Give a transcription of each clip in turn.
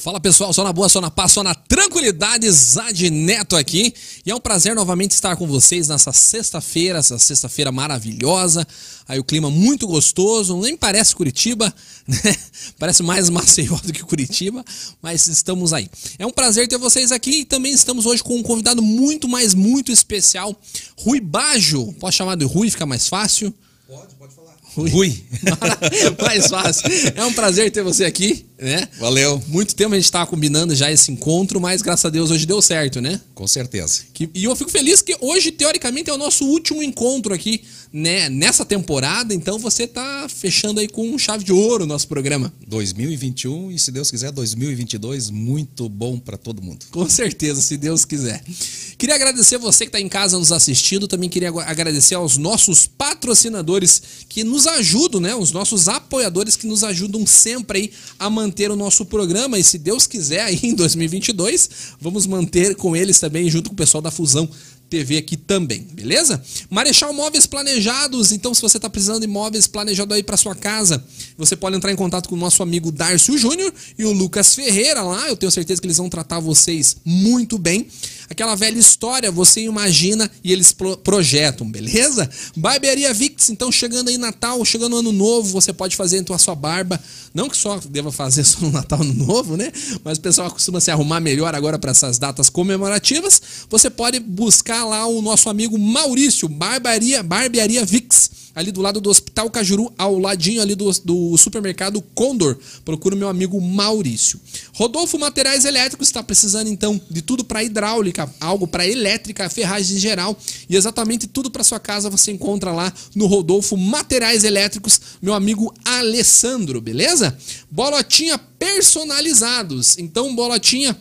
Fala pessoal, só na boa, só na paz, só na tranquilidade, Zad Neto aqui. E é um prazer novamente estar com vocês nessa sexta-feira, essa sexta-feira maravilhosa. Aí o clima muito gostoso, nem parece Curitiba, né? Parece mais Maceió do que Curitiba, mas estamos aí. É um prazer ter vocês aqui e também estamos hoje com um convidado muito, mais muito especial, Rui Bajo. Posso chamar de Rui, fica mais fácil? Pode, pode falar. Rui. Rui. mais fácil. É um prazer ter você aqui, né? Valeu. Muito tempo a gente estava combinando já esse encontro, mas graças a Deus hoje deu certo, né? Com certeza. Que- e eu fico feliz que hoje, teoricamente, é o nosso último encontro aqui né, nessa temporada, então você tá fechando aí com chave de ouro o nosso programa. 2021 e, se Deus quiser, 2022, muito bom para todo mundo. Com certeza, se Deus quiser. Queria agradecer você que está em casa nos assistindo. Também queria agradecer aos nossos patrocinadores que nos ajudam, né? Os nossos apoiadores que nos ajudam sempre aí a manter o nosso programa. E se Deus quiser, aí em 2022, vamos manter com eles também, junto com o pessoal da Fusão. TV aqui também, beleza? Marechal Móveis Planejados, então se você está precisando de móveis planejados aí para sua casa, você pode entrar em contato com o nosso amigo Darcio Júnior e o Lucas Ferreira lá, eu tenho certeza que eles vão tratar vocês muito bem. Aquela velha história, você imagina e eles pro- projetam, beleza? Barbearia Vicks, então chegando aí Natal, chegando Ano Novo, você pode fazer então a sua barba, não que só deva fazer só no Natal Ano Novo, né? Mas o pessoal costuma se arrumar melhor agora para essas datas comemorativas. Você pode buscar lá o nosso amigo Maurício, Barbaria, Barbearia Vicks, ali do lado do Hospital Cajuru, ao ladinho ali do, do supermercado Condor. Procura o meu amigo Maurício. Rodolfo Materiais Elétricos está precisando então de tudo para hidráulica, algo para elétrica, ferragens em geral e exatamente tudo para sua casa você encontra lá no Rodolfo Materiais Elétricos, meu amigo Alessandro, beleza? Bolotinha personalizados. Então, bolotinha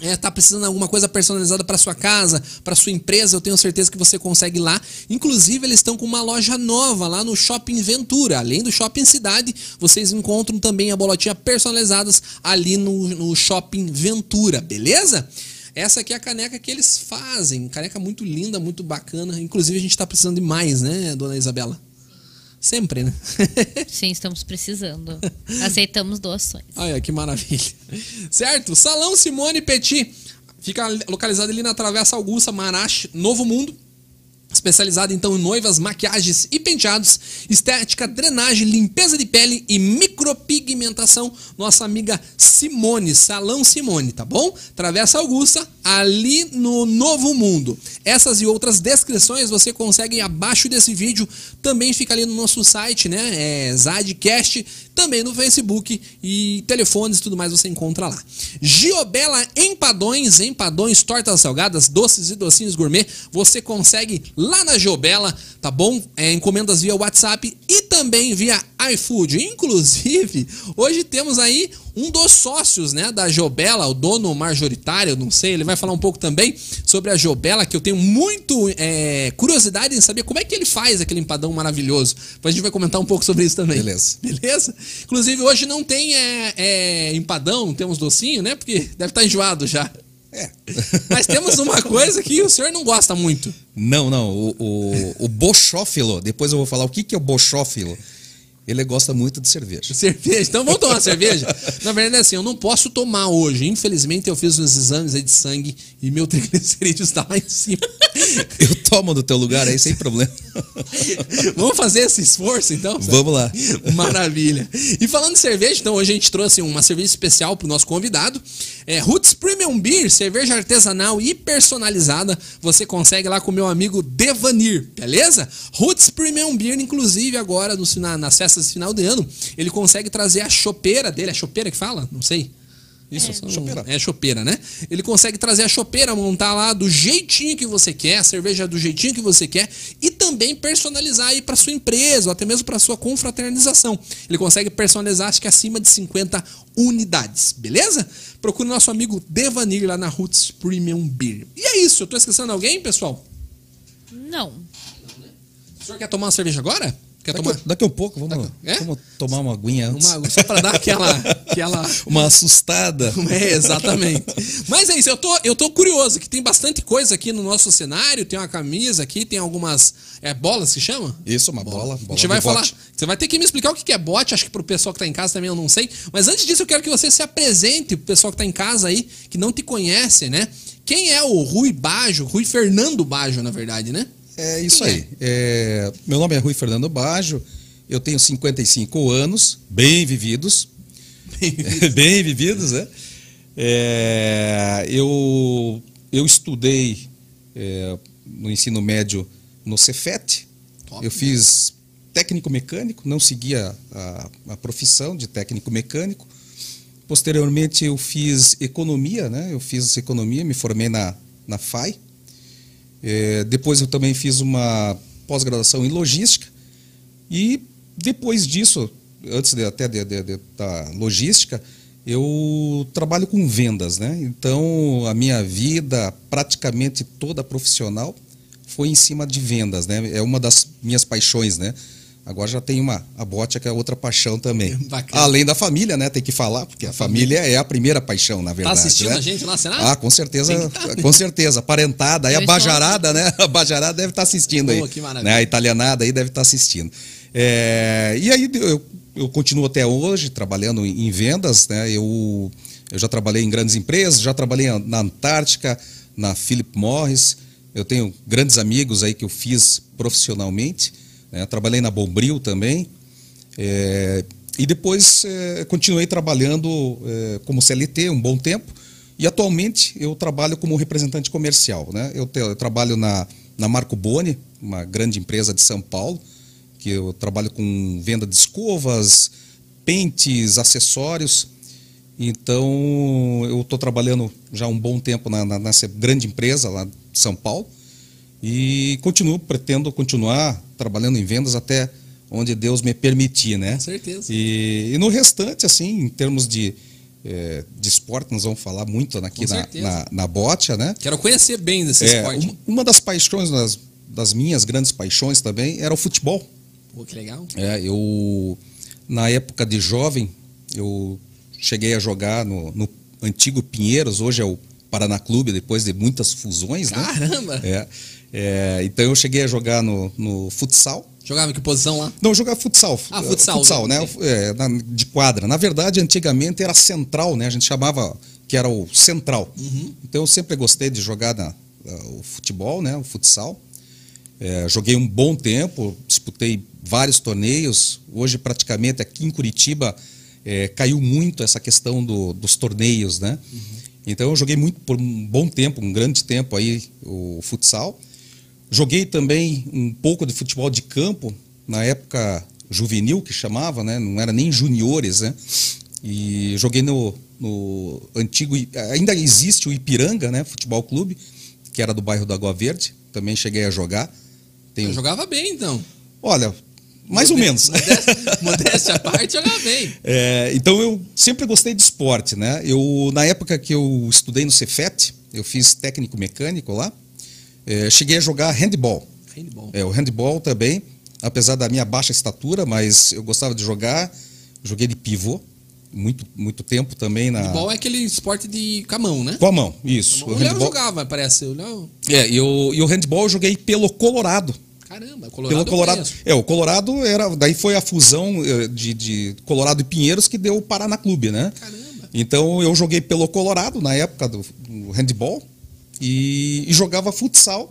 é, tá precisando de alguma coisa personalizada para sua casa, para sua empresa, eu tenho certeza que você consegue lá. Inclusive, eles estão com uma loja nova lá no Shopping Ventura. Além do Shopping Cidade, vocês encontram também a bolotinha personalizadas ali no, no Shopping Ventura, beleza? Essa aqui é a caneca que eles fazem. Caneca muito linda, muito bacana. Inclusive, a gente tá precisando de mais, né, dona Isabela? Sempre, né? Sim, estamos precisando. Aceitamos doações. Olha que maravilha. Certo? Salão Simone Petit. Fica localizado ali na Travessa Augusta, Marache, Novo Mundo. Especializado então em noivas, maquiagens e penteados, estética, drenagem, limpeza de pele e micropigmentação. Nossa amiga Simone, Salão Simone, tá bom? Travessa Augusta, ali no Novo Mundo. Essas e outras descrições você consegue abaixo desse vídeo. Também fica ali no nosso site, né? É Zadcast, também no Facebook e telefones e tudo mais você encontra lá. Giobela Empadões, empadões, tortas salgadas, doces e docinhos gourmet, você consegue lá na Giobela, tá bom? É, encomendas via WhatsApp e também via iFood. Inclusive, hoje temos aí um dos sócios, né, da Jobela, o dono majoritário, não sei, ele vai falar um pouco também sobre a Jobela, que eu tenho muito é, curiosidade em saber como é que ele faz aquele empadão maravilhoso. Depois a gente vai comentar um pouco sobre isso também. Beleza. Beleza? Inclusive, hoje não tem é, é, empadão, não temos docinho, né? Porque deve estar enjoado já. É. Mas temos uma coisa que o senhor não gosta muito. Não, não. O, o, o bochófilo, depois eu vou falar o que, que é o bochófilo. Ele gosta muito de cerveja. Cerveja. Então vamos tomar cerveja? Na verdade, é assim, eu não posso tomar hoje. Infelizmente, eu fiz uns exames aí de sangue e meu triglicerídeo está lá em cima. Eu tomo do teu lugar aí sem problema. Vamos fazer esse esforço, então? Vamos lá. Maravilha. E falando de cerveja, então hoje a gente trouxe uma cerveja especial para o nosso convidado. É Roots Premium Beer, cerveja artesanal e personalizada. Você consegue lá com o meu amigo Devanir, beleza? Roots Premium Beer, inclusive agora no, na- nas festas de final de ano, ele consegue trazer a chopeira dele. É chopeira que fala? Não sei. Isso, só- chopeira. é chopeira, né? Ele consegue trazer a chopeira, montar lá do jeitinho que você quer, a cerveja do jeitinho que você quer e também personalizar aí para sua empresa ou até mesmo para sua confraternização. Ele consegue personalizar acho que acima de 50 unidades, beleza? Procure nosso amigo Devanir lá na Roots Premium Beer. E é isso, eu tô esquecendo alguém, pessoal? Não. O senhor quer tomar uma cerveja agora? Quer Daqui, tomar? daqui a pouco, vamos, É? vamos tomar uma aguinha antes. Uma, só pra dar aquela. aquela Uma assustada. É, exatamente. Mas é isso, eu tô, eu tô curioso, que tem bastante coisa aqui no nosso cenário. Tem uma camisa aqui, tem algumas é, bolas que chama? Isso, uma bola. bola a gente vai falar. bote. Você vai ter que me explicar o que que é bote, acho que pro pessoal que tá em casa também eu não sei. Mas antes disso, eu quero que você se apresente pro pessoal que tá em casa aí, que não te conhece, né? Quem é o Rui Bajo? Rui Fernando Bajo, na verdade, né? É isso aí. É, meu nome é Rui Fernando Bajo, eu tenho 55 anos, bem vividos. bem vividos, né? É, eu, eu estudei é, no ensino médio no Cefet. Top. Eu fiz técnico mecânico, não seguia a, a profissão de técnico mecânico. Posteriormente eu fiz economia, né? Eu fiz economia, me formei na, na FAI. É, depois eu também fiz uma pós-graduação em logística. E depois disso, antes de, até de, de- da logística, eu trabalho com vendas, né? Então a minha vida praticamente toda profissional foi em cima de vendas, né? É uma das minhas paixões, né? Agora já tem uma a bote que é outra paixão também. Bacana. Além da família, né? Tem que falar, porque a, família é a primeira paixão, na Tá verdade. assistindo né? a gente lá, será? Ah, com certeza, tá, com certeza. Parentada, aí a bajarada, né? A bajarada deve estar assistindo Boa, aí. que maravilha. né? A italianada aí deve estar assistindo. É, e aí eu, eu continuo até hoje trabalhando em, em vendas, né? Eu, eu já trabalhei em grandes empresas, já trabalhei na Antártica, na Philip Morris. Eu tenho grandes amigos aí que eu fiz profissionalmente. Né? Trabalhei na Bombril também. É, e depois é, continuei trabalhando é, como CLT um bom tempo. E atualmente eu trabalho como representante comercial. Né? Eu, te- eu trabalho na, na Marco Boni, uma grande empresa de São Paulo, que eu trabalho com venda de escovas, pentes, acessórios. Então eu estou trabalhando já um bom tempo na- na- nessa grande empresa lá de São Paulo. E continuo, pretendo continuar trabalhando em vendas até onde Deus me permitir, né? Com certeza. E, e no restante, assim, em termos de, eh, de esporte, nós vamos falar muito aqui na, na, na bote, né? Quero conhecer bem desse É, esporte. uma, uma das paixões, das, das minhas grandes paixões também, era o futebol. Pô, que legal. É, eu, na época de jovem, eu cheguei a jogar no, no antigo Pinheiros, hoje é o Paraná Clube, depois de muitas fusões, né? Caramba! É, é, então eu cheguei a jogar no, no futsal. Jogava em que posição lá? Não, jogar futsal. Ah, futsal, Futsal, né? É, de quadra. Na verdade, antigamente era central, né? A gente chamava que era o central. Uhum. Então eu sempre gostei de jogar na- o futebol, né? O futsal. É, joguei um bom tempo, disputei vários torneios. Hoje, praticamente, aqui em Curitiba, é, caiu muito essa questão do- dos torneios, né? Então, eu joguei muito por um bom tempo, um grande tempo aí, o futsal. Joguei também um pouco de futebol de campo, na época juvenil, que chamava, né? Não era nem juniores, né? E joguei no, no antigo... Ainda existe o Ipiranga, né? Futebol Clube, que era do bairro da Água Verde. Também cheguei a jogar. Tenho- Eu jogava bem, então. Olha, mais ou menos. Modéstia, modéstia à parte, jogava bem. É, então eu sempre gostei de esporte, né? Eu na época que eu estudei no Cefet, eu fiz técnico mecânico lá, é, cheguei a jogar handball. Handball. É, o handball também, apesar da minha baixa estatura, mas eu gostava de jogar. Joguei de pivô muito muito tempo também na Handball é aquele esporte de camão, né? com a mão, isso. O Léo jogava, parece. O Léo... É, e o, e o handball eu joguei pelo Colorado. Caramba, Colorado. Pelo Colorado. É, o Colorado era. Daí foi a fusão eh, de, de Colorado e Pinheiros que deu o Paraná Clube, né? Caramba. Então eu joguei pelo Colorado na época do handball e, e jogava futsal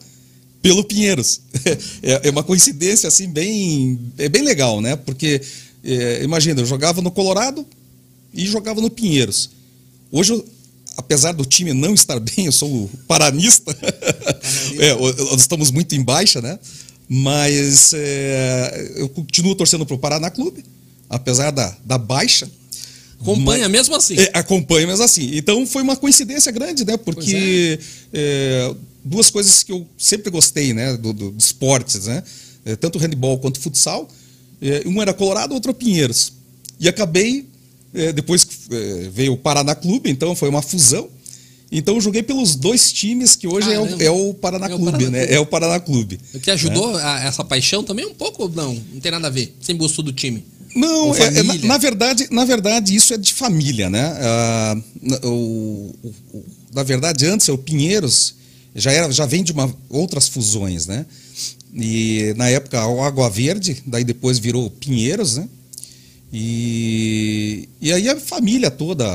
pelo Pinheiros. É, é uma coincidência assim bem é bem legal, né? Porque é, imagina, eu jogava no Colorado e jogava no Pinheiros. Hoje eu, apesar do time não estar bem, eu sou o paranista. É, nós estamos muito em baixa, né? Mas é, eu continuo torcendo para o Paraná Clube, apesar da, da baixa. Acompanha mesmo assim. É, acompanha, mas assim. Então foi uma coincidência grande, né? Porque é, duas coisas que eu sempre gostei, né? Do, do, de esportes, né? É, tanto handball quanto futsal. É, um era Colorado, outro Pinheiros. E acabei, é, depois é, veio o Paraná Clube, então foi uma fusão. Então eu joguei pelos dois times que hoje é o, é o Paraná É o Clube, Paraná né? Clube. É o Paraná Clube. O que ajudou a- essa paixão também um pouco ou não? Não tem nada a ver. Sempre gostou do time. Não, é- é, na, na verdade, na verdade, isso é de família, né? Ah, na- o- o- o- na verdade, antes, o Pinheiros já, era, já vem de uma, outras fusões, né? E na época, o Água Verde, daí depois virou Pinheiros, né? E, e aí a família toda,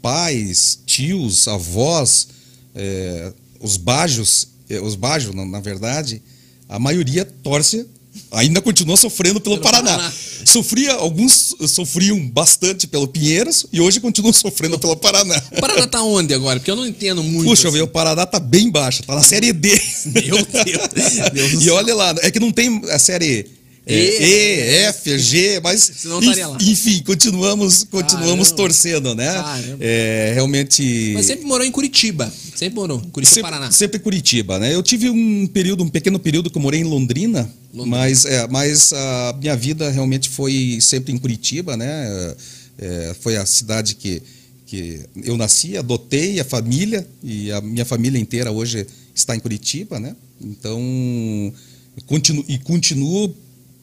pais, tios, avós, eh, os bajos, eh, os bajos, na, na verdade, a maioria torce, ainda continua sofrendo pelo, Pelo Paraná. Paraná. Sofria, alguns sofriam bastante pelo Pinheiros e hoje continuam sofrendo pelo Paraná. O Paraná tá onde agora? Porque eu não entendo muito. Puxa, assim. o Paraná tá bem baixo, tá na série D. Meu Deus. Deus e olha lá, é que não tem a série é, E, E, F, G, mas lá. enfim, continuamos, continuamos Caramba. torcendo, né? É, realmente Mas sempre morou em Curitiba. Sempre morou. Curitiba, sempre, Paraná. sempre Curitiba, né? Eu tive um período, um pequeno período que eu morei em Londrina, Londrina. mas é, mas a minha vida realmente foi sempre em Curitiba, né? É, foi a cidade que que eu nasci, adotei a família e a minha família inteira hoje está em Curitiba, né? Então continuo, e continuo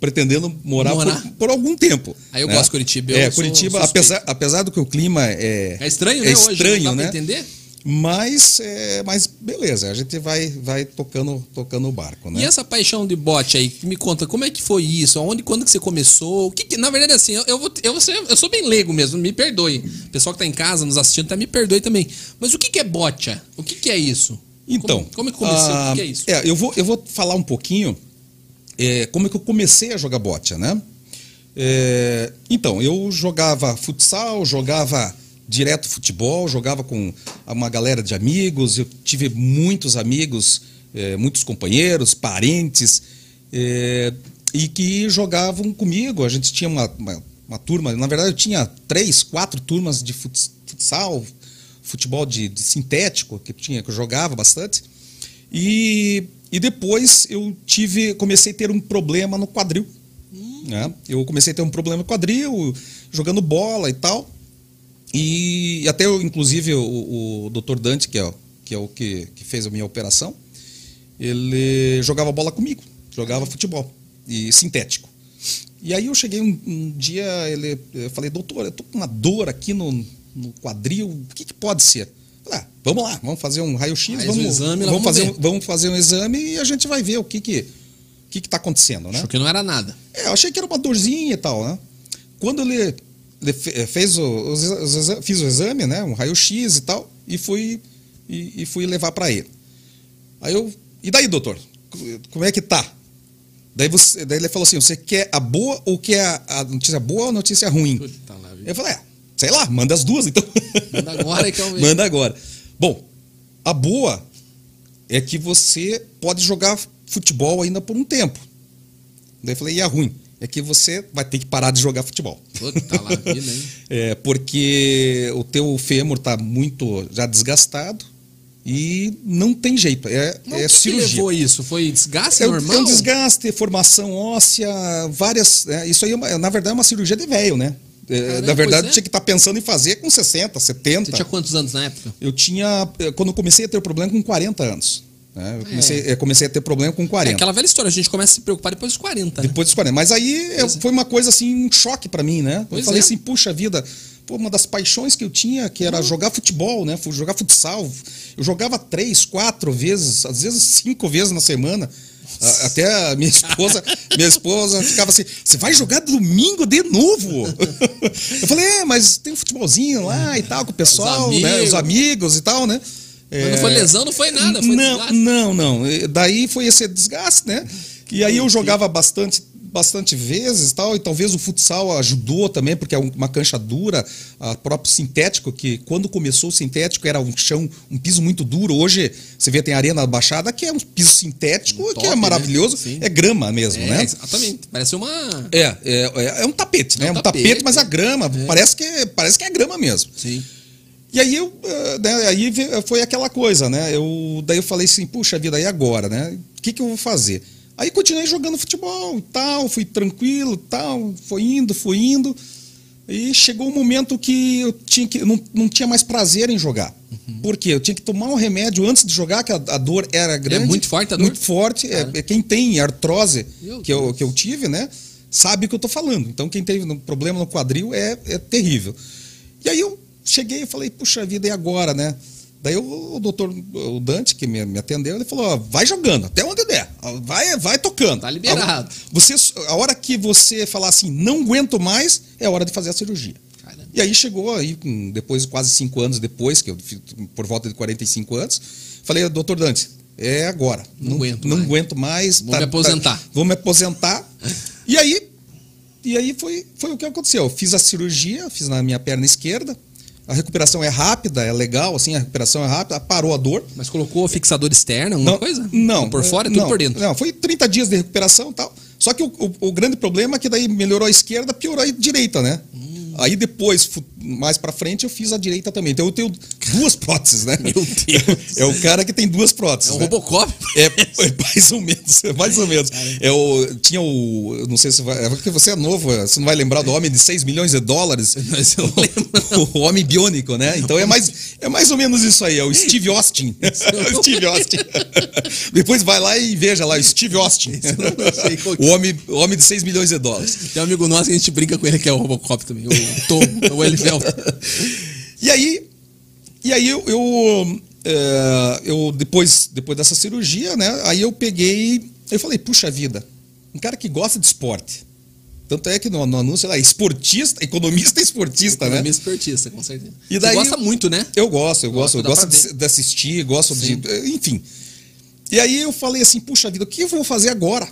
pretendendo morar, Morar. Por, por algum tempo. Aí eu né? gosto de Curitiba, é, Curitiba, apesar, apesar do que o clima é É estranho, é né? hoje, estranho, não dá né? entender? Mas, é, mas beleza, a gente vai, vai tocando, tocando o barco, né? E essa paixão de bote aí, me conta, como é que foi isso? Aonde, quando que você começou? O que, que- na verdade, assim, eu, eu, vou, eu, eu sou bem leigo mesmo, me perdoe. O pessoal que tá em casa nos assistindo, tá, me perdoe também. Mas o que, que é bote? O que, que é isso? Então, Como, como é que começou? o ah, que, que é isso? é, eu, vou, eu vou falar um pouquinho é, como é que eu comecei a jogar bote, né? É, então, eu jogava futsal, jogava direto futebol, jogava com uma galera de amigos, eu tive muitos amigos, é, muitos companheiros, parentes, é, e que jogavam comigo. A gente tinha uma, uma, uma turma, na verdade eu tinha três, quatro turmas de futs- futsal, futebol de, de sintético, que, tinha, que eu jogava bastante. E, e depois eu tive, comecei a ter um problema no quadril. né? Eu comecei a ter um problema no quadril, jogando bola e tal. E até, eu, inclusive, o, o Dr. Dante, que é, que é o que, que fez a minha operação, ele jogava bola comigo, jogava futebol e sintético. E aí eu cheguei um, um dia, ele, eu falei, doutor, eu tô com uma dor aqui no, no quadril, o que, que pode ser? Vamos lá, vamos fazer um raio-x, Faz vamos, exame, lá vamos, vamos fazer, um- vamos fazer um exame e a gente vai ver o que que, o que, que tá acontecendo, né? Achou que não era nada. É, eu achei que era uma dorzinha e tal, né? Quando ele, ele eh, fez o, os os fiz o exame, né? Um raio-x e tal, e fui, e, e fui levar para ele. Aí eu, e daí, doutor? Como é que tá? Daí, você, daí ele falou assim: você quer a boa ou quer a, a notícia boa ou a notícia ruim? Puta? Eu falei: é, sei lá, manda as duas então. Manda agora que eu vejo. Manda agora. Bom, a boa é que você pode jogar futebol ainda por um tempo. Daí eu falei, e a ruim? É que você vai ter que parar de jogar futebol. Puta lá, vida, hein? É, porque o teu fêmur está muito já desgastado e não tem jeito. É, Mas é que, que cirurgia. levou isso? Foi desgaste É, um- normal? é um desgaste, formação óssea, várias. né, isso aí, é uma- na verdade, é uma cirurgia de velho, né? É, na verdade, é. tinha que estar pensando em fazer com 60, 70. Você tinha quantos anos na época? Eu tinha. eh, Quando eu comecei a ter problema com 40 anos. né? Eu, comecei, eu comecei a ter problema com É 40. aquela velha história, a gente começa a se preocupar depois dos 40, né? Depois dos 40. Mas aí eu- é. foi uma coisa assim, um choque pra mim, né? Pois eu falei é. assim, puxa vida, pô, uma das paixões que eu tinha, que Uhum. era jogar futebol, né? Jogar futsal. Eu jogava três, quatro vezes, às vezes cinco vezes na semana. Até a minha esposa, minha esposa ficava assim: você vai jogar domingo de novo? Eu falei, é, mas tem um futebolzinho lá e tal, com o pessoal, Os né? amigos. Os amigos e tal, né? Mas não foi lesão, não foi nada, foi não, desgaste. não, não. Daí foi esse desgaste, né? E aí eu jogava bastante, bastante vezes e tal, e talvez o futsal ajudou também, porque é um- uma cancha dura, a próprio sintético, que quando começou o sintético era um chão, um piso muito duro. Hoje você vê tem Arena Baixada, que é um piso sintético, Um que top, é né? maravilhoso, Sim. é grama mesmo, É, né? exatamente. Parece uma. É, é, é, é um tapete, né? É É um um tapete, tapete. mas a grama parece, que, parece que é grama mesmo. Sim. E aí eu, eh, né, aí foi aquela coisa, né? Eu, daí eu falei assim, puxa vida, e agora, né? O que, que eu vou fazer? Aí continuei jogando futebol tal, fui tranquilo tal, foi indo, foi indo. E chegou um momento que eu tinha que, não, não tinha mais prazer em jogar. Uhum. Por quê? Eu tinha que tomar um remédio antes de jogar, que a, a dor era grande. É muito forte a dor? Muito forte. É, é quem tem artrose, Meu que eu, que eu tive, né? Sabe o que eu tô falando. Então, quem teve um problema no quadril é, é terrível. E aí eu cheguei e falei, puxa vida, e agora, né? Daí o, o doutor, o Dante, que me, me atendeu, ele falou, ó, vai jogando, até onde der. Vai, vai tocando. Tá liberado. A, você, a hora que você falar assim, não aguento mais, é a hora de fazer a cirurgia. Caramba. E aí chegou aí, depois, quase cinco anos depois, que eu por volta de 45 anos, falei, doutor Dante, é agora. Não aguento não mais. aguento mais. Vou me aposentar. vou me aposentar. e aí, e aí foi, foi o que aconteceu. Eu fiz a cirurgia, fiz na minha perna esquerda. A recuperação é rápida, é legal, assim, a recuperação é rápida, parou a dor. Mas colocou fixador externo, alguma coisa? Não. Por fora, tudo não, por dentro. Não, foi 30 dias de recuperação e tal. Só que o, o- o grande problema é que daí melhorou a esquerda, piorou a direita, né? Hum. Aí depois, mais pra frente, eu fiz a direita também. Então eu tenho duas próteses, né? Meu Deus. É o cara que tem duas próteses. É um né? Robocop. É, é mais ou menos, é mais ou menos. É o, tinha o, não sei se vai, é porque você é novo, você não vai lembrar do homem de 6 milhões de dólares. Mas eu lembro. O, homem biônico, né? Então é mais, é mais ou menos isso aí, é o Steve Austin. É o Steve Austin. Depois vai lá e veja lá, o Steve Austin. O homem, o homem de 6 milhões de dólares. Tem um amigo nosso que a gente brinca com ele que é o Robocop também. O Tom, o Elifelt. E aí, e aí eu, eu, é, eu depois, depois dessa cirurgia, né? Aí eu peguei, eu falei, puxa vida, um cara que gosta de esporte. Tanto é que no, no anúncio lá, esportista, economista e esportista, né? Economia esportista, com certeza. E daí- Você gosta muito, né? Eu gosto, eu gosto, eu gosto pra de, ver. de assistir, gosto Sim. de. Enfim. E aí eu falei assim, puxa vida, o que eu vou fazer agora?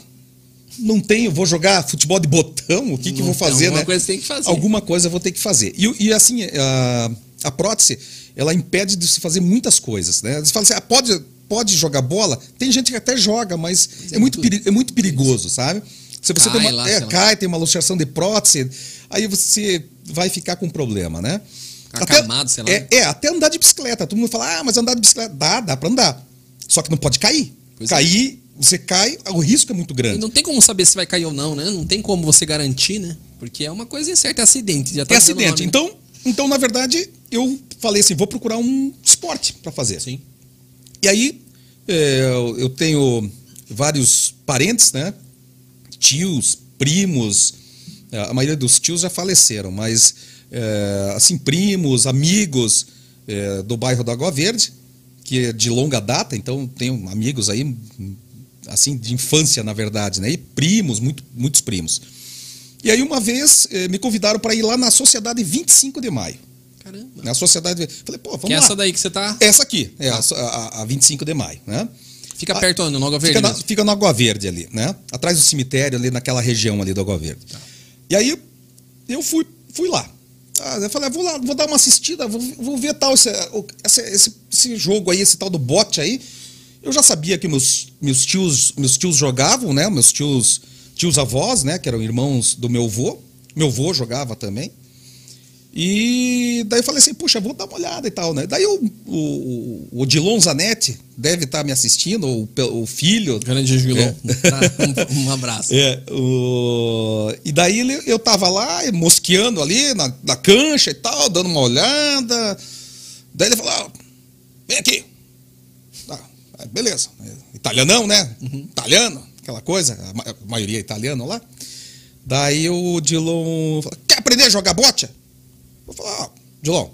Não tenho, vou jogar futebol de botão, o que, que eu vou Não tem, fazer, alguma né? coisa tem que fazer. Alguma coisa eu vou ter que fazer. E, e assim, a, a prótese, ela impede de se fazer muitas coisas, né? Você fala assim, ah, pode, pode jogar bola? Tem gente que até joga, mas é é, muito, peri- é muito perigoso, sabe? Se você Cai tem uma, lá, é, cai, tem uma luxação de prótese, aí você vai ficar com problema, né? Acamado, sei lá. É, é, até andar de bicicleta. Todo mundo fala, ah, mas andar de bicicleta. Dá, dá pra andar. Só que não pode cair. Pois é. cair, você cai, o risco é muito E grande. não tem como saber se vai cair ou não, né? Não tem como você garantir, né? Porque é uma coisa incerta, é acidente. Já tá É acidente. Então, então, na verdade, eu falei assim, vou procurar um esporte pra fazer. Sim. E aí, é, eu- tenho vários parentes, né? Tios, primos. é, A maioria dos tios já faleceram, mas, é, assim, primos, amigos do bairro da Água Verde, que é de longa data, então tenho amigos aí, assim, de infância, na verdade, né? E primos, muito, muitos primos. E aí, uma vez, eh, me convidaram para ir lá na Sociedade 25 de Maio. Caramba. Na Sociedade. Falei, pô, vamos Que é lá. essa daí que você tá. Essa aqui, é a, a, a 25 de maio, né? Fica perto onde? No Água Verde? Fica na, fica na Água Verde ali, né? Atrás do cemitério, ali naquela região ali da Água Verde. Tá. E aí eu fui, fui lá. Ah, eu falei, ah, vou lá, vou dar uma assistida, vou, vou ver tal esse, esse, esse jogo aí, esse tal do bote aí. Eu já sabia que meus, meus tios meus tios jogavam, né? Meus tios tios avós, né? Que eram irmãos do meu avô. Meu avô jogava também. E daí eu falei assim, puxa, vou dar uma olhada e tal, né? Daí o, o, o Odilon Zanetti deve estar me assistindo, ou o filho. Grande Gilão. É. Um, um abraço. É, o... E daí ele- eu tava lá, mosqueando ali na, na cancha e tal, dando uma olhada. Daí ele falou, ah, vem aqui. Beleza. Italianão, né? Italiano, aquela coisa, a, ma- a maioria é italiano lá. Daí o Dilon quer aprender a jogar bote? Eu falei, ah, Dilon,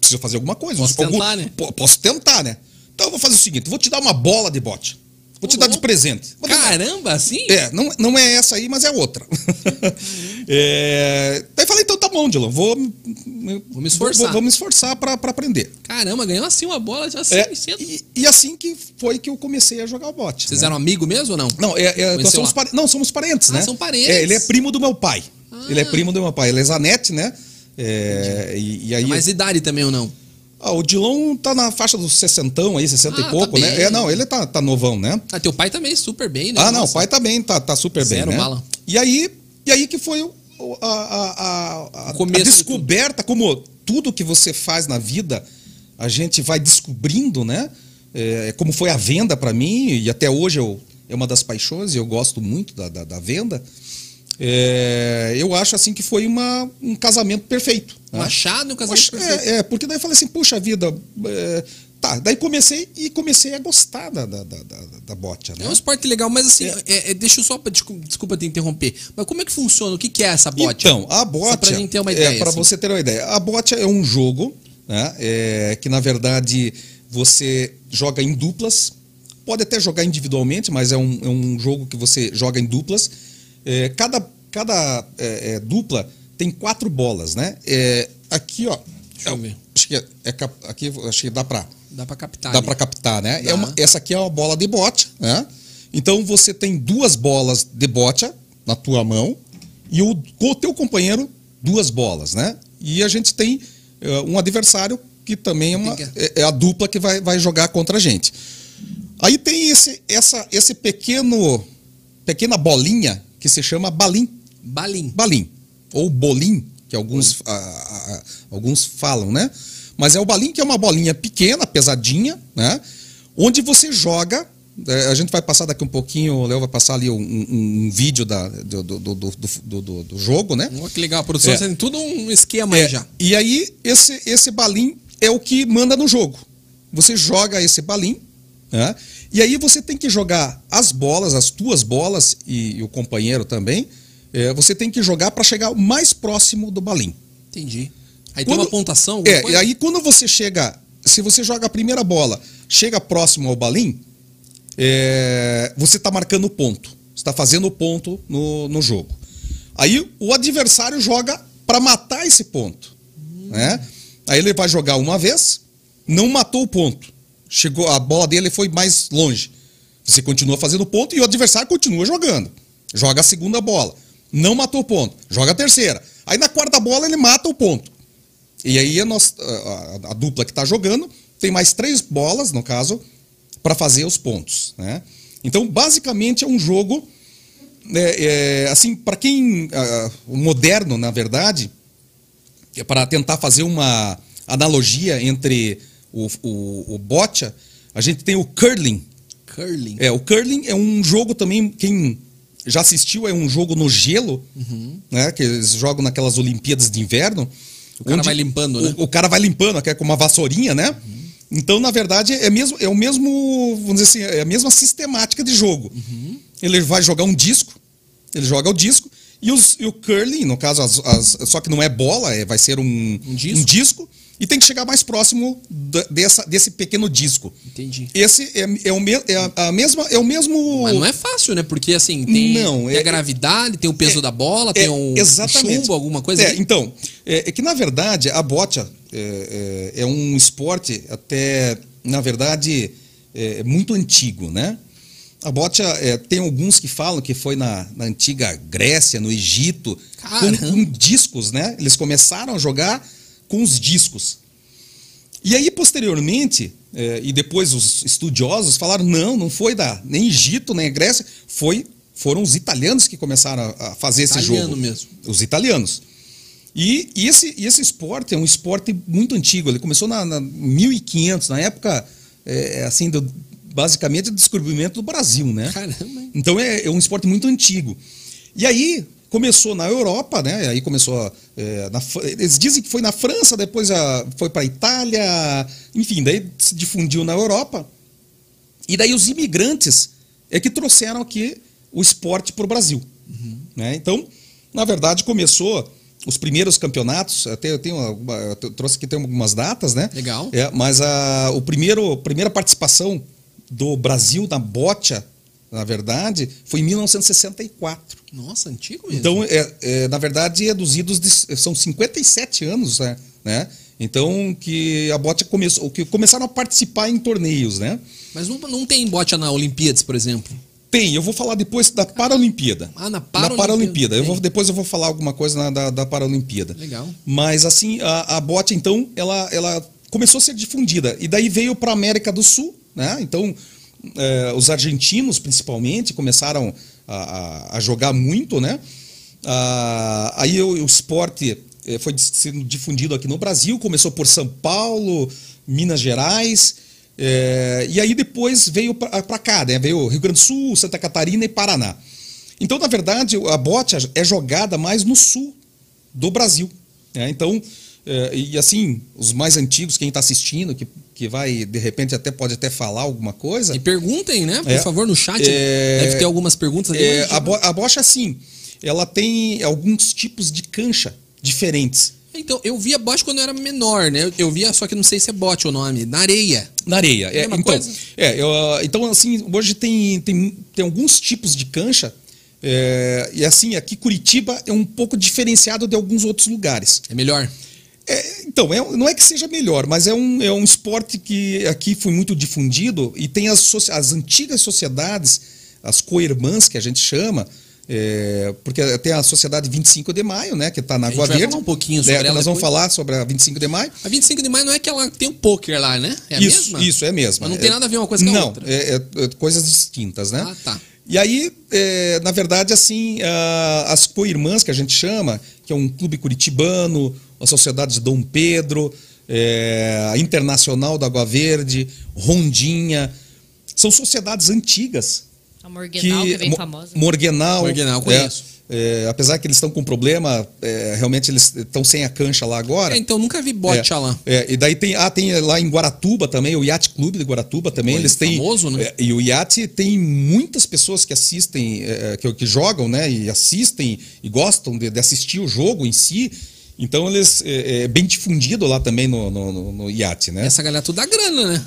preciso fazer alguma coisa. Posso Algum- tentar, né? Po- Posso tentar, né? Então eu vou fazer o seguinte, vou te dar uma bola de bote. Vou te dar de presente. Vou Caramba, assim? é, não, não é essa aí, mas é outra. É, daí falei, então tá bom, Dylan, vou, Vou me esforçar. Vou, vou me esforçar pra pra aprender. Caramba, ganhou assim uma bola já É, assim, cedo. e, e assim que foi que eu comecei a jogar o bote. Vocês né? eram amigo mesmo ou não? Não, é, é, nós somos pare- não, somos parentes, Ah, né? são parentes. É, ele é primo do meu pai. Ah. Ele é primo do meu pai. Ele é Zanete, né? É, e, e aí. É mais idade também ou não? Ah, o Dilon tá na faixa dos 60 aí, 60 Ah, e tá pouco, né? bem. É, não, ele tá, tá novão, né? Ah, teu pai também super bem, né? Ah, não, o Nossa. pai também tá, tá super Zero bem, né? E aí, e aí que foi o- o- a, a, a- a- O começo a de descoberta, como tudo que você faz na vida, a gente vai descobrindo, né? É, como foi a venda para mim, e até hoje eu, é uma das paixões, e eu gosto muito da, da, da venda. É, eu acho assim que foi uma, um casamento perfeito. Um né? achado e um casamento Poxa, perfeito. é, é, porque daí eu falei assim, puxa vida, é, tá, daí comecei e comecei a gostar da, da, da, da, bote, né? É um esporte legal, mas assim, é- é- deixa eu só, desculpa, desculpa te interromper, mas como é que funciona? O que, que é essa bote? Então, a bote. Pra gente ter uma ideia. É, para assim. você ter uma ideia. A bote é um jogo né, é, que, na verdade, você joga em duplas. Pode até jogar individualmente, mas é um, é um jogo que você joga em duplas. É, cada cada é, é, dupla tem quatro bolas, né? É, aqui, ó. Deixa eu ver. Acho que, é, é aqui, acho que dá pra Dá pra captar. dá ali. para captar, né? Dá. É uma- essa aqui é uma bola de bote, né? Então você tem duas bolas de bote na tua mão e o, com o teu companheiro duas bolas, né? E a gente tem eh, um adversário que também é, uma, é, é a dupla que vai, vai jogar contra a gente. Aí tem esse, essa, esse pequeno pequena bolinha que se chama balim, Balim. balim ou bolim, que alguns, alguns falam, né? Mas é o balim que é uma bolinha pequena, pesadinha, né? Onde você joga. eh, A gente vai passar daqui um pouquinho, o Léo vai passar ali um, um- um vídeo da, do, do, do, do, jogo, né? Olha que legal, a produção É. tem tudo um esquema aí É, já. E aí, esse, esse balim é o que manda no jogo. Você joga esse balim, né? E aí você tem que jogar as bolas, as tuas bolas, e, e o companheiro também. eh, você tem que jogar para chegar o mais próximo do balim. Entendi. Aí Quando- tem uma pontuação, É, e coisa? aí quando você chega, se você joga a primeira bola, chega próximo ao balim, é, você está marcando o ponto. Você está fazendo o ponto no, no jogo. Aí o adversário joga para matar esse ponto. Né? Aí ele vai jogar uma vez, não matou o ponto. Chegou, a bola dele foi mais longe. Você continua fazendo ponto e o adversário continua jogando. Joga a segunda bola. Não matou o ponto. Joga a terceira. Aí na quarta bola ele mata o ponto. E aí a, nossa- a- a- dupla que está jogando tem mais três bolas, no caso, para fazer os pontos. Né? Então, basicamente, é um jogo. é, é, assim, para quem. o moderno, na verdade, é para tentar fazer uma analogia entre o, o, o boccia, a gente tem o curling. Curling. É, o curling é um jogo também, quem já assistiu, é um jogo no gelo, né? Que eles jogam naquelas Olimpíadas de Inverno. O cara vai limpando, né? O, o cara vai limpando, que é com uma vassourinha, né? Então, na verdade, é, mesmo, é o mesmo, vamos dizer assim, é a mesma sistemática de jogo. Ele vai jogar um disco, ele joga o disco, e, os- e o curling, no caso, as- as- só que não é bola, é, vai ser um, Um disco. disco, e tem que chegar mais próximo da- dessa, desse pequeno disco. Entendi. Esse é, é, o, me, é a, a mesma, é o mesmo. Mas não é fácil, né? Porque assim, tem, Não, tem é- a gravidade, tem o peso é- da bola, É, tem um exatamente. chumbo, alguma coisa É, ali? então, é, é que na verdade a bocha é, é- é um esporte até, na verdade, é, muito antigo, né? A bocha é, tem alguns que falam que foi na, na antiga Grécia, no Egito, com, Caramba. com discos, né? Eles começaram a jogar com os discos. E aí, posteriormente, eh, e depois os estudiosos falaram: não, não foi da nem Egito, nem Grécia, foi, foram os italianos que começaram a, a fazer esse Italiano jogo. mesmo. Os italianos. E, e esse, e esse esporte é um esporte muito antigo. Ele começou na, na 1500, na época, eh, assim, do, basicamente, do descobrimento do Brasil, né? Caramba, hein? Então é, é um esporte muito antigo. E aí começou na Europa, né? Aí começou. é, na eles dizem que foi na França, depois a- foi para a Itália, enfim, daí se difundiu na Europa. E daí os imigrantes é que trouxeram aqui o esporte para o Brasil. né? Então, na verdade, começou os primeiros campeonatos, até eu tenho eu trouxe aqui tem algumas datas, né? Legal. É, mas a o primeiro, primeira participação do Brasil na bocha, na verdade, foi em 1964. Nossa, antigo mesmo. Então, é, é, na verdade, é dos idos de, são 57 anos, né? né? Então, que a bocha começou, que começaram a participar em torneios, né? Mas não, não tem bote na Olimpíadas, por exemplo. Tem, eu vou falar depois da Paralimpíada. Ah, na Na Paralimpíada. Paralimpíada. Eu vou, depois eu vou falar alguma coisa na- da, da Paralimpíada. Legal. Mas assim, a, a bote, então, ela, ela começou a ser difundida. E daí veio para a América do Sul, né? Então, eh, os argentinos, principalmente, começaram a, a- jogar muito, né? Ah, aí o, o esporte eh, foi sendo difundido aqui no Brasil, começou por São Paulo, Minas Gerais, eh, e aí depois veio para cá, né? Veio Rio Grande do Sul, Santa Catarina e Paraná. Então, na verdade, a bote é jogada mais no sul do Brasil. Né? Então, é, e assim, os mais antigos, quem está assistindo, que, que vai, de repente, até pode até falar alguma coisa. E perguntem, né? Por É. favor, no chat. É. Deve ter algumas perguntas ali. É, a, bo a bocha, assim, ela tem alguns tipos de cancha diferentes. Então, eu via bote quando eu era menor, né? Eu, via, só que não sei se é bote o nome, na areia. Na areia. É, Mesma então, coisa? é, eu, ah, então, assim, hoje tem, tem, tem alguns tipos de cancha. é, e assim, aqui Curitiba é um pouco diferenciado de alguns outros lugares. É melhor. É, então, é- não é que seja melhor, mas é um, é um esporte que aqui foi muito difundido e tem as, as antigas sociedades, as co-irmãs que a gente chama, é, porque tem a Sociedade 25 de Maio, né, que está na A Água Verde. falar um pouquinho sobre que ela Nós vamos falar sobre a 25 de Maio. A 25 de maio não é que ela tem um poker lá, né? É a isso, mesma? isso, é mesmo. Mas não tem nada a ver uma coisa com a não, outra. é, é- é coisas distintas, né? Ah, tá. E aí, é, na verdade, assim, ah, as co-irmãs que a gente chama, que é um clube curitibano, a Sociedade de Dom Pedro, é, a Internacional da Água Verde, Rondinha, são sociedades antigas. A Morgenal, que, é bem Mo- famosa. Morgenal. Morgenal, é, conheço. é, apesar que eles estão com problema, é, realmente eles estão sem a cancha lá agora. É, então nunca vi bote É, lá. é, e daí tem, ah, tem lá em Guaratuba também, o Yacht Clube de Guaratuba também, Pô, eles têm. famoso, né? é, e o Yacht tem muitas pessoas que assistem, é, que, que jogam, né? E assistem e gostam de, de assistir o jogo em si. Então eles é, é bem difundido lá também no, no, no, no Yacht, né? Essa galera tudo dá grana, né?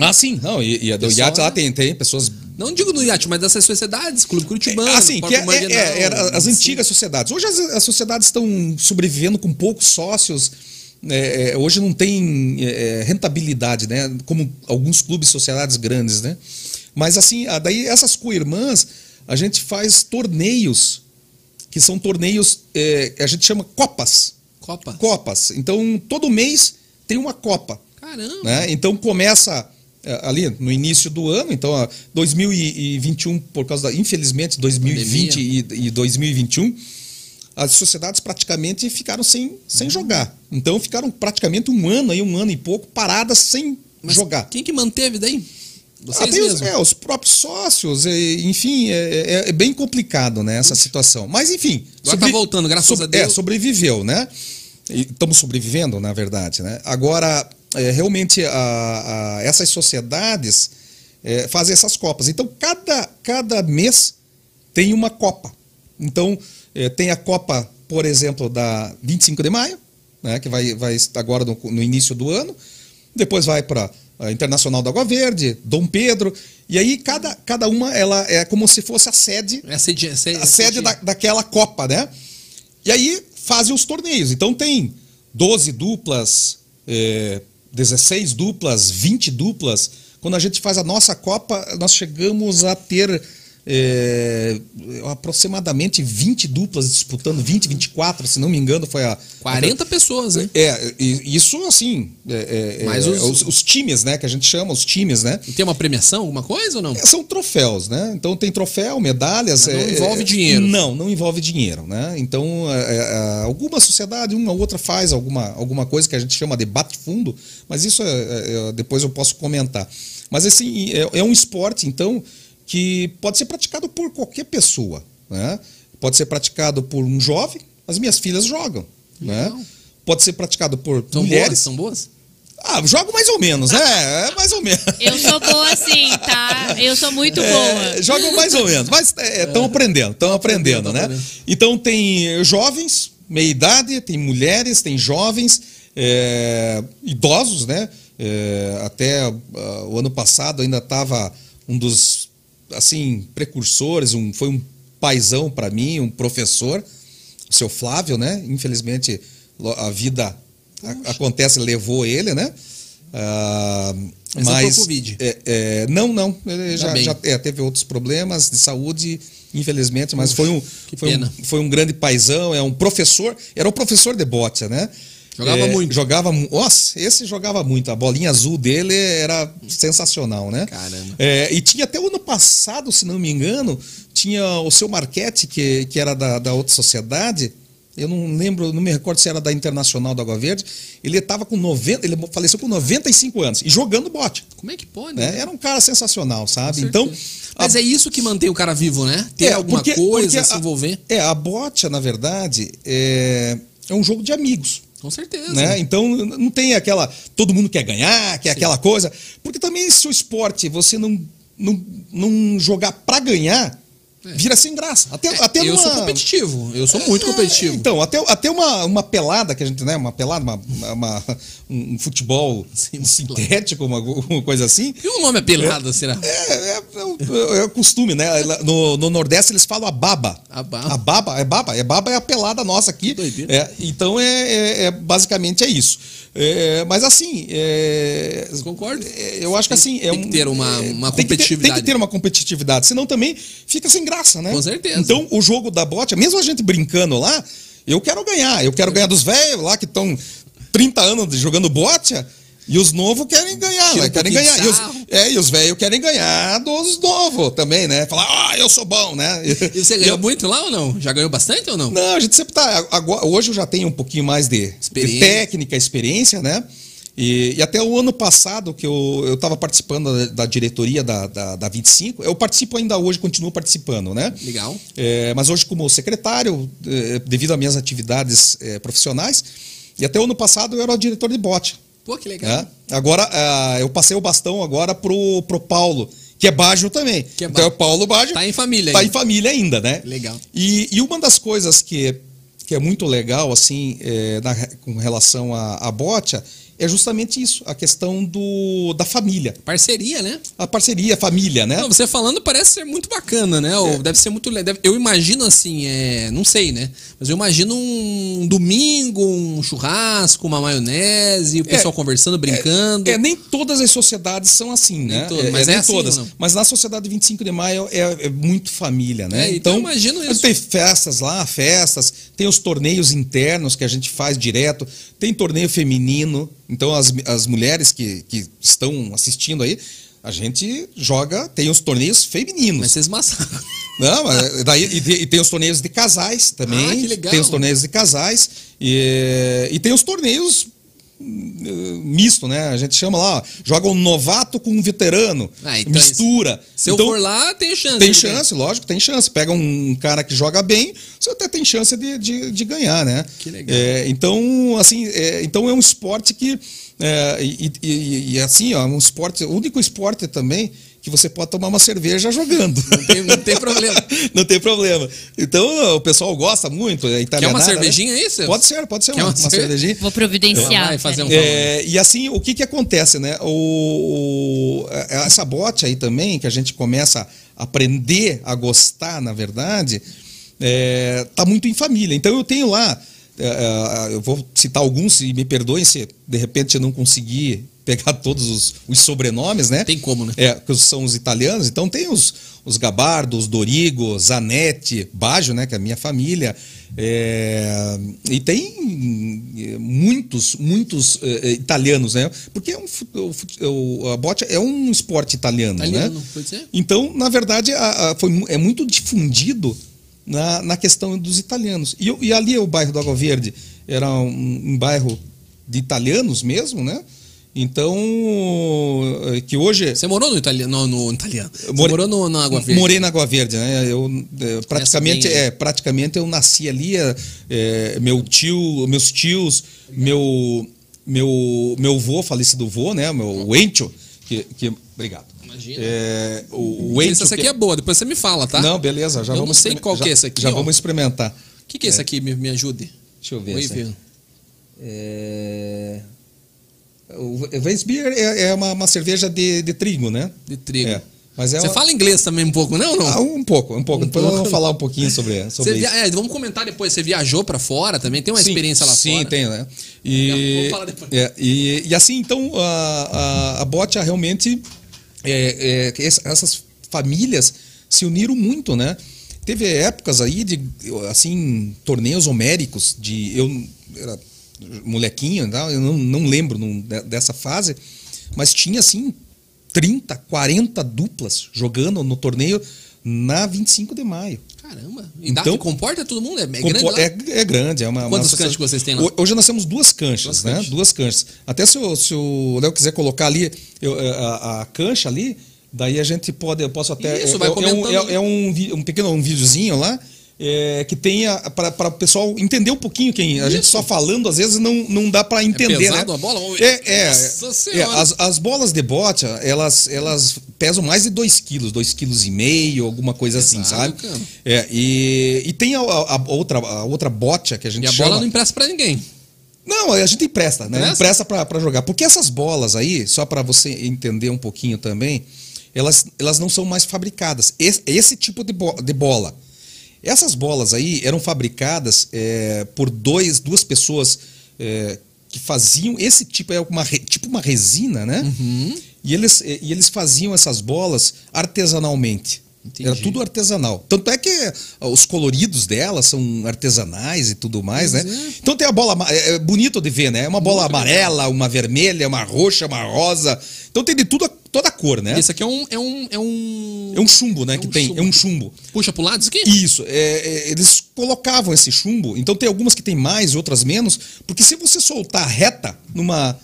Ah, sim, não, e, e a do Yacht lá né? tem, tem pessoas Não digo no iate, mas dessas sociedades, Clube Curitibano, assim, que é, próprio é- Marginal, é, era as assim. antigas sociedades. Hoje as, as sociedades estão sobrevivendo com poucos sócios. é, é, hoje não tem é, é, rentabilidade, né? Como alguns clubes, sociedades grandes, né? Mas assim, daí essas co-irmãs, a gente faz torneios, que são torneios, é, a gente chama copas. Copa. Copas. Então, todo mês tem uma copa. Caramba. Né? Então começa é, ali no início do ano, então ó, 2021 por causa da infelizmente 2020 e, e 2021 as sociedades praticamente ficaram sem, sem jogar. Então ficaram praticamente um ano aí, um ano e pouco paradas sem Mas jogar. Quem que manteve daí? Vocês tem os, é, os próprios sócios, enfim, é, é- é bem complicado né, essa situação. Mas enfim. Agora tá voltando, graças a Deus. É, sobreviveu, né? E estamos sobrevivendo, na verdade. Né? Agora, é, realmente, a- a- essas sociedades é, fazem essas copas. Então, cada, cada mês tem uma copa. Então, é, tem a Copa, por exemplo, da 25 de maio, né, que vai, vai agora no, no início do ano. Depois vai para a Internacional da Água Verde, Dom Pedro. E aí, cada, cada uma ela é como se fosse a sede É a sede, a sede, a sede da, daquela Copa, né? E aí fazem os torneios. Então tem 12 duplas, eh, 16 duplas, 20 duplas. Quando a gente faz a nossa Copa, nós chegamos a ter eh, aproximadamente 20 duplas disputando, 20, 24, se não me engano, foi a. 40 pessoas, né? É, isso assim. É, é, Mas é, os- os, os times, né? Que a gente chama, os times, né? E tem uma premiação, alguma coisa ou não? É, São troféus, né? Então tem troféu, medalhas. Mas não é, envolve é, dinheiro. Não, não envolve dinheiro, né? Então é, é, alguma sociedade, uma ou outra faz alguma, alguma coisa que a gente chama de bate-fundo, mas isso é- é- é- depois eu posso comentar. Mas assim, é, é um esporte, então, que pode ser praticado por qualquer pessoa, né? Pode ser praticado por um jovem, as minhas filhas jogam, né? Pode ser praticado por São boas? mulheres. São boas? Ah, jogo mais ou menos, né? É mais ou menos. Eu sou boa assim, tá? Eu sou muito É, boa. jogam mais ou menos, mas estão aprendendo, estão aprendendo, tão né? aprendendo. Então tem eh, jovens, meia idade, tem mulheres, tem jovens, é, idosos, né? É, até ah, o ano passado ainda estava um dos assim precursores, um, foi um paizão para mim, um professor, o seu Flávio, né? Infelizmente a vida a- acontece levou ele, né? Ah, Mas não mas foi Covid? é, é, não, não. Ele já, já é, teve outros problemas de saúde, infelizmente, mas foi um, foi, um, foi um grande paizão, é um professor, era um professor de bote, né? Jogava É, muito. Jogava, nossa, esse jogava muito. A bolinha azul dele era sensacional, né? Caramba. É, e tinha até o ano passado, se não me engano, tinha o seu Marquete, que, que era da, da outra sociedade, eu não lembro, não me recordo se era da Internacional da Água Verde. Ele estava com 90, ele faleceu com 95 anos e jogando bote. Como é que pode? Né? né? Era um cara sensacional, sabe? Então. Mas é isso que mantém o cara vivo, né? Ter É, alguma porque- coisa, porque se a- envolver. É, a bote, na verdade, é, é um jogo de amigos. Com certeza. Né? Então não tem aquela. Todo mundo quer ganhar, quer aquela coisa. Porque também se o esporte você não, não, não jogar pra ganhar, vira sem graça. Até, até É, eu numa- sou competitivo. Eu sou muito competitivo. É, então, até, até uma, uma pelada que a gente, né? Uma pelada, uma, uma- um futebol Sim, sintético, uma, uma coisa assim. E o nome é pelada, será? É, é, é o- é costume, né? No, no Nordeste eles falam a baba. A baba. A baba, é baba. É baba é a pelada nossa aqui. Doideira. É, então, é, é- é- basicamente é isso. É, mas assim, é, Concordo. é, eu acho que assim. É tem que ter uma- é, uma tem que ter- competitividade. Tem que ter uma competitividade, senão também fica sem graça, né? Com certeza. Então, o jogo da bote, mesmo a gente brincando lá, eu quero ganhar. Eu quero ganhar dos velhos lá que estão 30 anos jogando bote. E os novos querem ganhar, né? querem ganhar. E os, é, e os velhos querem ganhar dos novos também, né? Falar, ah, eu sou bom, né? E você ganhou muito lá ou não? Já ganhou bastante ou não? Não, a gente sempre tá. Agora, hoje eu já tenho um pouquinho mais de, de técnica, experiência, né? E, e até o ano passado, que eu estava participando da, da diretoria da, da, da 25, eu participo ainda hoje, continuo participando, né? Legal. É, mas hoje, como secretário, é, devido às minhas atividades é, profissionais, e até o ano passado eu era o diretor de bote. Pô, que legal. né? Agora, ah, eu passei o bastão agora pro, pro Paulo, que é Baggio também. Que é então é o. Paulo Baggio. Tá em família Tá ainda. em família ainda, né? Legal. E, e uma das coisas que, que é muito legal, assim, é, na- com relação à, à bote, é justamente isso, a questão do, da família. Parceria, né? A parceria, a família, né? Não, você falando parece ser muito bacana, né? É. Deve ser muito legal. Eu imagino assim, é, não sei, né? Mas eu imagino um domingo, um churrasco, uma maionese, o pessoal conversando, brincando. É, nem todas as sociedades são assim, né? todas, mas é nem assim todas. Mas na sociedade 25 de maio é, é muito família, né? É, então eu imagino isso. Tem festas lá, festas, tem os torneios internos que a gente faz direto, tem torneio feminino. Então as, as mulheres que, que estão assistindo aí, a gente joga, tem os torneios femininos. Mas vocês massacram. Não, mas daí, e, tem- e tem os torneios de casais também. Ah, que legal. Tem os torneios de casais. E, e tem os torneios eh, misto, né? A gente chama lá, ó, joga um novato com um veterano. Ah, então mistura. Se então, eu for lá, tem chance. tem chance, lógico, tem chance. Pega um cara que joga bem, você até tem chance de, de, de ganhar, né? Que legal. É, então, assim, é, então é um esporte que. é, e, e- e, assim, ó, um esporte, o único esporte também que você pode tomar uma cerveja jogando. Não tem, não tem problema. Não tem problema. Então, o pessoal gosta muito. É Quer uma né? cervejinha aí, Celso? Pode ser, pode ser Quer uma, uma cervejinha. Vou providenciar. Vai fazer um. É, e assim, o que que acontece, né? O, o- essa bote aí também, que a gente começa a aprender a gostar, na verdade, é, tá muito em família. Então eu tenho lá, é, é, eu vou citar alguns e me perdoem se de repente eu não conseguir pegar todos os, os sobrenomes, né? Tem como, né? É, que são os italianos. Então tem os, os Gabardo, os Dorigo, Zanetti, Baggio, né? Que é a minha família. É, e tem eh, muitos, muitos eh, italianos, né? Porque é um, fu- o a bote é um esporte italiano, Italiano, né? pode ser? Então, na verdade, a- a- foi, é muito difundido na, na questão dos italianos. E, e ali o bairro do Água Verde era um, um bairro de italianos mesmo, né? Então, eh, que hoje... Você morou no italiano? No, no italiano. Você More- morou no, na Água Verde? Morei na Água Verde, né? Eu eh, praticamente, bem, né? é, praticamente eu nasci ali. eh, meu tio, meus tios, meu meu meu avô, falecido vô, né? Meu o Encho, que, que obrigado. Imagina. É, o, o Encho Essa aqui é boa, depois você me fala, tá? Não, beleza, já Eu não vamos sei experim- qual já, que é esse aqui, Já ó. vamos experimentar. O que, que é esse aqui? Me, me ajude. Deixa eu ver. Oi, essa. É... O Weissbier é, é uma, uma cerveja de, de trigo, né? De trigo. É. Mas é Você fala inglês também um pouco, não? ou Ah, não? um pouco, um pouco. Um Depois pouco. vamos falar um pouquinho sobre, sobre Você isso. via... é, vamos comentar depois. Você viajou pra fora também? Tem uma Sim, experiência lá sim, fora? tem, né? E, Vamos falar depois. é, e, e assim, então, a, a, a Botia realmente, é, é, ess- essas famílias se uniram muito, né? Teve épocas aí de, assim, torneios homéricos, de, eu era molequinho, tá? eu não, não lembro dessa fase, mas tinha, assim, 30, 40 duplas jogando no torneio na 25 de maio. Caramba. E Então- comporta todo mundo? É, é grande lá? é, é grande, é uma. uma Quantos associação- canchas que vocês têm lá? Ho- Hoje nós temos duas canchas, Duas né? canchas. Duas canchas. Até se o, se o Léo quiser colocar ali eu, a, a cancha ali, daí a gente pode, eu posso até. Isso, é, vai é, é um, comentando é, é um, um pequeno um videozinho lá. É, que tenha para o pessoal entender um pouquinho quem a gente só falando às vezes não, não dá para entender pesado né? a bola? É, é, é, as, as bolas de bote elas elas pesam mais de 2 quilos 2 quilos e meio alguma coisa assim Pesado, sabe cara. é, e, e tem a, a- a outra a outra bote que a gente E a chama bola não empresta pra ninguém. não, a gente empresta, né? Empresta? Empresta pra jogar. Porque essas bolas aí, só para você entender um pouquinho também, elas, elas não são mais fabricadas. Esse, esse tipo de, bo- de bola. Essas bolas aí eram fabricadas é, por dois, duas pessoas é, que faziam esse tipo, é uma, tipo uma resina, né? Uhum. E, eles, e eles faziam essas bolas artesanalmente. Entendi. Era tudo artesanal. Tanto é que os coloridos delas são artesanais e tudo mais, Pois né? é. Então tem a bola. É é bonito de ver, né? É uma bola Muito amarela, uma vermelha, uma roxa, uma rosa. Então tem de tudo, toda a cor, né? Esse aqui é um. É um, é um... É um chumbo, né? É que um tem. chumbo. É um chumbo. Puxa pro lado isso aqui? Isso, é, é, eles colocavam esse chumbo, então tem algumas que tem mais, outras menos, porque se você soltar reta, numa,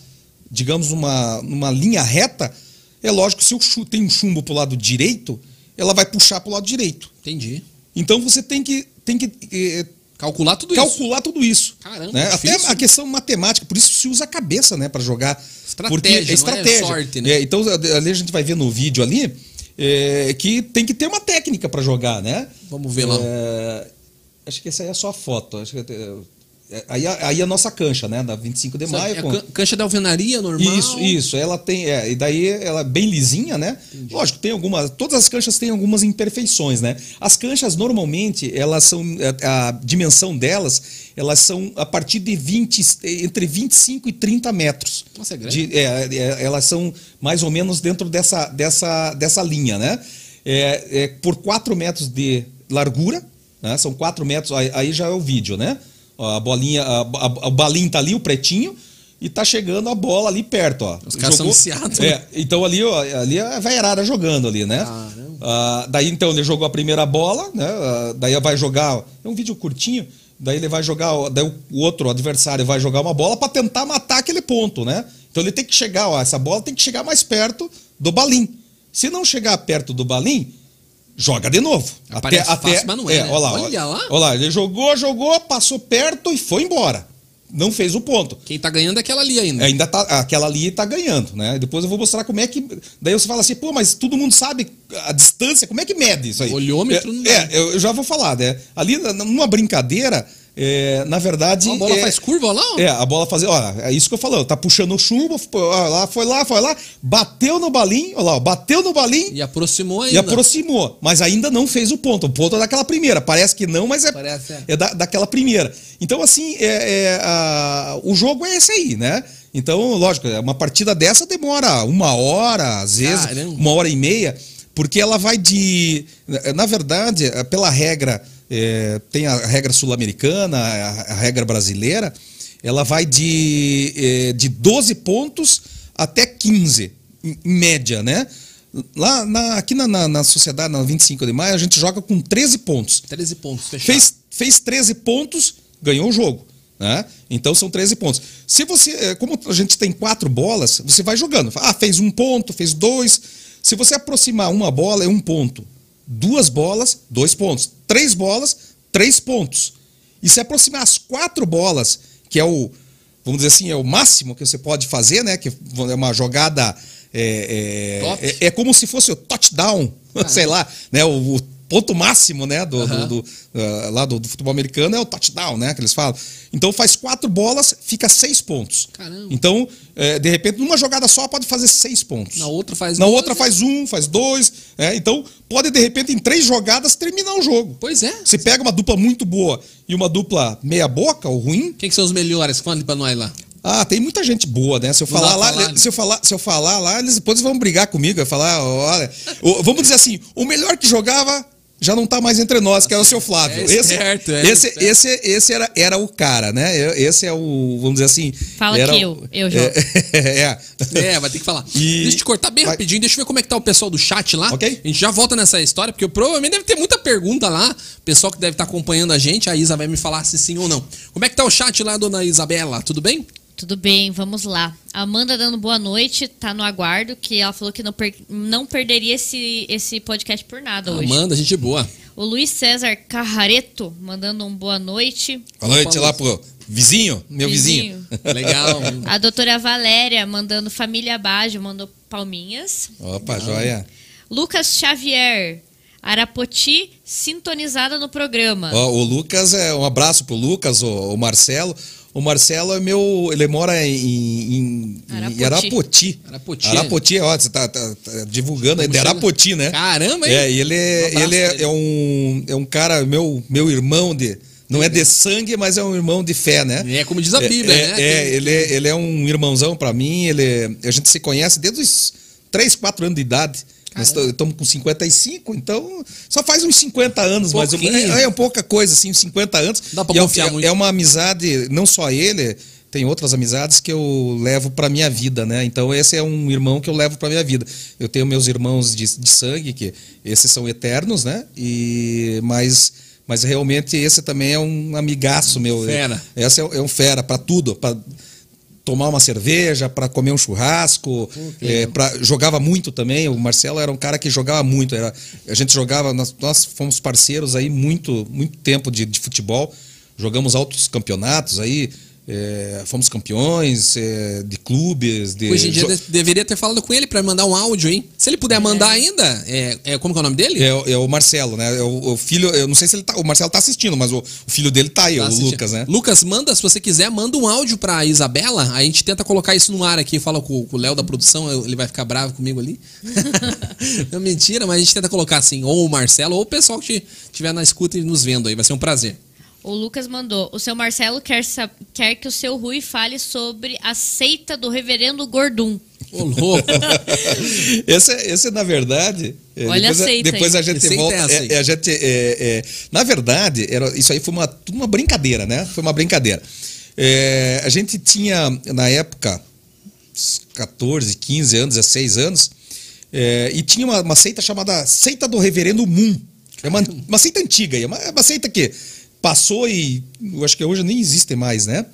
digamos, numa, numa linha reta, é lógico que se chu- tem um chumbo pro lado direito, ela vai puxar pro lado direito. Entendi. Então você tem que, tem que eh, Calcular tudo isso. calcular tudo isso. Caramba, né? Até a questão matemática, por isso se usa a cabeça, né, para jogar. Estratégia, porque é é estratégia. sorte, né? É, então ali a gente vai ver no vídeo ali é, que tem que ter uma técnica para jogar, né? Vamos ver lá. É, acho que essa aí é só a foto. Acho que, é, aí, a- aí a nossa cancha, né, da 25 de Isso maio. é com- can- cancha da alvenaria normal. isso, isso. Ela tem. É, e daí ela é bem lisinha, né? Lógico, tem algumas. Todas as canchas têm algumas imperfeições, né? As canchas, normalmente, elas são. A, a dimensão delas, elas são a partir de 20, entre 25 e 30 metros. Nossa, é grande. De- é, é, elas são mais ou menos dentro dessa, dessa, dessa linha, né? É, é por 4 metros de largura, né? São 4 metros, aí, aí já é o vídeo, né? Ó, a bolinha, a, a- o balinho tá ali, o pretinho, e tá chegando a bola ali perto, ó. Os caras são viciados, É, né? então ali, ó, ali é a veiarada jogando ali, né? Ah, daí então ele jogou a primeira bola, né? Ah, daí vai jogar, é um vídeo curtinho, daí ele vai jogar, daí o o outro adversário vai jogar uma bola para tentar matar aquele ponto, né? Então ele tem que chegar, ó, essa bola tem que chegar mais perto do balim. Se não chegar perto do balim, joga de novo. Aparece fácil, mas não é, né? Olha lá, Olha lá. Olha lá, ele jogou, jogou, passou perto e foi embora. Não fez o ponto. Quem tá ganhando é aquela ali ainda. Ainda tá, aquela ali tá ganhando, né? Depois eu vou mostrar como é que. Daí você fala assim, pô, mas todo mundo sabe a distância, como é que mede isso aí? Olhômetro é, não dá. é, eu já vou falar, né? Ali, numa brincadeira, é, na verdade. A bola é, faz curva, lá, ó. É, a bola fazer. Olha, é isso que eu falo, tá puxando o chumbo, foi lá, foi lá, foi lá, bateu no balinho, olha lá, ó, bateu no balinho E aproximou e ainda. aproximou, mas ainda não fez o ponto. O ponto é daquela primeira. Parece que não, mas é, Parece, é. é da, daquela primeira. Então, assim, é, é, a- o jogo é esse aí, né? Então, lógico, uma partida dessa demora uma hora, às vezes, Caramba. uma hora e meia, porque ela vai de. Na verdade, pela regra, é, tem a regra sul-americana, a, a regra brasileira, ela vai de, é, de 12 pontos até 15, em em média, né? Lá na- aqui na, na, na sociedade, na 25 de maio, a gente joga com 13 pontos. 13 pontos, fechado. Fez, fez 13 pontos, ganhou o jogo. Né? Então são 13 pontos. Se você, eh, como a gente tem quatro bolas, você vai jogando. Ah, fez um ponto, fez dois. Se você aproximar uma bola, é um ponto. Duas bolas, dois pontos. Três bolas, três pontos. E se aproximar as quatro bolas, que é o, vamos dizer assim, é o máximo que você pode fazer, né? Que é uma jogada. É, é, é- é como se fosse o touchdown, sei lá, né? O, o ponto máximo, né? Do, do- do, ah, lá do, do futebol americano é o touchdown, né? Que eles falam. Então faz quatro bolas, fica seis pontos. Caramba. Então, eh, de repente, numa jogada só pode fazer seis pontos. Na outra faz Na dois, outra faz um, faz dois. é, então, pode, de repente, em três jogadas, terminar o jogo. Pois é. Você pega uma dupla muito boa e uma dupla meia boca ou ruim, Quem que são os melhores? Fala pra nós lá. ah, tem muita gente boa, né? Se eu falar lá, falar, né? se eu falar, se eu falar lá, eles depois vão brigar comigo, vai falar, olha, vamos dizer assim, o melhor que jogava já não tá mais entre nós, que era o seu Flávio. É esse, esperto, é esse, esperto. esse, esse era, era o cara, né? Esse é o, vamos dizer assim. Fala era que o- eu- eu jogo. É. é. É, vai ter que falar. E- Deixa eu te cortar bem Vai. rapidinho, deixa eu ver como é que tá o pessoal do chat lá. Ok. A gente já volta nessa história, porque provavelmente deve ter muita pergunta lá. Pessoal que deve estar acompanhando a gente, a Isa vai me falar se sim ou não. Como é que tá o chat lá, dona Isabela? Tudo bem? Tudo bem, vamos lá. A Amanda dando boa noite, tá no aguardo, que ela falou que não, per- não perderia esse, esse podcast por nada hoje. Amanda, gente boa. O Luiz César Carrareto mandando um boa noite. Boa noite lá pro vizinho, meu vizinho. Legal. A doutora Valéria mandando família Baggio, mandou palminhas. Opa, joia. Lucas Xavier, Arapoti, sintonizada no programa. Ó, o Lucas, é um abraço pro Lucas, o, o Marcelo. O Marcelo é meu. Ele mora em, em, Arapoti. Arapoti. Arapoti. Arapoti, ó, você tá, tá- tá divulgando aí, de? Arapoti, né? Caramba, hein? É, e ele, é- Um ele é, é um, é um cara, meu, meu irmão de. Não é de sangue, mas é um irmão de fé, né? É como diz a Bíblia, é, né? É, ele, é- ele é um irmãozão pra mim. Ele, a gente se conhece desde os 3, 4 anos de idade. Estamos com 55, então só faz uns 50 anos, mais ou menos. Pouquinho. É, é pouca coisa, assim, uns 50 anos. Dá pra E é, confiar é- muito. é uma amizade, não só ele, tem outras amizades que eu levo pra minha vida, né? Então esse é um irmão que eu levo pra minha vida. Eu tenho meus irmãos de, de sangue, que esses são eternos, né? E, mas, mas realmente esse também é um amigaço meu. Fera. Esse é, é um fera pra tudo, pra tomar uma cerveja, pra comer um churrasco, é, pra- jogava muito também. O Marcelo era um cara que jogava muito. Era, a gente jogava, nós, nós fomos parceiros aí muito, muito tempo de, de futebol. Jogamos altos campeonatos aí, é, fomos campeões é, de clubes. De, Hoje em dia deveria ter falado com ele pra mandar um áudio, hein? Se ele puder mandar ainda, é, é- como é o nome dele? é, o- é Marcelo, né? É o, o filho, eu não sei se ele tá. O Marcelo tá assistindo, mas o, o filho dele tá aí, Tá o assistindo. Lucas, né? Lucas, manda, se você quiser, manda um áudio pra Isabela. A gente tenta colocar isso no ar aqui. Fala com, com o Léo da produção, ele vai ficar bravo comigo ali. é mentira, mas a gente tenta colocar assim, ou o Marcelo, ou o pessoal que estiver na escuta e nos vendo aí. Vai ser um prazer. O Lucas mandou. O seu Marcelo quer, quer que o seu Rui fale sobre a seita do reverendo Gordum. Ô, louco. esse, esse, na verdade. é, Olha depois, a seita depois aí. a gente seita volta. é é, é, a gente, é, é, na verdade, era, isso aí foi uma, tudo uma brincadeira, né? Foi uma brincadeira. É, a gente tinha, na época, uns 14, 15 anos, 16 anos, é, e tinha uma, uma seita chamada Seita do Reverendo Moon. É uma, uma seita antiga, é uma, é uma seita que passou e eu acho que hoje nem existe mais, né?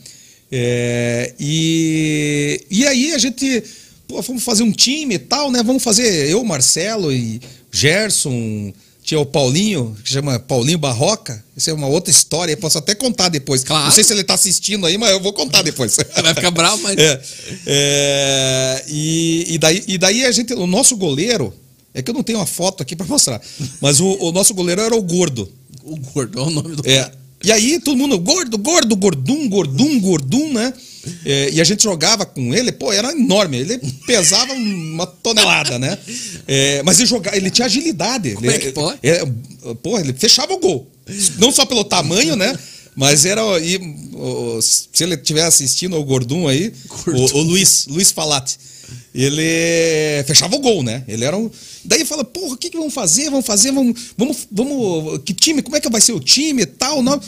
É, e, e aí a gente, pô, vamos fazer um time e tal, né? Vamos fazer eu, Marcelo e Gerson, tinha o Paulinho, que chama Paulinho Barroca. Isso é uma outra história, eu posso até contar depois. Claro. Não sei se ele tá assistindo aí, mas eu vou contar depois. Vai ficar bravo, mas. É, é, e, e daí, e daí a gente, o nosso goleiro, é que eu não tenho uma foto aqui para mostrar, mas o, o nosso goleiro era o Gordo. O gordo, olha o nome do É. cara. E aí todo mundo, gordo, gordo, gordum, gordum, gordum, né? É, e a gente jogava com ele, pô, era enorme, ele pesava uma tonelada, né? É, mas ele jogava, ele tinha agilidade. Como é ele, que pode? é, pô, ele fechava o gol. Não só pelo tamanho, né? Mas era. E, se ele estiver assistindo o Gordum aí, Gordum. o, o Luiz, Luiz Falati. Ele fechava o gol, né? Ele era um. Daí fala, porra, o que, que vamos fazer? Vamos fazer, vamos, vamos, vamos. Que time? Como é que vai ser o time e tal? Não.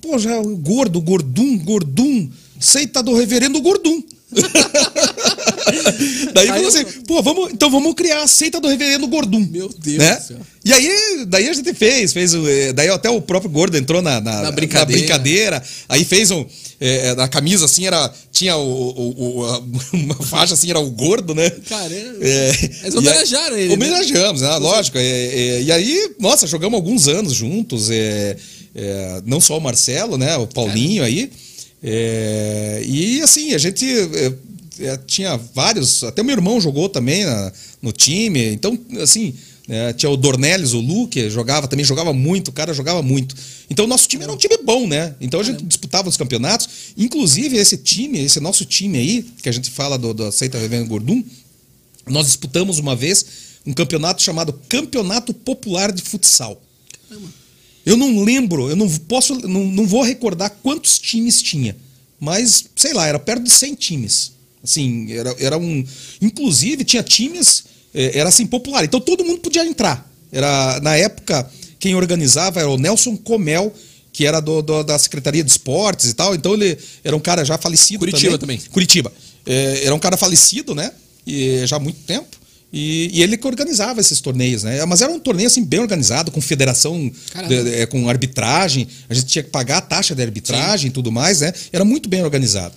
Pô, já o gordo, gordum, gordum. Seita do reverendo gordum. daí Aí falou eu- assim, pô, vamos, então vamos criar a seita do reverendo gordum. Meu Deus né? do céu. E aí, daí a gente fez, fez eh, daí até o próprio gordo entrou na, na, Na brincadeira. brincadeira. Aí fez um, eh, na camisa assim era tinha o, o- o- a- uma faixa assim era o gordo, né? Caramba. É, Mas e homenagearam aí- ele, né? Homenageamos, né? Lógico. é, é, e aí, nossa, jogamos alguns anos juntos. é, é, não só o Marcelo, né? O Paulinho aí. É, e assim, a gente é, é, tinha vários. Até o meu irmão jogou também na- no time. Então, assim. né, tinha o Dornelles, o Luque, jogava também, jogava muito, o cara jogava muito. Então o nosso time era um time bom, né? Então a gente disputava os campeonatos. Inclusive, esse time, esse nosso time aí, que a gente fala do, do Aceita Revendo Gordum, nós disputamos uma vez um campeonato chamado Campeonato Popular de Futsal. Eu não lembro, eu não posso, não, não vou recordar quantos times tinha, mas sei lá, era perto de 100 times. Assim, era, era um, inclusive tinha times, eh, era assim popular, então todo mundo podia entrar. Era na época quem organizava era o Nelson Comel, que era do, do, da Secretaria de Esportes e tal. Então ele era um cara já falecido Curitiba também. Curitiba. É, era um cara falecido, né? E já há muito tempo. E, e, ele que organizava esses torneios, né? Mas era um torneio assim bem organizado, com federação, de, é, com arbitragem. A gente tinha que pagar a taxa de arbitragem e tudo mais, né? Era muito bem organizado.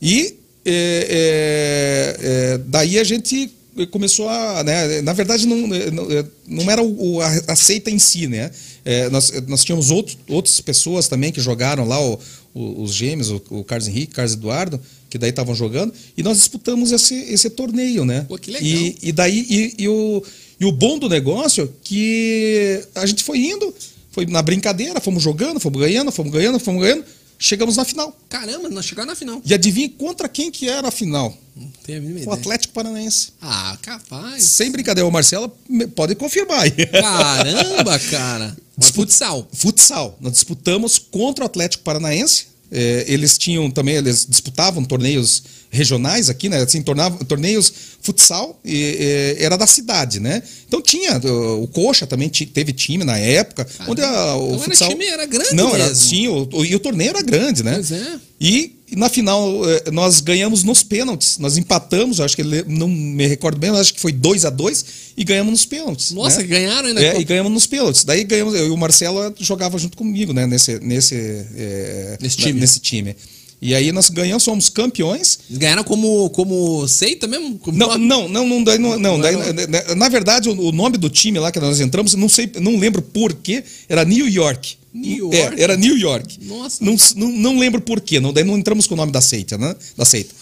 E é, é, é daí a gente começou a. Né, na verdade, não, não, não era o, a, a seita em si, né? É, nós, nós tínhamos outro, outras pessoas também que jogaram lá, o, o, os gêmeos, o, o Carlos Henrique, Carlos Eduardo, que daí estavam jogando, e nós disputamos esse, esse torneio, né? Pô, que legal. E, e daí, e, e, o, e o bom do negócio é que a gente foi indo, foi na brincadeira, fomos jogando, fomos ganhando, fomos ganhando, fomos ganhando, chegamos na final. Caramba, nós chegamos na final. E adivinha contra quem que era a final? Não tenho a mínima O Atlético Paranaense. Ah, capaz. Sem brincadeira, o Marcelo pode confirmar aí. Caramba, cara. Mas futsal. Futsal. Nós disputamos contra o Atlético Paranaense. É, eles tinham também, eles disputavam torneios regionais aqui, né? Assim, tornavam, torneios futsal e, e, era da cidade, né? Então tinha o, o Coxa também teve time na época, Caramba. onde a, o Então futsal era time era grande não era mesmo. sim, o, o- e o torneio era grande, né? Pois é. E e na final eh, nós ganhamos nos pênaltis, nós empatamos, acho que ele- não me recordo bem, mas acho que foi 2 a 2 e ganhamos nos pênaltis. Nossa, né? ganharam ainda. É, e ganhamos nos pênaltis. Daí ganhamos, eu e o Marcelo jogava junto comigo, né, nesse nesse eh, Nesse time. nesse time. E aí nós ganhamos, somos campeões. Eles ganharam como, como seita mesmo? Como Não, não, não, não, daí não, não, daí, era- na- na verdade o, nome do time lá que nós entramos, não sei, não lembro por quê, era New York. New É, York? era New York. Nossa. Não, não, não lembro por quê, não, daí não entramos com o nome da seita, né? Da seita.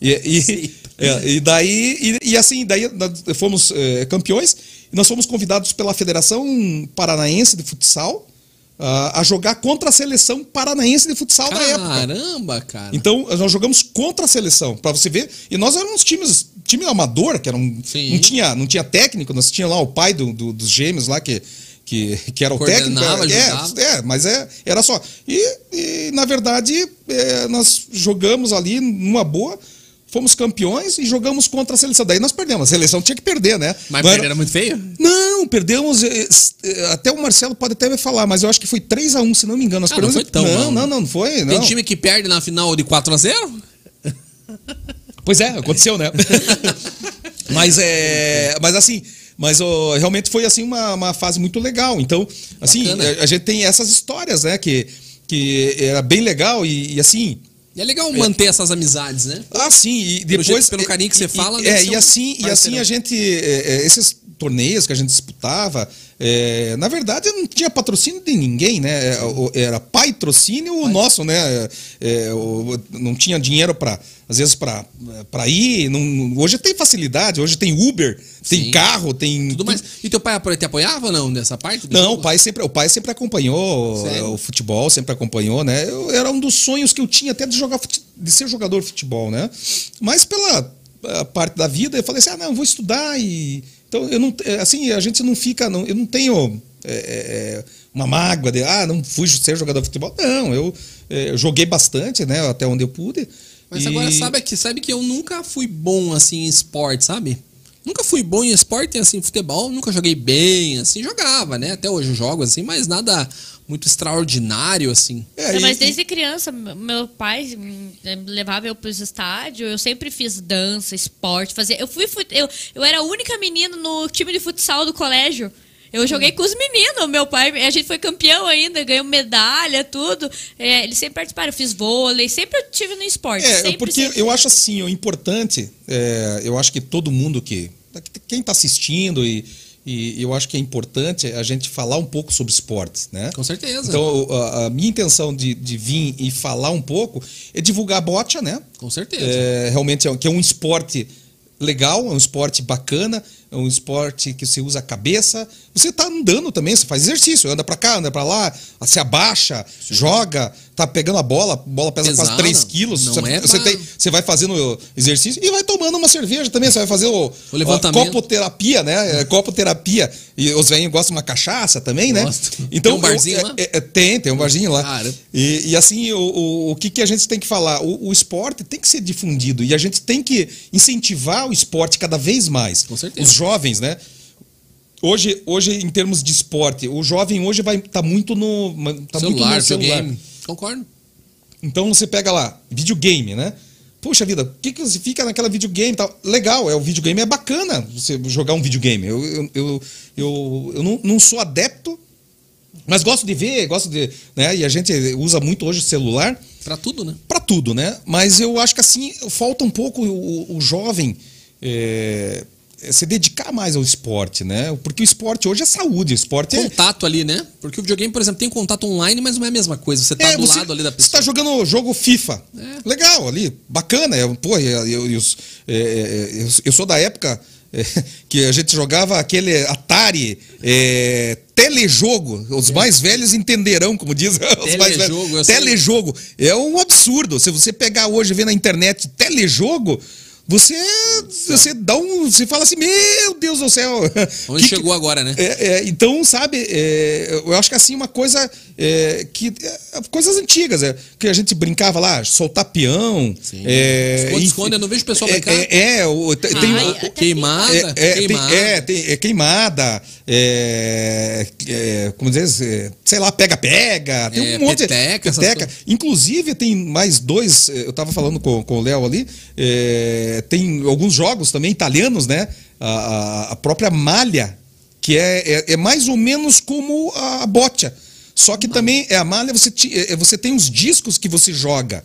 E, e, é, e daí, e, e assim, daí fomos eh, campeões e nós fomos convidados pela Federação Paranaense de Futsal a jogar contra a seleção paranaense de futsal da época. Caramba, cara. Então, nós jogamos contra a seleção, pra você ver. E nós éramos times, time amador, que era um, não tinha, não tinha técnico, nós tinha lá o pai do, do- dos gêmeos lá que que, que era o técnico. É, ajudava. é, mas é, era só. E, e, na verdade, é, nós jogamos ali numa boa, fomos campeões e jogamos contra a seleção. Daí nós perdemos. A seleção tinha que perder, né? Mas Não perder era- muito feio? não, perdemos. eh, eh, Até o Marcelo pode até me falar, mas eu acho que foi 3 a 1 se não me engano. Nós Ah, não perdemos. foi tão não, mal, não, né? não, não foi. Não. Tem time que perde na final de 4 a 0 Pois é, aconteceu, né? mas é. Mas assim. Mas ó, realmente foi assim uma, uma fase muito legal. Então, assim, a, a gente tem essas histórias, né? Que, que era bem legal e, e assim. E é legal manter essas amizades, né? Ah, sim, e Pelo depois. jeito, pelo carinho que você e- fala, É, e assim, e assim a gente. é, é, esses torneios que a gente disputava, é, na verdade não tinha patrocínio de ninguém, né? É, Era patrocínio o nosso, né? É, não tinha dinheiro para às vezes para para ir. não- hoje tem facilidade, hoje tem Uber, tem Sim. carro, tem Tudo mais. E teu pai te apoiava ou não nessa parte? não, o pai sempre, o pai sempre acompanhou Sério? o futebol, sempre acompanhou, né? Eu- era um dos sonhos que eu tinha até de jogar de ser jogador de futebol, né? Mas pela eh, parte da vida, eu falei assim: "Ah, não, vou estudar e então eu não eh, assim, a gente não fica, não, eu não tenho eh, eh, uma mágoa de, ah, não fui ser jogador de futebol. Não, eu, eh, eu joguei bastante, né, até onde eu pude. Mas E- agora sabe que, sabe que eu nunca fui bom assim em esporte, sabe? Nunca fui bom em esporte, assim, futebol, nunca joguei bem, assim, jogava, né? Até hoje eu jogo, assim, mas nada muito extraordinário, assim. É, e- mas desde criança, meu pai hum, levava eu pros estádios, eu sempre fiz dança, esporte, fazia. Eu fui eu, eu era a única menina no time de futsal do colégio. Eu joguei com os meninos, meu pai, a gente foi campeão ainda, ganhou medalha, tudo. É, eles sempre participaram, eu fiz vôlei, sempre eu tive no esporte. É, sempre, porque sempre. eu acho assim, o importante, é, eu acho que todo mundo que. Quem está assistindo e, e eu acho que é importante a gente falar um pouco sobre esportes, né? Com certeza. Então, a, a minha intenção de, de vir e falar um pouco é divulgar a bocha, né? Com certeza. É, realmente é, que é um esporte legal, é um esporte bacana, um esporte que você usa a cabeça. Você tá andando também, você faz exercício, anda para cá, anda para lá, se abaixa, joga, tá pegando a bola, a bola pesa Pesado, quase 3 quilos. não você, é você, pra- tem- você vai fazendo exercício e vai tomando uma cerveja também. Você vai fazer o, O levantamento. a copoterapia, né? É, Copoterapia. E os velhinhos gostam de uma cachaça também, né? Gosto. Então, Tem um barzinho eu- lá? é- é- tem, tem um barzinho lá. Cara. E, e assim, o, o, o que, que a gente tem que falar? O, o esporte tem que ser difundido e a gente tem que incentivar o esporte cada vez mais. Com certeza. Os jovens, né? Hoje, hoje, em termos de esporte, o jovem hoje vai estar tá muito no. Tá celular, muito no celular. Videogame. Concordo. Então você pega lá, videogame, né? Puxa vida, o que, que você fica naquela videogame tal? Legal, é, o videogame é bacana você jogar um videogame. Eu, eu, eu, eu, eu não, não sou adepto, mas gosto de ver, gosto de. Né? E a gente usa muito hoje o celular. Para tudo, né? Para tudo, né? Mas eu acho que assim, falta um pouco o, o jovem. É, se dedicar mais ao esporte, né? Porque o esporte hoje é saúde, o esporte é contato é... ali, né? Porque o videogame, por exemplo, tem contato online, mas não é a mesma coisa. Você tá é, do você, lado ali da pessoa. Você tá jogando jogo FIFA. É. Legal ali, bacana. Eu, pô, eu, eu, eu, é, eu, sou da época que a gente jogava aquele Atari é, telejogo. Os mais velhos entenderão, como diz velhos. Telejogo. É um absurdo. Se você pegar hoje e ver na internet telejogo, você, você dá um. Você fala assim, meu Deus do céu. Onde que, chegou agora, né? É, é, então, sabe, é, eu acho que assim, uma coisa é, que. É, coisas antigas, é, que a gente brincava lá, soltar peão. Sim. É, esconde, esconde, eu não vejo o pessoal brincar. É, é o, tem, Ai, queimada. É, queimada. Tem, é, tem, é queimada. É, é, como dizer, sei lá, pega-pega. Tem um monte peteca, de. Peteca. Inclusive, tem mais dois. Eu tava falando com, com o Léo ali. É, tem alguns jogos também italianos, né? A, a própria malha, que é, é, é, mais ou menos como a bocha. Só que também é a malha, você, é, é, você tem os discos que você joga.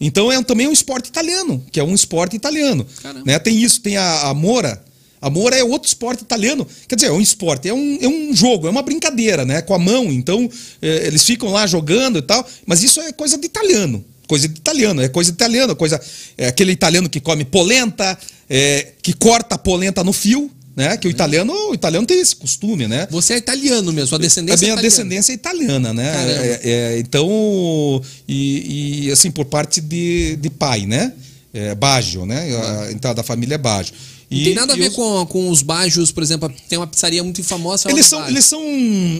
Então é também um esporte italiano, que é um esporte italiano. Né? Tem isso, tem a, a Mora. A Mora é outro esporte italiano. Quer dizer, é um esporte, é um, é um jogo, é uma brincadeira, né? Com a mão. Então, é, eles ficam lá jogando e tal. Mas isso é coisa de italiano coisa de italiano, é coisa de italiano, coisa, é aquele italiano que come polenta, é, que corta a polenta no fio, né? Que o italiano, o italiano tem esse costume, né? Você é italiano mesmo, a descendência. A minha é descendência é italiana, né? É, é, então, e, e, assim por parte de, de pai, né? É, Baggio, né? Ah. Então da família é Baggio. E, tem nada a ver eu... com, com os Bajos, por exemplo, tem uma pizzaria muito famosa. Eles são, eles são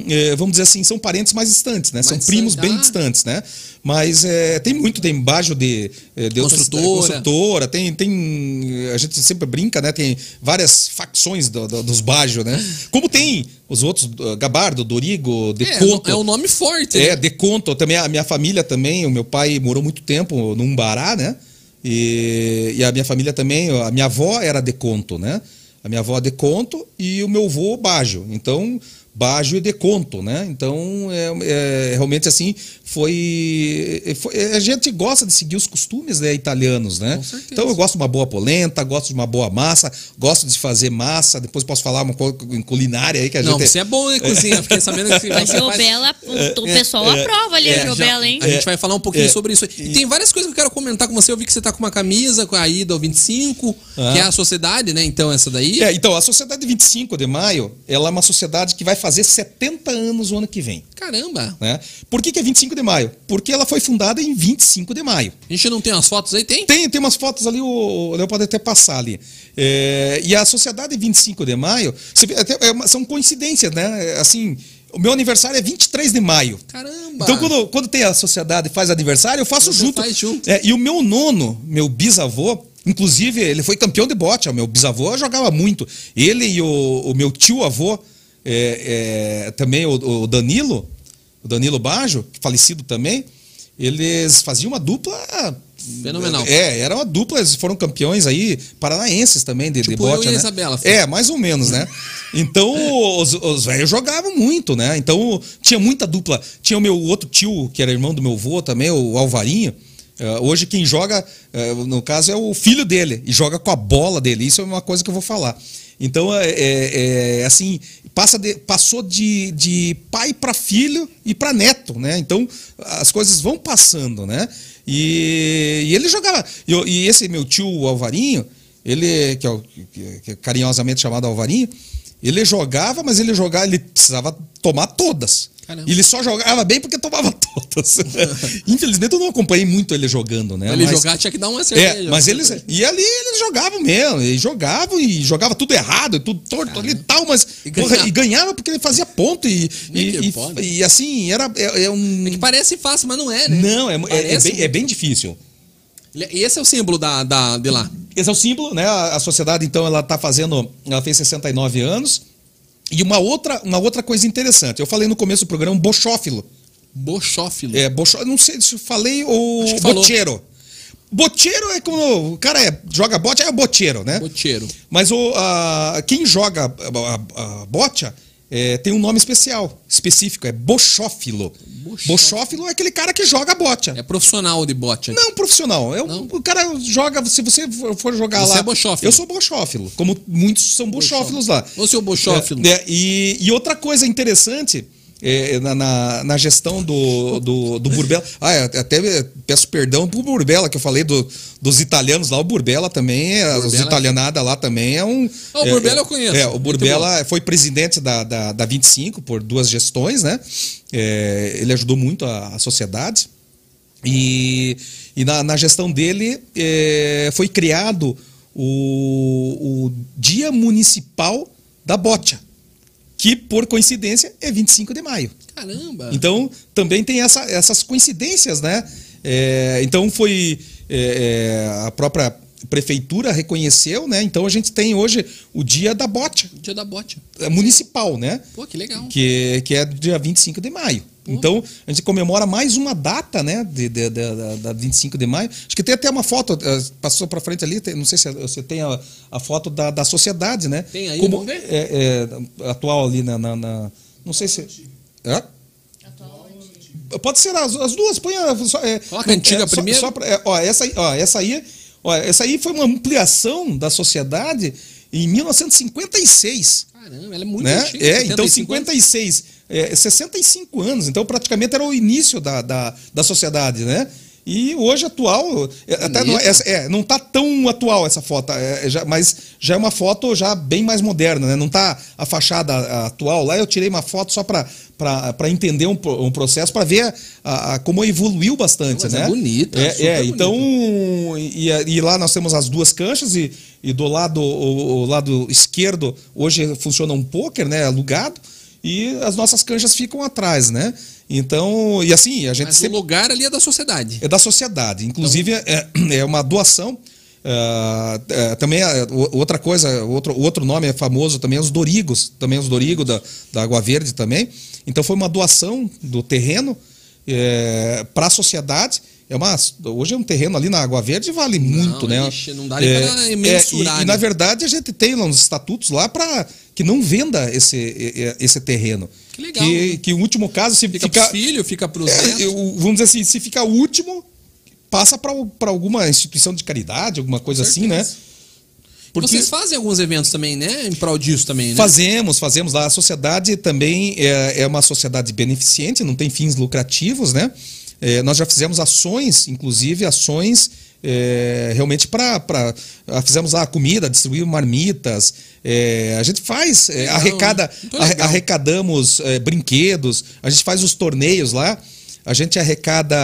é, vamos dizer assim, são parentes mais distantes, né? Mais são primos bem distantes, né? Mas é, tem muito, tem Bajo de, é, de construtora. Outras, construtora, tem, tem. A gente sempre brinca, né? Tem várias facções do, do, dos Bajo, né? Como tem os outros, Gabardo, Dorigo, Deconto. É, é um nome forte. É, né? Deconto. Também a minha família também, o meu pai morou muito tempo num Bará, né? E, e, a minha família também, a minha avó era de conto, né? A minha avó de conto e o meu avô Bajo. Então, Bajo e de conto, né? Então, é, é realmente assim, foi, foi, A gente gosta de seguir os costumes né, italianos, né? Então, eu gosto de uma boa polenta, gosto de uma boa massa, gosto de fazer massa. Depois posso falar uma coisa em culinária aí que a gente. Não, você é bom em cozinha, fiquei sabendo que Mas Jobela, faz... o, o pessoal é, aprova ali é, a Jobela, hein? A gente vai falar um pouquinho é. sobre isso. E tem várias coisas que eu quero comentar com você. Eu vi que você tá com uma camisa com a ida ao 25, ah. que é a sociedade, né? Então, essa daí. É, então, a Sociedade 25 de Maio, ela é uma sociedade que vai fazer 70 anos o ano que vem. Caramba! Né? Por que, que é 25 de maio? Porque ela foi fundada em 25 de maio. A gente não tem umas fotos aí? Tem? Tem, tem umas fotos ali, o Léo pode até passar ali. É, e a Sociedade 25 de maio, é são coincidências, né? Assim, o meu aniversário é 23 de maio. Caramba! Então, quando, quando tem a sociedade e faz aniversário, eu faço Você junto. Faz junto. É, e o meu nono, meu bisavô, inclusive, ele foi campeão de bote. O meu bisavô jogava muito. Ele e o, o meu tio-avô é, é, também o, o, Danilo, o Danilo Bajo, falecido também, eles faziam uma dupla. Fenomenal. É, era uma dupla, eles foram campeões aí, paranaenses também, de, tipo de bote. Eu né? Isabela. É, mais ou menos, né? Então, os, os velhos jogavam muito, né? Então, tinha muita dupla. Tinha o meu outro tio, que era irmão do meu avô também, o Alvarinho. Uh, hoje quem joga, uh, no caso, é o filho dele, e joga com a bola dele. Isso é uma coisa que eu vou falar. Então, é, é, é assim, passa de, passou de, de pai para filho e para neto, né? Então, as coisas vão passando, né? E, e ele jogava. E, e, esse meu tio Alvarinho, ele, que é, que é carinhosamente chamado Alvarinho, ele jogava, mas ele jogava, ele precisava tomar todas. Caramba. E ele só jogava bem porque tomava todas. Infelizmente eu não acompanhei muito ele jogando, né? Ele mas, jogar tinha que dar uma cerveja. É, mas eles. E ali eles jogavam mesmo. Eles jogavam e jogava tudo errado, tudo torto ali e tal, mas. E ganhava. Porra, e ganhava porque ele fazia ponto. E, e, e, e, assim, era. É, é um. É que parece fácil, mas não é, né? Não, é, é, é bem, é bem difícil. Esse é o símbolo da, da, de lá. Esse é o símbolo, né? A, a sociedade, então, ela está fazendo. Ela fez 69 anos. E uma outra, uma outra coisa interessante, eu falei no começo do programa bochófilo. Bochófilo. É, bochó, não sei se eu falei ou bocheiro. Bocheiro é como o cara é, joga bote, é bocheiro, né? Bocheiro. Mas o, a, quem joga a, a, a bocha é, tem um nome especial, específico, é bochófilo. Bochófilo. Bochófilo é aquele cara que joga bocha. É profissional de bote. Não profissional. É o, Não? o cara joga. Se você for jogar Você lá. é bochófilo. Eu sou bochófilo. Como muitos são bochófilos lá. Ô, seu bochófilo. É, é, e, e outra coisa interessante. É, na, na, na gestão do, do, do Burbela. Ah, eu até peço perdão pro Burbela, que eu falei do, dos italianos lá. O Burbela também, é, os Burbela- italianada lá também é um. Ah, o é, Burbela é, eu conheço. É, o Muito Burbela foi presidente da, da, da 25 por duas gestões, né? É, ele ajudou muito a, a sociedade. E, e na, na gestão dele é, foi criado o, o Dia Municipal da Bocha, que por coincidência é 25 de maio. Caramba. Então também tem essa- essas coincidências, né? É, então foi é, é, a própria prefeitura reconheceu, né? Então a gente tem hoje o Dia da Bocha Dia da bote. é, municipal, né? Pô, que legal. que, que é dia 25 de maio. Então, a gente comemora mais uma data, né, de, de, de- da, da 25 de maio. Acho que tem até uma foto, eh, passou para frente ali, tem- não sei se você tem a, a foto da, da sociedade, né? Tem aí, Como? É, é, atual ali na, na- na- Não sei se. Hã? Pode ser as, as duas, põe a. Só, é, Coloca a antiga só- primeiro. só pra- é, ó, essa, ó, essa aí. Ó, essa aí foi uma ampliação da sociedade em 1956 Caramba, ela é muito né? antiga. É, 75 então anos. 56, é, 65 anos, então praticamente era o início da, da, da sociedade, né? E hoje atual, é, até não, é, Bonita. é, não tá tão atual essa foto, é, é já- mas já é uma foto já bem mais moderna, né? Não tá a fachada atual lá, eu tirei uma foto só para para entender um, um processo, para ver a, a- como evoluiu bastante, Mas é né? bonita, É, super é, bonita. então e, e lá nós temos as duas canchas e, e do lado o, o lado esquerdo hoje funciona um poker, né, alugado, e as nossas canchas ficam atrás, né? Então, e assim, a gente Mas sempre o lugar ali é da sociedade. é da sociedade. Inclusive, é, é uma doação. ah, é, também é, outra coisa, outro, outro nome é famoso também, os Dorigos, também os Dorigos da, da Água Verde também. Então foi uma doação do terreno para a sociedade. É uma, hoje é um terreno ali na Água Verde vale muito, né? ixi, não dá nem pra mensurar, e, e, né? na verdade a gente tem lá uns estatutos lá para que não venda esse, e- e- esse terreno. Que legal, Que, né? que o último caso se Fica fica, pros filhos, fica pros é, netos. eu- vamos dizer assim, se ficar o último, passa para alguma instituição de caridade, alguma coisa assim, né? certeza. Vocês fazem alguns eventos também, né? Em prol disso também, né? Fazemos, fazemos lá. A sociedade também é, é uma sociedade beneficente, não tem fins lucrativos, né? É, nós já fizemos ações, inclusive ações é, realmente para. Fizemos lá comida, distribuímos marmitas. é, a gente faz, é, Legal, arrecada, arrecadamos é, brinquedos, a gente faz os torneios lá, a gente arrecada.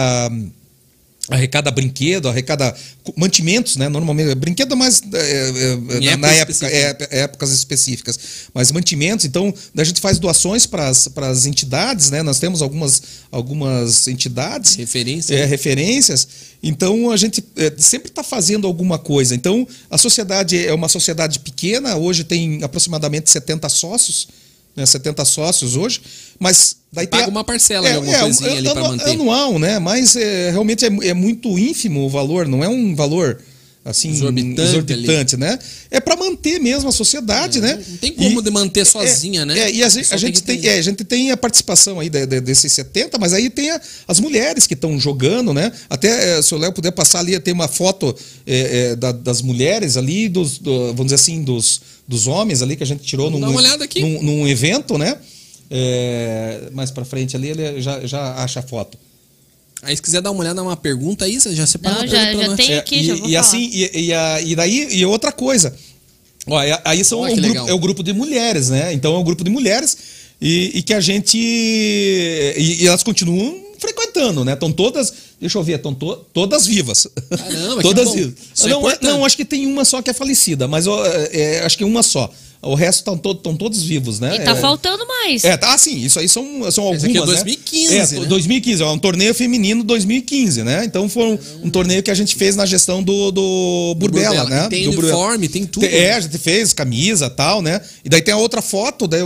Arrecada brinquedo, arrecada mantimentos, né? Normalmente, brinquedo é mais é, é, na, época, é, épocas específicas. Mas mantimentos, então, a gente faz doações para as entidades, né? Nós temos algumas, algumas entidades. Referência. É, referências. Então a gente é, sempre está fazendo alguma coisa. Então a sociedade é uma sociedade pequena, hoje tem aproximadamente 70 sócios, né, 70 sócios hoje, mas daí Paga tem a- uma parcela de alguma coisinha ali pra anu- manter. Anual, né? Mas é, realmente é, é muito ínfimo o valor, não é um valor assim Exorbitante exorbitante né? É para manter mesmo a sociedade, né? Não tem como E- de manter sozinha, é, né? É, e a, a gente tem, é, a gente tem a participação aí de- de- desses 70, mas aí tem as mulheres que estão jogando, né? Até se o Léo puder passar ali, tem uma foto da- das mulheres ali, dos, do- vamos dizer assim, dos, dos homens ali que a gente tirou num, uma num, num evento, né? É, mais pra frente ali, ele já, já acha a foto. Aí se quiser dar uma olhada numa pergunta aí, você já separa Não, uma já- já tem. É, aqui, e, já vou e falar. assim, e, e, a- e daí, e outra coisa. Ó, é- aí são Olha um grupo, é o grupo de mulheres, né? Então é um grupo de mulheres e, e que a gente. E, e elas continuam frequentando, né? Estão todas. Deixa eu ver, estão to, todas vivas. Caramba, que todas vivas. É não, é- não, acho que tem uma só que é falecida, mas ó, é, é, acho que uma só. o resto estão to todos vivos, né? E tá É- faltando mais. é, tá, sim, isso aí são, são algumas, Esse aqui é né? 2015, É, né? 2015, é um torneio feminino 2015, né? Então foi um, um torneio que a gente fez na gestão do, do Burbela, Burbela, né? que tem do uniforme, tem tudo. É, a gente fez camisa e tal, né? E daí tem a outra foto, daí,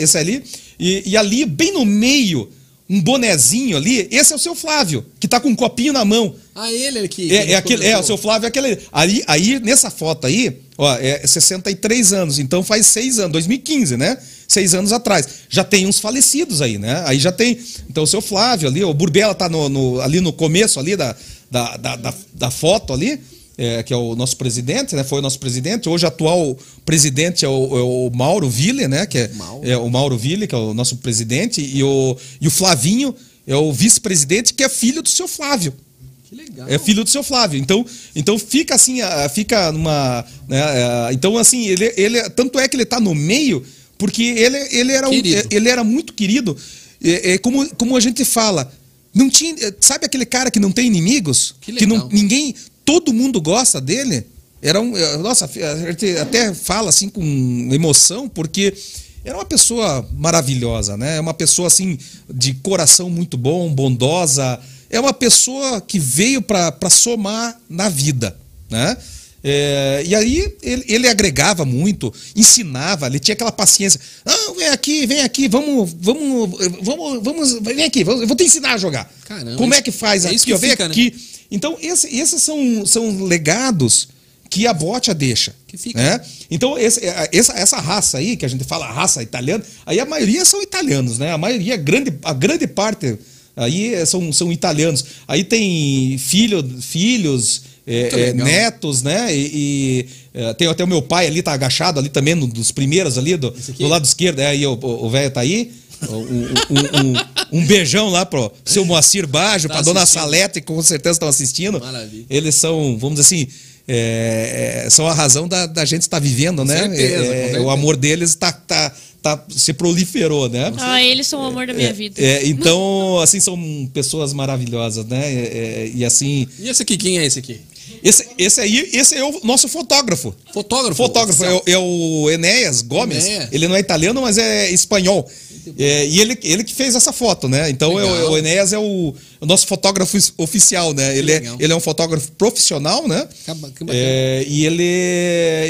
esse ali, e, e ali, bem no meio, um bonezinho ali, esse é o seu Flávio, que tá com um copinho na mão. Ah, ele aqui. É, gente é, aquele, é, o seu Flávio é aquele. Aí, aí, nessa foto aí, ó, é 63 anos, então faz seis anos, 2015, né? Seis anos atrás. Já tem uns falecidos aí, né? Aí já tem. Então, o seu Flávio ali, o Burbela tá no, no- ali no começo ali da, da, da, da, da foto ali. É, que é o nosso presidente, né? Foi o nosso presidente. Hoje, o atual presidente é o, é o Mauro Ville, né? Que é, Mauro. é o Mauro Ville, que é o nosso presidente, e o, e o Flavinho é o vice-presidente, que é filho do seu Flávio. Que legal. É filho do seu Flávio. Então, então fica assim, fica numa. né, então, assim, ele, ele. Tanto é que ele tá no meio, porque ele, ele, era, um, Querido. ele era muito querido. É, é como, como a gente fala. Não tinha, sabe aquele cara que não tem inimigos? Que não, legal. ninguém. Todo mundo gosta dele. Era um. eh, Nossa, até fala assim com emoção, porque era uma pessoa maravilhosa, né? É uma pessoa assim de coração muito bom, bondosa. É uma pessoa que veio para somar na vida, né? É, e aí ele, ele agregava muito, ensinava, ele tinha aquela paciência. Não, vem aqui, vem aqui, vamos, vamos, vamos, vamos, vem aqui, eu vou te ensinar a jogar. Caramba, Como é isso- que faz é aqui? isso que ó, vem fica, né? aqui. Então, esse- esses são, são legados que a bocha deixa. Que fica. Né? Então, esse- essa, essa raça aí, que a gente fala raça italiana, aí a maioria são italianos, né? A maioria, grande, a grande parte aí é- são, são italianos. Aí tem filho, filhos, é, é, netos, né? E, e, é, tem até o meu pai ali, tá agachado ali também, no, dos primeiros ali, do, do lado esquerdo. É, aí o- velho tá aí. Um, um- um- um beijão lá pro seu Moacir Bajo, Tá pra dona assistindo. Salete, que com certeza estão assistindo. Maravilha. Eles são, vamos dizer assim, é, é, são a razão da, da gente estar vivendo, né? certeza, É, com é, certeza. o amor deles tá, tá, tá, se proliferou, né? Ah, eles são o amor da minha vida. É, então, assim, são pessoas maravilhosas, né? É, é, e assim, E esse aqui, quem é esse aqui? Esse, esse aí, esse é o nosso fotógrafo. Fotógrafo. Fotógrafo é, é o Enéas Gomes. Enéas. Ele não é italiano, mas é espanhol. É, e ele, ele que fez essa foto, né? Então é o- o Enéas é o, o nosso fotógrafo oficial, né? Ele é, ele é um fotógrafo profissional, né? Que que. É, e ele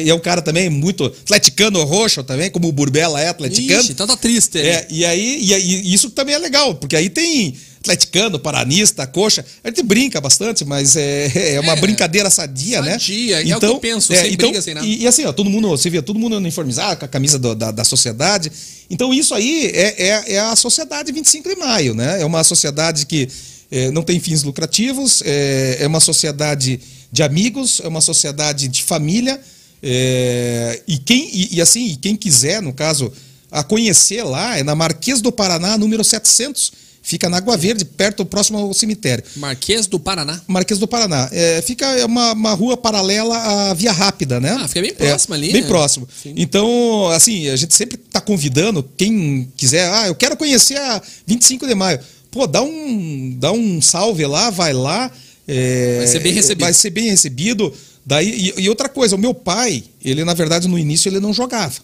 e é um cara também muito atleticano roxo também, como o Burbela é atleticano. Ixi, então tá triste. É, e aí, e, aí- e isso também é legal, porque aí tem atleticano, paranista, coxa. A gente brinca bastante, mas é, é uma É, brincadeira sadia, né? sadia, é o que eu penso, sem briga, sem nada. E, e assim, ó, todo mundo, você vê, todo mundo uniformizado, com a camisa do- da, da sociedade. Então, isso aí é, é, é a sociedade 25 de maio, né? É uma sociedade que é, não tem fins lucrativos, é, é uma sociedade de amigos, é uma sociedade de família. é, e, quem, e, e assim, quem quiser, no caso, a conhecer lá, é na Marquês do Paraná, número 700. Fica na Água Verde, perto, próximo ao cemitério. Marquês do Paraná. Marquês do Paraná. É, fica é uma, uma rua paralela à Via Rápida, né? Ah, fica bem próximo ali, Bem né? próximo. Sim. Então, assim, a gente sempre está convidando quem quiser. Ah, eu quero conhecer a 25 de maio. Pô, dá um, dá um salve lá, vai lá. é, Vai ser bem recebido. Vai ser bem recebido. Daí, e, e outra coisa, o meu pai, ele na verdade no início ele não jogava.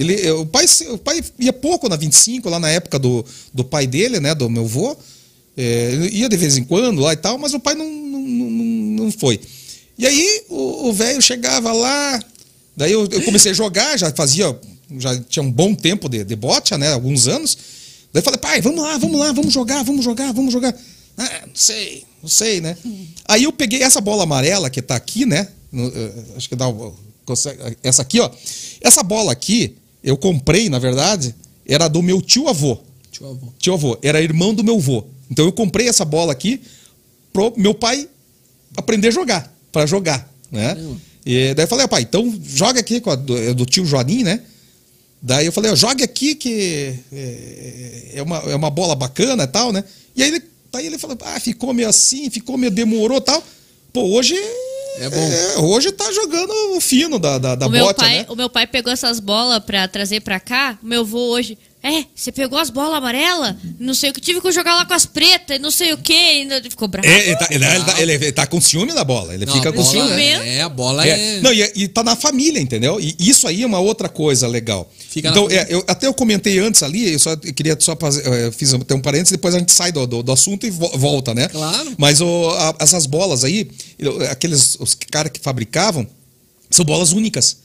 Ele, eh, o, pai, o pai ia pouco na 25, lá na época do, do pai dele, né, do meu avô. É, ia de vez em quando lá e tal, mas o pai não, não, não, não foi. E aí o velho chegava lá, daí eu, eu comecei a jogar, já fazia, já tinha um bom tempo de, de bote, né, alguns anos. Daí eu falei, pai, vamos lá, vamos lá, vamos jogar, vamos jogar, vamos jogar. Ah, não sei, não sei, né? Aí eu peguei essa bola amarela que tá aqui, né? no- eh, acho que dá essa aqui, ó. Essa bola aqui, eu comprei, na verdade, era do meu tio avô. Tio avô. Tio avô, era irmão do meu avô. Então eu comprei essa bola aqui pro meu pai aprender a jogar, para jogar, né? Caramba. E daí eu falei, "Ah, pai, então joga aqui com a do, é do tio Joanim, né? Daí eu falei, ó, jogue aqui que é, é uma, é uma bola bacana e tal, né? E aí ele, daí ele falou, ah, ficou meio assim, ficou meio demorou e tal. Pô, hoje. É bom. hoje tá jogando o fino da, da, da o, meu bota, pai, né? o meu pai pegou essas bolas pra trazer pra cá. O meu avô hoje. É, você pegou as bolas amarelas, não sei o que, tive que jogar lá com as pretas, não sei o que, ainda ficou bravo. É, ele, tá, ele, ele tá, ele- ele tá com ciúme da bola. Ele Não, fica com ciúme. ciúme. É, a bola é. É, Não, e, e tá na família, entendeu? E isso aí é uma outra coisa legal. Então, é, eu, até eu comentei antes ali, eu só eu queria só fazer, eh, fiz até um parênteses, depois a gente sai do, do, do assunto e vo- volta, né? Claro. Mas o, a- essas bolas aí, eu- aqueles os caras que fabricavam, são bolas únicas.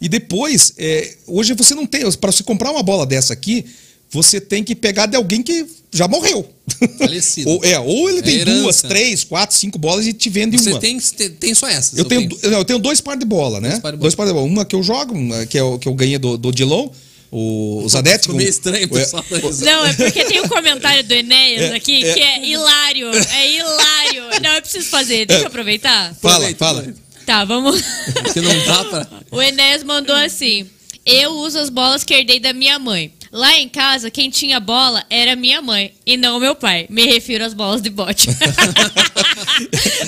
E depois, é, hoje você não tem, para você comprar uma bola dessa aqui, você tem que pegar de alguém que já morreu. Falecido. ou, é, ou ele É tem herança. duas, três, quatro, cinco bolas e te vende Você uma. tem, tem, tem só essas. Eu tenho, não, eu tenho dois par de bola, né? Dois par de bola. Dois par de bola. Uma que eu jogo, que, é o, que eu ganhei do, do Dilon, o, o Zanetti. Ficou meio estranho, É, pessoal. Não, é porque tem um comentário do Enéas É, aqui é. que é hilário. É hilário. Não, eu preciso fazer. Deixa eu aproveitar. Fala, fala. Tá, vamos. Porque não dá pra. O Enéas mandou assim: Eu uso as bolas que herdei da minha mãe. Lá em casa, quem tinha bola era minha mãe e não meu pai. Me refiro às bolas de bote.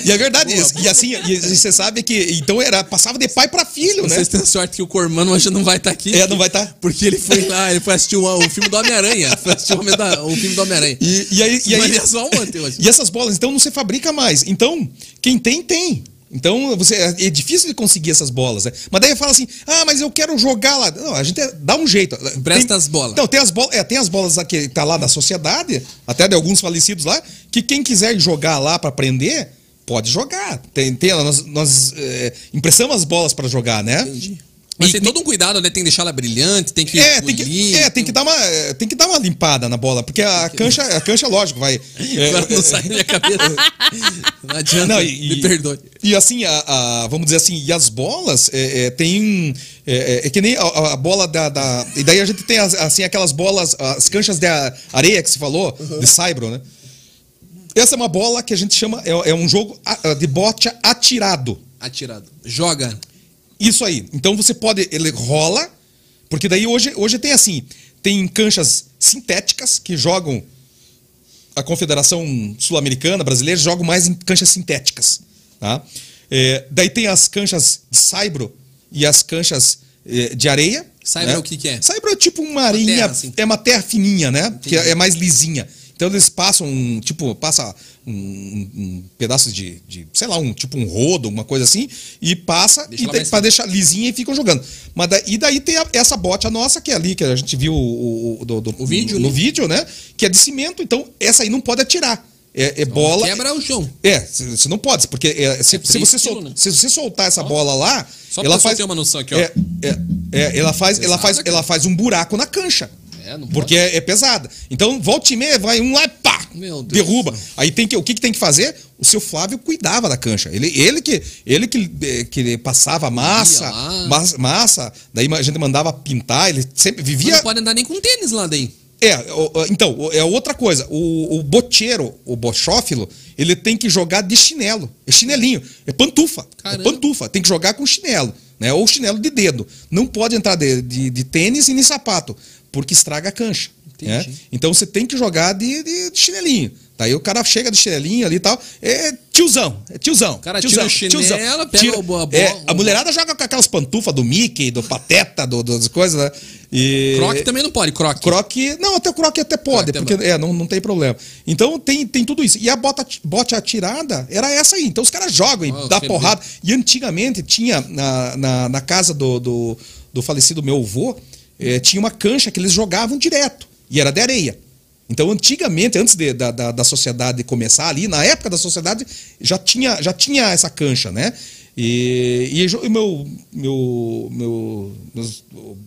E é verdade Boa, isso. E assim, e, e você sabe que. Então era, passava de pai pra filho, né? Vocês têm sorte que o Cormano hoje não vai estar aqui. É, não vai estar. Porque ele foi lá, ele foi assistir o, o filme do Homem-Aranha. Foi assistir o, Homem da- o filme do Homem-Aranha. E, e aí. E, aí Mas ele é só um ontem hoje. e essas bolas, então, não se fabrica mais. Então, quem tem, tem. Então, você, é difícil de conseguir essas bolas, né? Mas daí fala assim: ah, mas eu quero jogar lá. Não, a gente é- dá um jeito. Empresta Tem- as bolas. Não, tem as bolas, é, tem as bolas que tá lá da sociedade, até de alguns falecidos lá, que quem quiser jogar lá pra aprender, pode jogar. Tem, tem, nós nós é, emprestamos as bolas pra jogar, né? Entendi. Mas E- tem todo um cuidado, né? Tem que deixar ela brilhante, tem que. É, tem que, polir, é, tem que dar uma, é, tem que dar uma limpada na bola, porque a cancha, a cancha, lógico, vai. é, Agora não é, sai da minha cabeça. Não adianta. Não, e, me perdoe. E assim, a, a- vamos dizer assim, e as bolas é, é, tem. É, é- é que nem a, a bola da, da- E daí a gente tem as- assim, aquelas bolas, as canchas de a- areia que se falou, de Saibro, né? Essa é uma bola que a gente chama. É, é um jogo de bote atirado. Atirado. Joga. Isso aí. Então você pode. Ele rola, porque daí hoje, hoje tem assim: tem canchas sintéticas que jogam. A Confederação Sul-Americana brasileira joga mais em canchas sintéticas. Tá? É, daí tem as canchas de saibro e as canchas é, de areia. Saibro né? é o que que é? Saibro é tipo uma areinha. terra, assim. É uma terra fininha, né? Que Entendi. é mais lisinha. Então eles passam, um, tipo, passa um, um- pedaço de, de, sei lá, um tipo um rodo, uma coisa assim, e passa pra deixar lisinha e ficam jogando. Mas e daí tem a- essa bote nossa, que é ali, que a gente viu o, o, do- do- O vídeo, no né? vídeo, né? Que é de cimento, então essa aí não pode atirar. É, é bola. Quebra o chão. É, você não pode, porque é, se, É se você sol- né? se você soltar essa bola lá, Só ela faz ter uma noção aqui, ó. É, é, é, ela faz, ela faz, cara. ela faz um buraco na cancha. É, não pode. Porque é, é pesada. Então, volta e meia, vai um lá e pá! Meu Deus derruba. Aí tem que, o que, que tem que fazer? O seu Flávio cuidava da cancha. Ele, ele que ele que, eh, que passava massa, massa, massa, daí a gente mandava pintar, ele sempre Mas vivia. Não pode andar nem com tênis lá daí. É, então, é outra coisa. O, o bocheiro, o bochófilo, ele tem que jogar de chinelo. É chinelinho. É pantufa. Caramba. É pantufa. Tem que jogar com chinelo. Né? Ou chinelo de dedo. Não pode entrar de, de, de tênis e nem sapato, porque estraga a cancha. Né? Então você tem que jogar de, de- de chinelinho. Daí o cara chega de chinelinho ali e tal. É tiozão. É tiozão. O cara tiozão, tira o chinelo, pega Tira- o a é, a mulherada joga com aquelas pantufas do Mickey, do Pateta, do, das coisas, né? E... Croque também não pode, croque. Croque. Não, até o croque até pode, porque é, não, não tem problema. Então tem, tem tudo isso. E a bota, bote atirada era essa aí. Então os caras jogam e Ah, dá porrada. E antigamente tinha na, na, na casa do, do, do falecido meu avô, eh, tinha uma cancha que eles jogavam direto. E era de areia. Então, antigamente, antes de- da, da, da sociedade começar ali, na época da sociedade, já tinha, já tinha essa cancha, né? E, e meu, meu, meu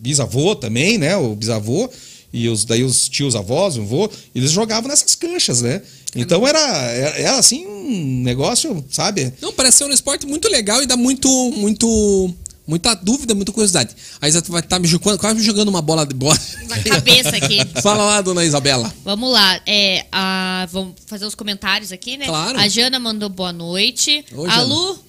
bisavô também, né? O bisavô e os, daí os tios avós, o avô, eles jogavam nessas canchas, né? Então era, era, era assim um negócio, sabe? Não, parece ser um esporte muito legal e dá muito, muito, muita dúvida, muita curiosidade. A Isa vai estar me jogando, quase me jogando uma bola de bola. Na cabeça aqui. Fala lá, dona Isabela. Vamos lá, é, a, vamos fazer os comentários aqui, né? Claro. A Jana mandou boa noite. Ô, a Jana. Lu,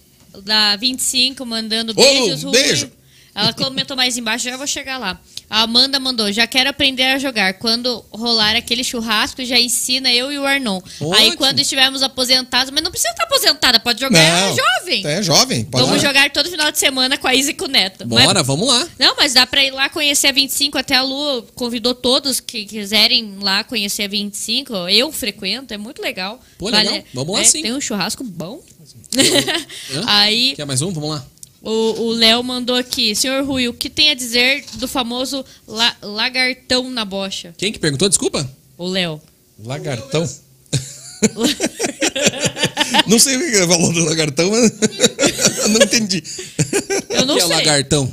da 25, mandando Ô, beijos. Lu, Rui. beijo. Ela comentou mais embaixo, já vou chegar lá. A Amanda mandou, já quero aprender a jogar. Quando rolar aquele churrasco, já ensina eu e o Arnon. Aí Ótimo. quando estivermos aposentados, mas não precisa estar aposentada, pode jogar é jovem. É jovem. Pode Vamos jogar. jogar todo final de semana com a Isa e com o Neto. Mas- Bora, vamos lá. não, mas dá pra ir lá conhecer a 25. Até a Lu convidou todos que quiserem lá conhecer a 25. Eu frequento, é muito legal. Pô, legal. Vamos lá é, sim. Tem um churrasco bom. Aí Quer mais um? Vamos lá. O o Léo mandou aqui. Senhor Rui, o que tem a dizer do famoso la- lagartão na bocha? Quem que perguntou? Desculpa. O Léo. Lagartão. não sei o que o valor do lagartão, mas não entendi. Eu não que é lagartão?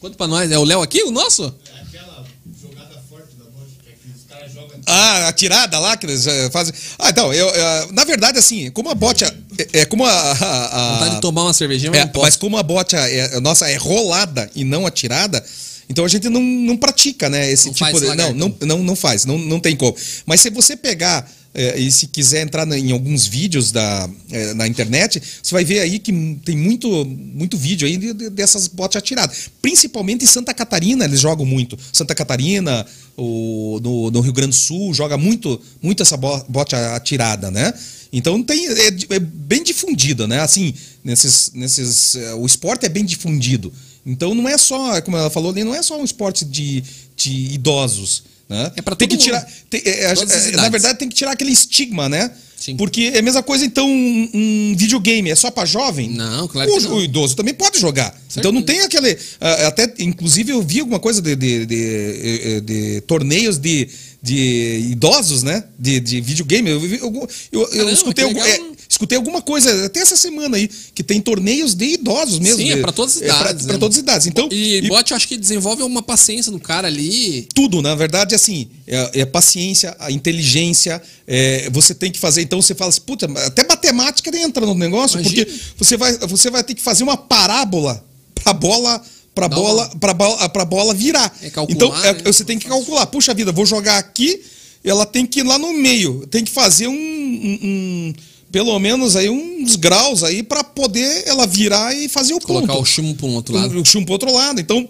Conta pra nós. É o Léo aqui, o nosso? Aquela jogada forte da noite, que, é que os caras jogam. Ah, a tirada lá que eles eh, fazem. Ah, então, eu, eh, na verdade, assim, como a bote. É, é como a. a- a- Vontade de tomar uma cervejinha, mas É, mas como a bote é, nossa é rolada e não atirada, então a gente não, não pratica, né? Esse Não tipo faz de. Não, não, não faz, não, não tem como. Mas se você pegar. É, e se quiser entrar em alguns vídeos da, é, na internet, você vai ver aí que tem muito, muito vídeo aí de- de- dessas botes atiradas. Principalmente em Santa Catarina, eles jogam muito. Santa Catarina, o, no, no Rio Grande do Sul, joga muito, muito essa bo- bote atirada, né? Então tem, é, é bem difundida, né? Assim, nesses, nesses, é, o esporte é bem difundido. Então não é só, como ela falou não é só um esporte de, de idosos. Né? É pra tem que mundo. tirar. tem- é, é, na verdade, tem que tirar aquele estigma, né? Sim. Porque é a mesma coisa, então, um, um videogame é só pra jovem? Não, claro o, que não. o idoso também pode jogar. Então não tem aquele. Até, inclusive, eu vi alguma coisa de, de, de, eh, de torneios de, de idosos, né? De, de videogame. Eu, eu, eu Caramba, escutei, algum- é, escutei alguma coisa até essa semana aí, que tem torneios de idosos mesmo. Sim, é pra todas as é idades, pra né? todas as idades. Então, E, e- bote, eu acho que desenvolve uma paciência no cara ali. tudo, na verdade, assim, é, é paciência, a inteligência, é, você tem que fazer, então você fala assim, puta, até matemática entra no negócio, Imagina. porque você vai, você vai ter que fazer uma parábola pra bola, pra Dá bola, uma- pra bola, pra bola virar. É calcular, então, é, né? você tem que calcular, puxa vida, vou jogar aqui, ela tem que ir lá no meio, tem que fazer um, um- um- pelo menos aí uns graus aí pra poder ela virar e fazer o Colocar ponto o chumbo pra um outro lado. o chumbo pro outro lado. Então,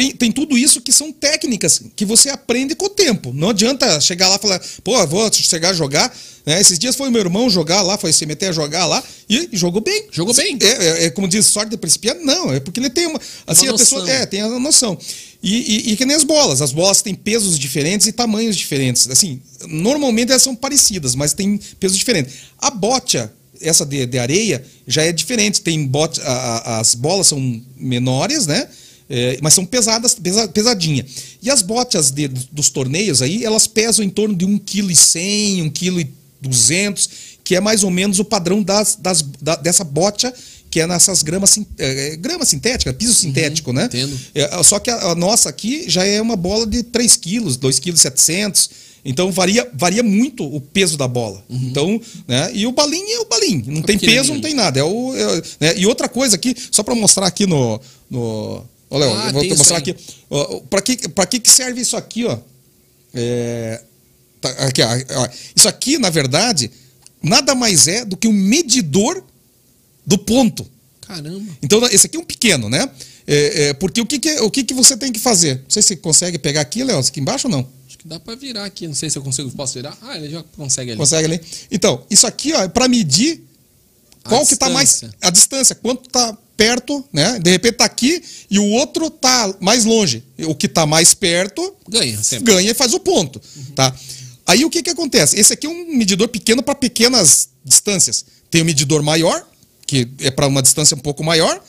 tem, tem tudo isso que são técnicas que você aprende com o tempo. Não adianta chegar lá e falar, pô, vou chegar a jogar. né? Esses dias foi meu irmão jogar lá, foi se meter a jogar lá e jogou bem. Jogou bem. É, é- é como diz, sorte de principiante? Não, é porque ele tem uma. Assim, a noção. pessoa. É, tem a noção. E, e, e que nem as bolas. As bolas têm pesos diferentes e tamanhos diferentes. Assim, normalmente elas são parecidas, mas tem pesos diferentes. A bocha, essa de, de areia, já é diferente. Tem bote, a- a- as bolas são menores, né? É, mas são pesadas, pesa, pesadinha. E as botas de- dos torneios aí, elas pesam em torno de 1,1 kg, 1,2 que é mais ou menos o padrão das, das, da- dessa bocha que é nessas gramas, é, é, grama sintética, piso sintético, né? entendo. É, só que a, a nossa aqui já é uma bola de 3 quilos, 2,7 kg. Então varia, varia muito o peso da bola. Então, né? E o balim é o balim. Não tem pequenininho. peso, não tem nada. É o, é- né? E outra coisa aqui, só para mostrar aqui no. no Ó, Léo, Ah, eu vou te mostrar aqui. Para que, pra que que serve isso aqui, ó? É, tá, aqui, ó. Isso aqui, na verdade, nada mais é do que um medidor do ponto. Caramba. Então, esse aqui é um pequeno, né? É, é, porque o, que, que, o que, que você tem que fazer? Não sei se você consegue pegar aqui, Léo, aqui embaixo ou não? Acho que dá pra virar aqui. Não sei se eu consigo. Posso virar? Ah, ele já consegue ali. Consegue ali? Então, isso aqui ó, é para medir A qual que tá mais distância. a distância, quanto tá perto, né? De repente tá aqui e o outro tá mais longe. O que tá mais perto Ganha sempre. ganha e faz o ponto, tá? Aí o que que acontece? Esse aqui é um medidor pequeno para pequenas distâncias. Tem um medidor maior, que é para uma distância um pouco maior.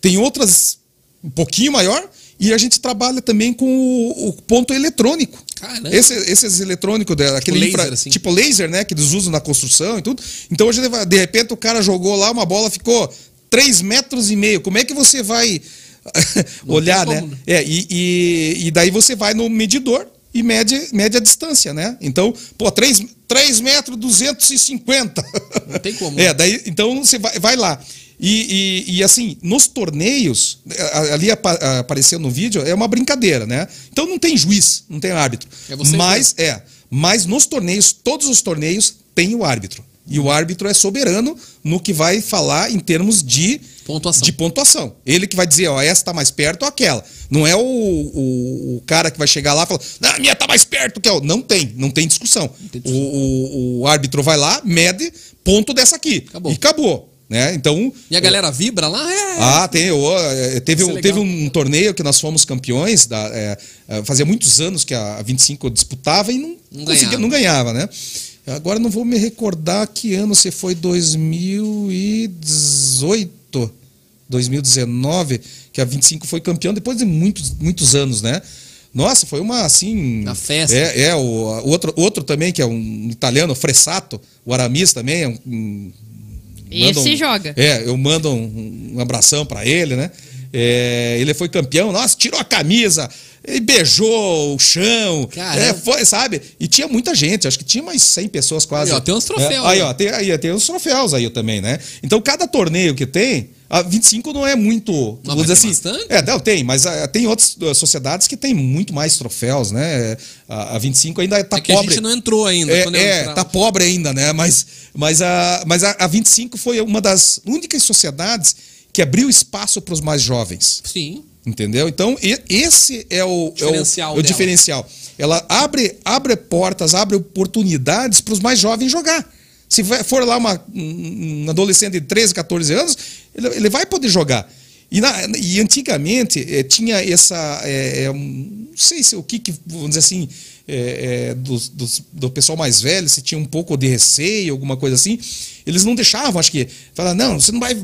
Tem outras um pouquinho maior e a gente trabalha também com o, o ponto eletrônico. Caramba. Esse, esses eletrônicos, da- aquele laser, infra- assim. tipo laser, né? Que eles usam na construção e tudo. Então, vai- de repente, o cara jogou lá, uma bola ficou 3 metros e meio. Como é que você vai olhar, né? como, né? É, e, e, e daí você vai no medidor e mede, mede a distância, né? Então, pô, 3, 3 metros 250. Não tem como. É, daí, então você vai, vai lá. E, e, e, assim, nos torneios, ali apa- apareceu no vídeo, é uma brincadeira, né? Então não tem juiz, não tem árbitro. É você mas, é, mas nos torneios, todos os torneios tem o árbitro. E o árbitro é soberano no que vai falar em termos de Pontuação. de pontuação. Ele que vai dizer, ó, essa tá mais perto ou aquela. Não é o, o, o cara que vai chegar lá e falar, não, a minha tá mais perto que a outra. Não tem, não tem discussão. tem discussão. O, o, árbitro vai lá, mede ponto dessa aqui. Acabou. E acabou. Né? Então. E a galera vibra lá? É. Ah, tem. eu, teve, Isso é um, legal. teve um torneio que nós fomos campeões. Da, eh, fazia muitos anos que a 25 disputava e não, Não ganhava. não ganhava, né? Agora não vou me recordar que ano se foi 2018, 2019, que a 25 foi campeão depois de muitos, muitos anos, né? Nossa, foi uma assim. Uma festa. É, é o, outro, outro também, que é um italiano, Fressato, o Aramis também, é um- um Esse um- joga. É, eu mando um, um abração pra ele, né? É, ele foi campeão, nossa, tirou a camisa, e beijou o chão. É, foi, sabe? E tinha muita gente, acho que tinha mais 100 pessoas quase. Aí, ó, tem uns troféus, É, aí, né? ó, tem, aí, tem uns troféus aí também, né? Então, cada torneio que tem, a 25 não é muito. Não, mas assim. bastante? É, não, tem, mas ah, tem outras ah, sociedades que tem muito mais troféus, né? A, a 25 ainda tá É que a pobre. gente não entrou ainda. É, é, tá pobre ainda, né? Mas, mas, a, mas a, a 25 foi uma das únicas sociedades que abriu espaço para os mais jovens. Sim. Entendeu? Então, esse é o Diferencial é o, é o diferencial. Ela abre, abre portas, abre oportunidades para os mais jovens jogar. Se for lá uma, um um adolescente de 13, 14 anos, ele, ele vai poder jogar. E, na- e antigamente eh, tinha essa. um- não sei se o que, que vamos dizer assim, eh, eh, dos- dos- do pessoal mais velho, se tinha um pouco de receio, alguma coisa assim. Eles não deixavam, acho que. Falar, não, você não vai.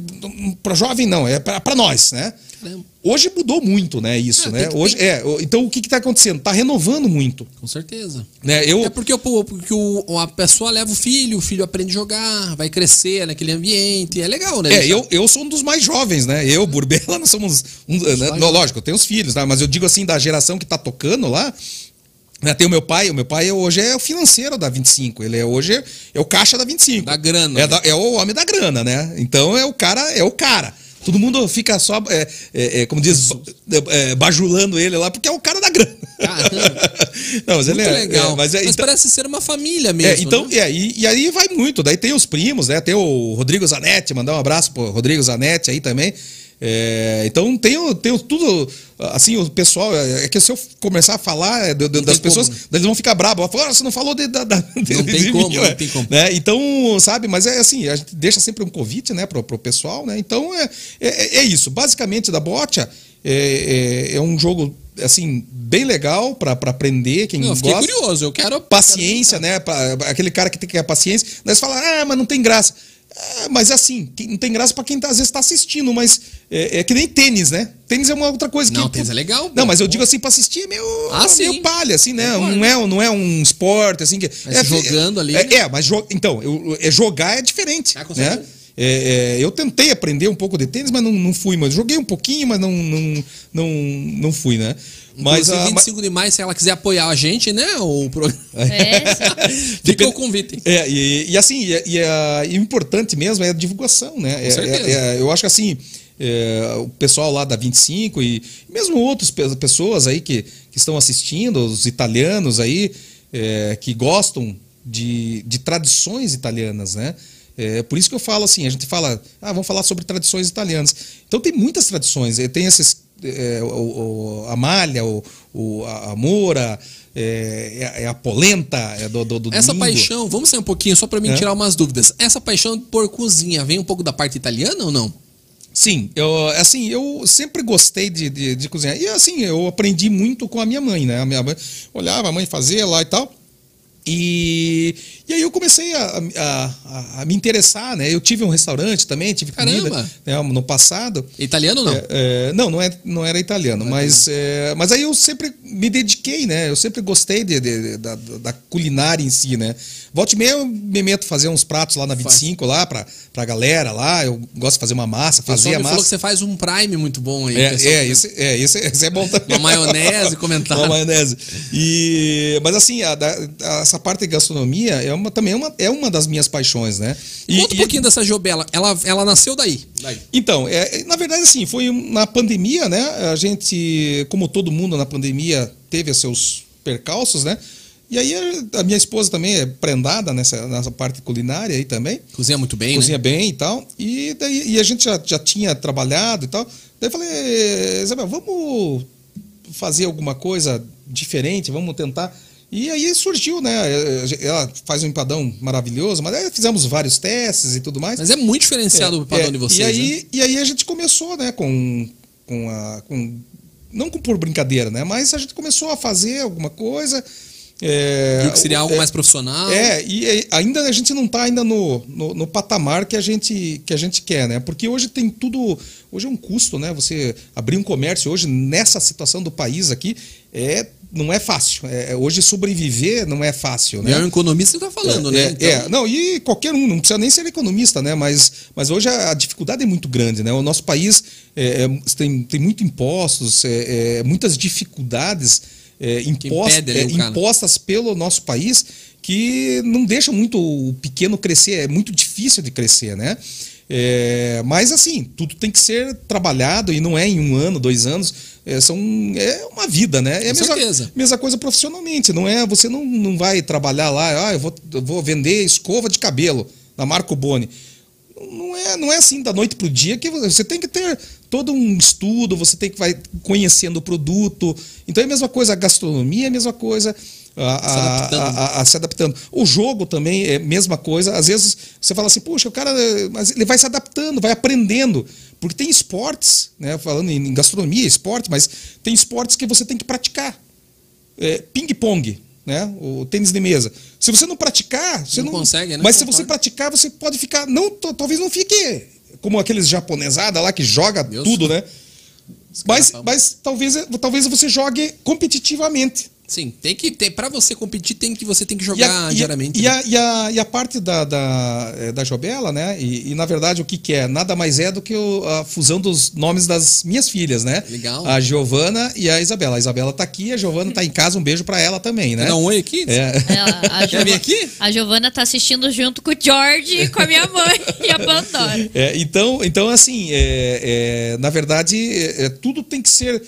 Para jovem, não, é para nós, né? Caramba. Hoje mudou muito, né? Isso, É, né? que- Hoje, é, então o que está acontecendo? Está renovando muito. Com certeza. Né? Eu, É porque, porque o, a pessoa leva o filho, o filho aprende a jogar, vai crescer naquele ambiente. É legal, né? é, eu, eu sou um dos mais jovens, né? Eu, Burbela, nós somos. Um, né? lógico, eu tenho os filhos, né? mas eu digo assim, da geração que está tocando lá. Né? Tem o meu pai, o meu pai hoje é o financeiro da 25. Ele é hoje é o caixa da 25. Da grana, É, né? da- é o homem da grana, né? Então é o cara, é o cara. Todo mundo fica só, é, é, é, como diz, ba- é, bajulando ele lá, porque é o cara da grana. Não, mas Muito ele é, legal. é, mas é, mas então- parece ser uma família É, mesmo. então, né? é, e, e aí vai muito. Daí tem os primos, né? Tem o Rodrigo Zanetti, mandar um abraço pro Rodrigo Zanetti aí também. É, então tem, o- tem o tudo, assim, o pessoal, é é que se eu começar a falar é, do- do- Não das pessoas, como, né? eles vão ficar bravos. Falar, "Ah, você não falou de, da, da, de, Não tem de como, mim", não é, tem como. né? Então, sabe, mas é assim, a gente deixa sempre um convite, né, pro, pro pessoal, né? Então é, é, é isso. Basicamente, da Botia é, é, é um jogo, assim, bem legal para aprender, quem Não, eu gosta curioso. Eu quero. paciência, né? Pra- aquele cara que tem que ter paciência. Daí você fala, ah, mas não tem graça. Ah, mas assim, que- não tem graça pra quem tá, às vezes está assistindo, mas é, é que nem tênis, né? Tênis é uma outra coisa que. Não, tênis é legal, pô. Não, mas eu digo assim, pra assistir é meio, Ah, meio palha, assim, né? Concordo. Não é, não é um esporte, assim. Que, Mas é, jogando ali, É, né? é, mas então, eu- é, jogar é diferente. Ah, com né? É, é, eu tentei aprender um pouco de tênis, mas não, não fui, mas joguei um pouquinho, mas não, não, não, não fui, né? Mas, Inclusive, ah, 25 de maio, se ela quiser apoiar a gente, né? O programa. É. Fica o convite. É, e, e assim, e, e, a- e o importante mesmo é a divulgação, né? É- certeza. é- é- eu acho que assim, é, o pessoal lá da 25 e mesmo outras pe- pessoas aí que, que estão assistindo, os italianos aí, é, que gostam de, de tradições italianas, né? É por isso que eu falo assim, a gente fala, ah, vamos falar sobre tradições italianas. Então tem muitas tradições, eh, tem esses, é, o, o- a malha, o, o- a, a moura, é, é a polenta é do, do, do Essa domingo. paixão, vamos sair um pouquinho só pra mim É. tirar umas dúvidas. Essa paixão por cozinha vem um pouco da parte italiana ou não? Sim, eu, assim, eu sempre gostei de, de, de cozinhar. E assim, eu aprendi muito com a minha mãe, né? A minha mãe olhava, a mãe fazia lá e tal. E, e aí eu comecei a, a- a- a me interessar, né? Eu tive um restaurante também, tive comida né, no passado. Italiano não? É, é, não, não, é, não era italiano, mas, é, mas aí eu sempre me dediquei, né? Eu sempre gostei de, de- de- da, da culinária em si, né? Volte e meia eu me meto fazer uns pratos lá na 25, lá pra, pra galera lá. Eu gosto de fazer uma massa, fazer a falou que massa. você faz um prime muito bom aí. É, pessoal. é, esse, é, esse, esse é bom também. Uma maionese, comentário. Uma maionese. E, mas assim, a a- essa parte de gastronomia é uma, também é uma, é uma das minhas paixões, né? E- Conta um e- pouquinho dessa Jobela. Ela, ela nasceu daí. daí. Então, é, na verdade, assim, foi na pandemia, né? A gente, como todo mundo na pandemia, teve os seus percalços, né? E aí a, minha esposa também é prendada nessa, nessa parte culinária aí também. Cozinha muito bem, cozinha né? bem e tal. E, daí, e a gente já, já tinha trabalhado e tal. Daí eu falei, Isabel, vamos fazer alguma coisa diferente, vamos tentar. E aí surgiu, né? Ela faz um empadão maravilhoso, mas aí fizemos vários testes e tudo mais. Mas é muito diferenciado o padrão de vocês, e aí, né? E aí a gente começou, né, com, com a. Com, não com por brincadeira, né? Mas a gente começou a fazer alguma coisa. É, Viu que seria algo é, mais profissional. É, e é, ainda a gente não está ainda no, no, no, patamar que a, gente, que a gente quer, né? Porque hoje tem tudo. Hoje é um custo, né? Você abrir um comércio hoje, nessa situação do país aqui, é, não é fácil. É, hoje sobreviver não é fácil, né? E é um economista que está falando, é, né? É, então... é, não, e qualquer um, não precisa nem ser economista, né? Mas, mas hoje a, a dificuldade é muito grande, né? O nosso país é, tem, tem muito impostos, muitas dificuldades é, impost, é, impostas pelo nosso país que não deixam muito o pequeno crescer, é muito difícil de crescer, né? É, mas assim, tudo tem que ser trabalhado e não é em um ano, dois anos, é, são, é uma vida, né? É a mesma, mesma coisa profissionalmente, não é? Você não, não vai trabalhar lá, ah, eu vou, eu vou vender escova de cabelo na Marco Boni não é, não é assim da noite para o dia que você tem que ter todo um estudo, você tem que vai conhecendo o produto. Então é a mesma coisa, a gastronomia é a mesma coisa. A, se, adaptando. A, a, se adaptando. O jogo também é a mesma coisa. Às vezes você fala assim, puxa, o cara. Mas ele vai se adaptando, vai aprendendo. Porque tem esportes, né? Falando em gastronomia, esporte, mas tem esportes que você tem que praticar. É, Ping-pong né? O tênis de mesa. Se você não praticar, você não, não consegue, né? Mas se você praticar, você pode ficar, não, talvez não fique como aqueles japonesada lá que joga Deus tudo, né? Mas, mas talvez, talvez você jogue competitivamente. Sim, tem que ter. Para você competir, tem que você tem que jogar e a, diariamente. E, né? a, e, a, e a parte da, da, eh, da Jobela, né? E, e, na verdade o que, que é? Nada mais é do que o, a fusão dos nomes das minhas filhas, né? Legal. A Giovana e a Isabela. A Isabela tá aqui, a Giovana tá em casa. Um beijo para ela também, né? Dá um oi aqui? É. Ela, a, Giovana, aqui? a Giovana tá assistindo junto com o George e com a minha mãe e a Pandora. É, então, então, assim, é, é, na verdade, é, tudo tem que ser.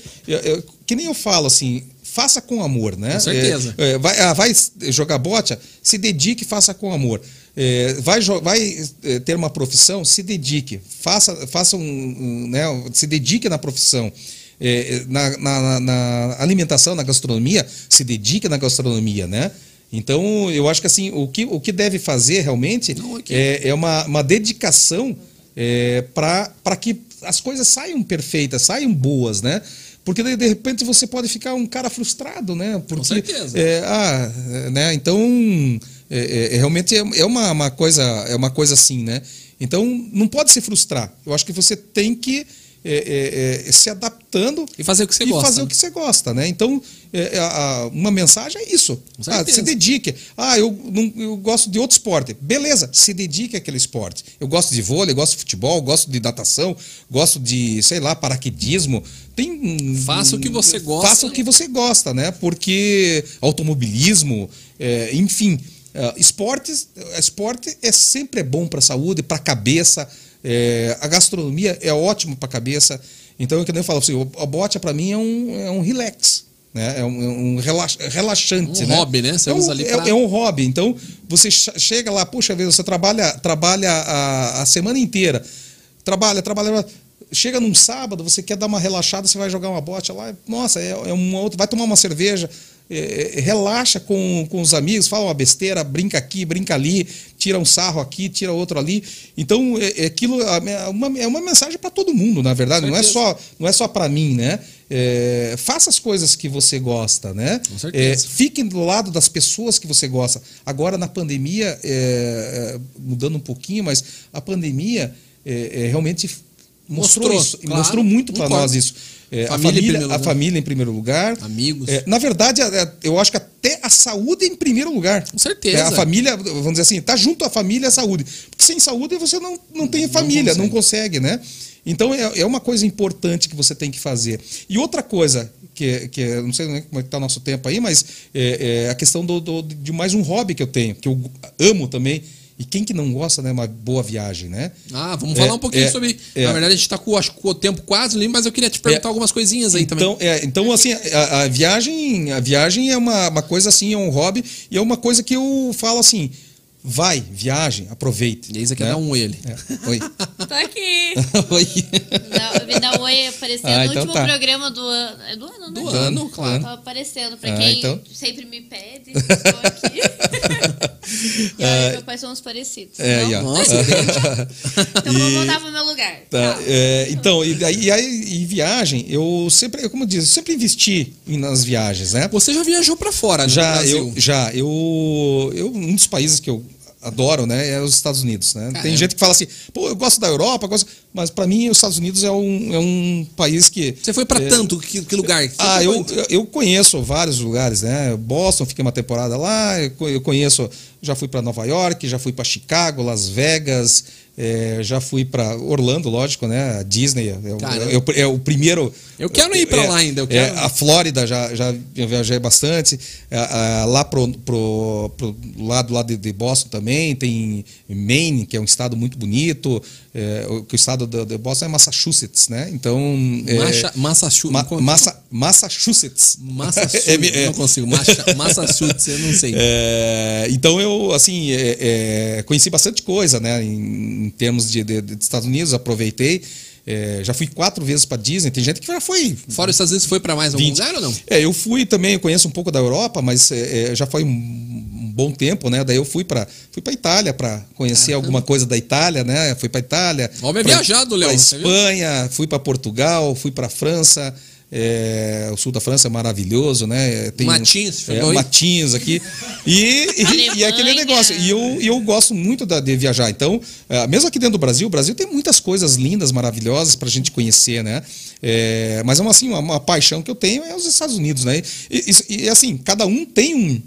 que nem eu falo assim faça com amor, né? Com certeza. É, vai, ah, vai jogar bote, se dedique, faça com amor. É, vai, vai ter uma profissão, se dedique, faça, faça um, um né, se dedique na profissão. É, na, na, na, alimentação, na gastronomia, se dedique na gastronomia, né? Então, eu acho que assim, o que, o que deve fazer realmente Não, é, é uma, uma dedicação é, para que as coisas saiam perfeitas, saiam boas, né? Porque de, de repente você pode ficar um cara frustrado, né? Porque, Com certeza. É, ah, né? Então, é, é, é realmente é, é, uma, uma, coisa, é uma coisa assim, né? Então, não pode se frustrar. Eu acho que você tem que é, é, é, se adaptando e fazer o que você e gosta. fazer o que você gosta, né? Então, é, a, uma mensagem é isso. Ah, se dedique. Ah, eu, não, eu gosto de outro esporte. Beleza, se dedique àquele esporte. Eu gosto de vôlei, gosto de futebol, gosto de natação, gosto de, sei lá, paraquedismo. Tem, faça o que você gosta. Faça o que você gosta, né? Porque automobilismo, é, enfim, uh, esportes, esporte é sempre bom para a saúde, para a cabeça. É, a gastronomia é ótimo para a cabeça. Então, eu que nem eu falo assim, a bote para mim é um, é um relax. Né? É um, é um relaxante. Um né? hobby, né? Você é, um, ali pra... é, é, um hobby. Então, você chega lá, puxa vida, você trabalha, trabalha a, a semana inteira. Trabalha, trabalha chega num sábado, você quer dar uma relaxada, você vai jogar uma bote lá, nossa, é, é uma outra, vai tomar uma cerveja, é, é, relaxa com, com os amigos, fala uma besteira, brinca aqui, brinca ali, tira um sarro aqui, tira outro ali. Então, é, é aquilo é uma, é uma mensagem para todo mundo, na verdade, não é só, não é só para mim, né? É, faça as coisas que você gosta, né? Com certeza. É, fique do lado das pessoas que você gosta. Agora, na pandemia, é, mudando um pouquinho, mas a pandemia realmente mostrou, mostrou isso, claro, mostrou muito para nós isso. É, família a, família, a família em primeiro lugar. Amigos. É, na verdade, eu acho que até a saúde em primeiro lugar. Com certeza. É, a família, vamos dizer assim, tá junto à família e a saúde. Porque sem saúde você não, não tem família, não consegue, não consegue né? Então é, é uma coisa importante que você tem que fazer. E outra coisa, que, que não sei como é está o nosso tempo aí, mas é, é a questão do, do, de mais um hobby que eu tenho, que eu amo também, E quem que não gosta, né? Uma boa viagem, né? Ah, vamos falar É, um pouquinho é, sobre. é. Na verdade, a gente tá com, acho, que com o tempo quase limpo, mas eu queria te perguntar É. algumas coisinhas aí também. Então, é, então assim, a, a viagem, a viagem é uma, uma coisa assim, é um hobby e é uma coisa que eu falo assim, vai, viagem, aproveite. E aí você quer né? dar um oi ali. É. Oi. Tô aqui. Oi. Dá- Me dá um oi aparecendo Ah, no então último tá. programa do ano. É do ano, né? Do Do ano, ano, claro. Tá aparecendo pra Ah, quem então. sempre me pede. Estou aqui. e aí, meu pai somos parecidos. É, não? Nossa, Então vou E- voltar pro meu lugar. Tá, Tchau. é, então, e, aí, e aí, e viagem, eu sempre, como eu disse, eu sempre investi nas viagens, né? Você já viajou pra fora, né? do Já, Brasil. eu, já, eu, eu, um dos países que eu adoro, né, é os Estados Unidos, né? Tem Caramba. gente que fala assim, pô, eu gosto da Europa, eu gosto... mas para mim os Estados Unidos é um, é um país que... Você foi pra é, tanto? Que, que lugar? Você Ah, foi eu, eu- eu conheço vários lugares, né? Boston, fiquei uma temporada lá. Eu conheço, já fui para Nova York, já fui para Chicago, Las Vegas, eh, já fui para Orlando, lógico, né? A Disney é, o- é o, é o primeiro. Eu quero ir pra é- lá ainda, eu é, quero. a Flórida já, já viajei bastante. Lá pro, pro, pro lado lá de, de Boston também tem Maine, que é um estado muito bonito. É, o, que o estado de, de Boston é Massachusetts, né? Então. é, Macha- Massachusetts. Ma- Massa- Massachusetts. Massachusetts. É, é, Não consigo. Macha- Massachusetts, eu não sei. é, então eu assim é, é, conheci bastante coisa, né? Em, em termos de, de- de Estados Unidos, aproveitei. É, já fui quatro vezes para Disney. Tem gente que já foi Fora os Estados Unidos, foi pra mais algum 20. lugar ou não? É, eu fui também, eu conheço um pouco da Europa, mas é, é, já foi um, um bom tempo, né? Daí eu fui para fui para Itália para conhecer alguma coisa da Itália, né? Fui para Itália. Homem é pra- viajado, Léo, viu? Espanha, fui para Portugal, fui para França. É, o sul da França é maravilhoso, né? Tem, Matinhos, é? Matinhos aqui. E, e, e é aquele Alemanha. negócio. E eu, eu gosto muito da- de viajar. Então, é, mesmo aqui dentro do Brasil, o Brasil tem muitas coisas lindas, maravilhosas para a gente conhecer, né? É, mas é uma, assim, uma, uma paixão que eu tenho é os Estados Unidos, né? E, e- e, assim, cada um tem um-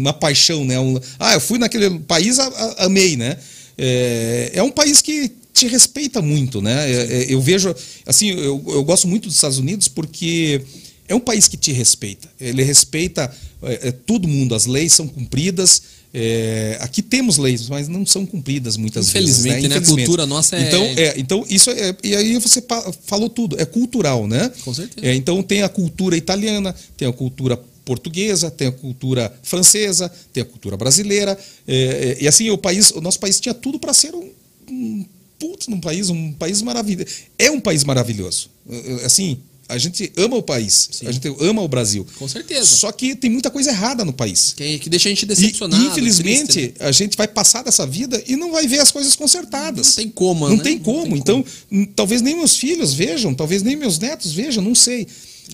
uma paixão, né? Um- ah, eu fui naquele país, a- a- amei, né? É, é um país que respeita muito, né? É, é, eu vejo, assim, eu, eu gosto muito dos Estados Unidos porque é um país que te respeita. Ele respeita é, é, todo mundo, as leis são cumpridas. é, aqui temos leis, mas não são cumpridas muitas Infelizmente, vezes. né? A cultura nossa é- Então, é, então isso é. E aí você falou tudo, é cultural, né? Com certeza. É, então tem a cultura italiana, tem a cultura portuguesa, tem a cultura francesa, tem a cultura brasileira. e assim, o país, o nosso país tinha tudo para ser um, um putz, um país, um país maravilhoso. É um país maravilhoso. Assim, a gente ama o país, a gente ama o Brasil. Com certeza. Só que tem muita coisa errada no país. Que, que deixa a gente E, decepcionado. infelizmente, triste, né? a gente vai passar dessa vida e não vai ver as coisas consertadas. Não tem como, Não né? tem Não como. tem então, hum, talvez nem meus filhos vejam, talvez nem meus netos vejam, não sei.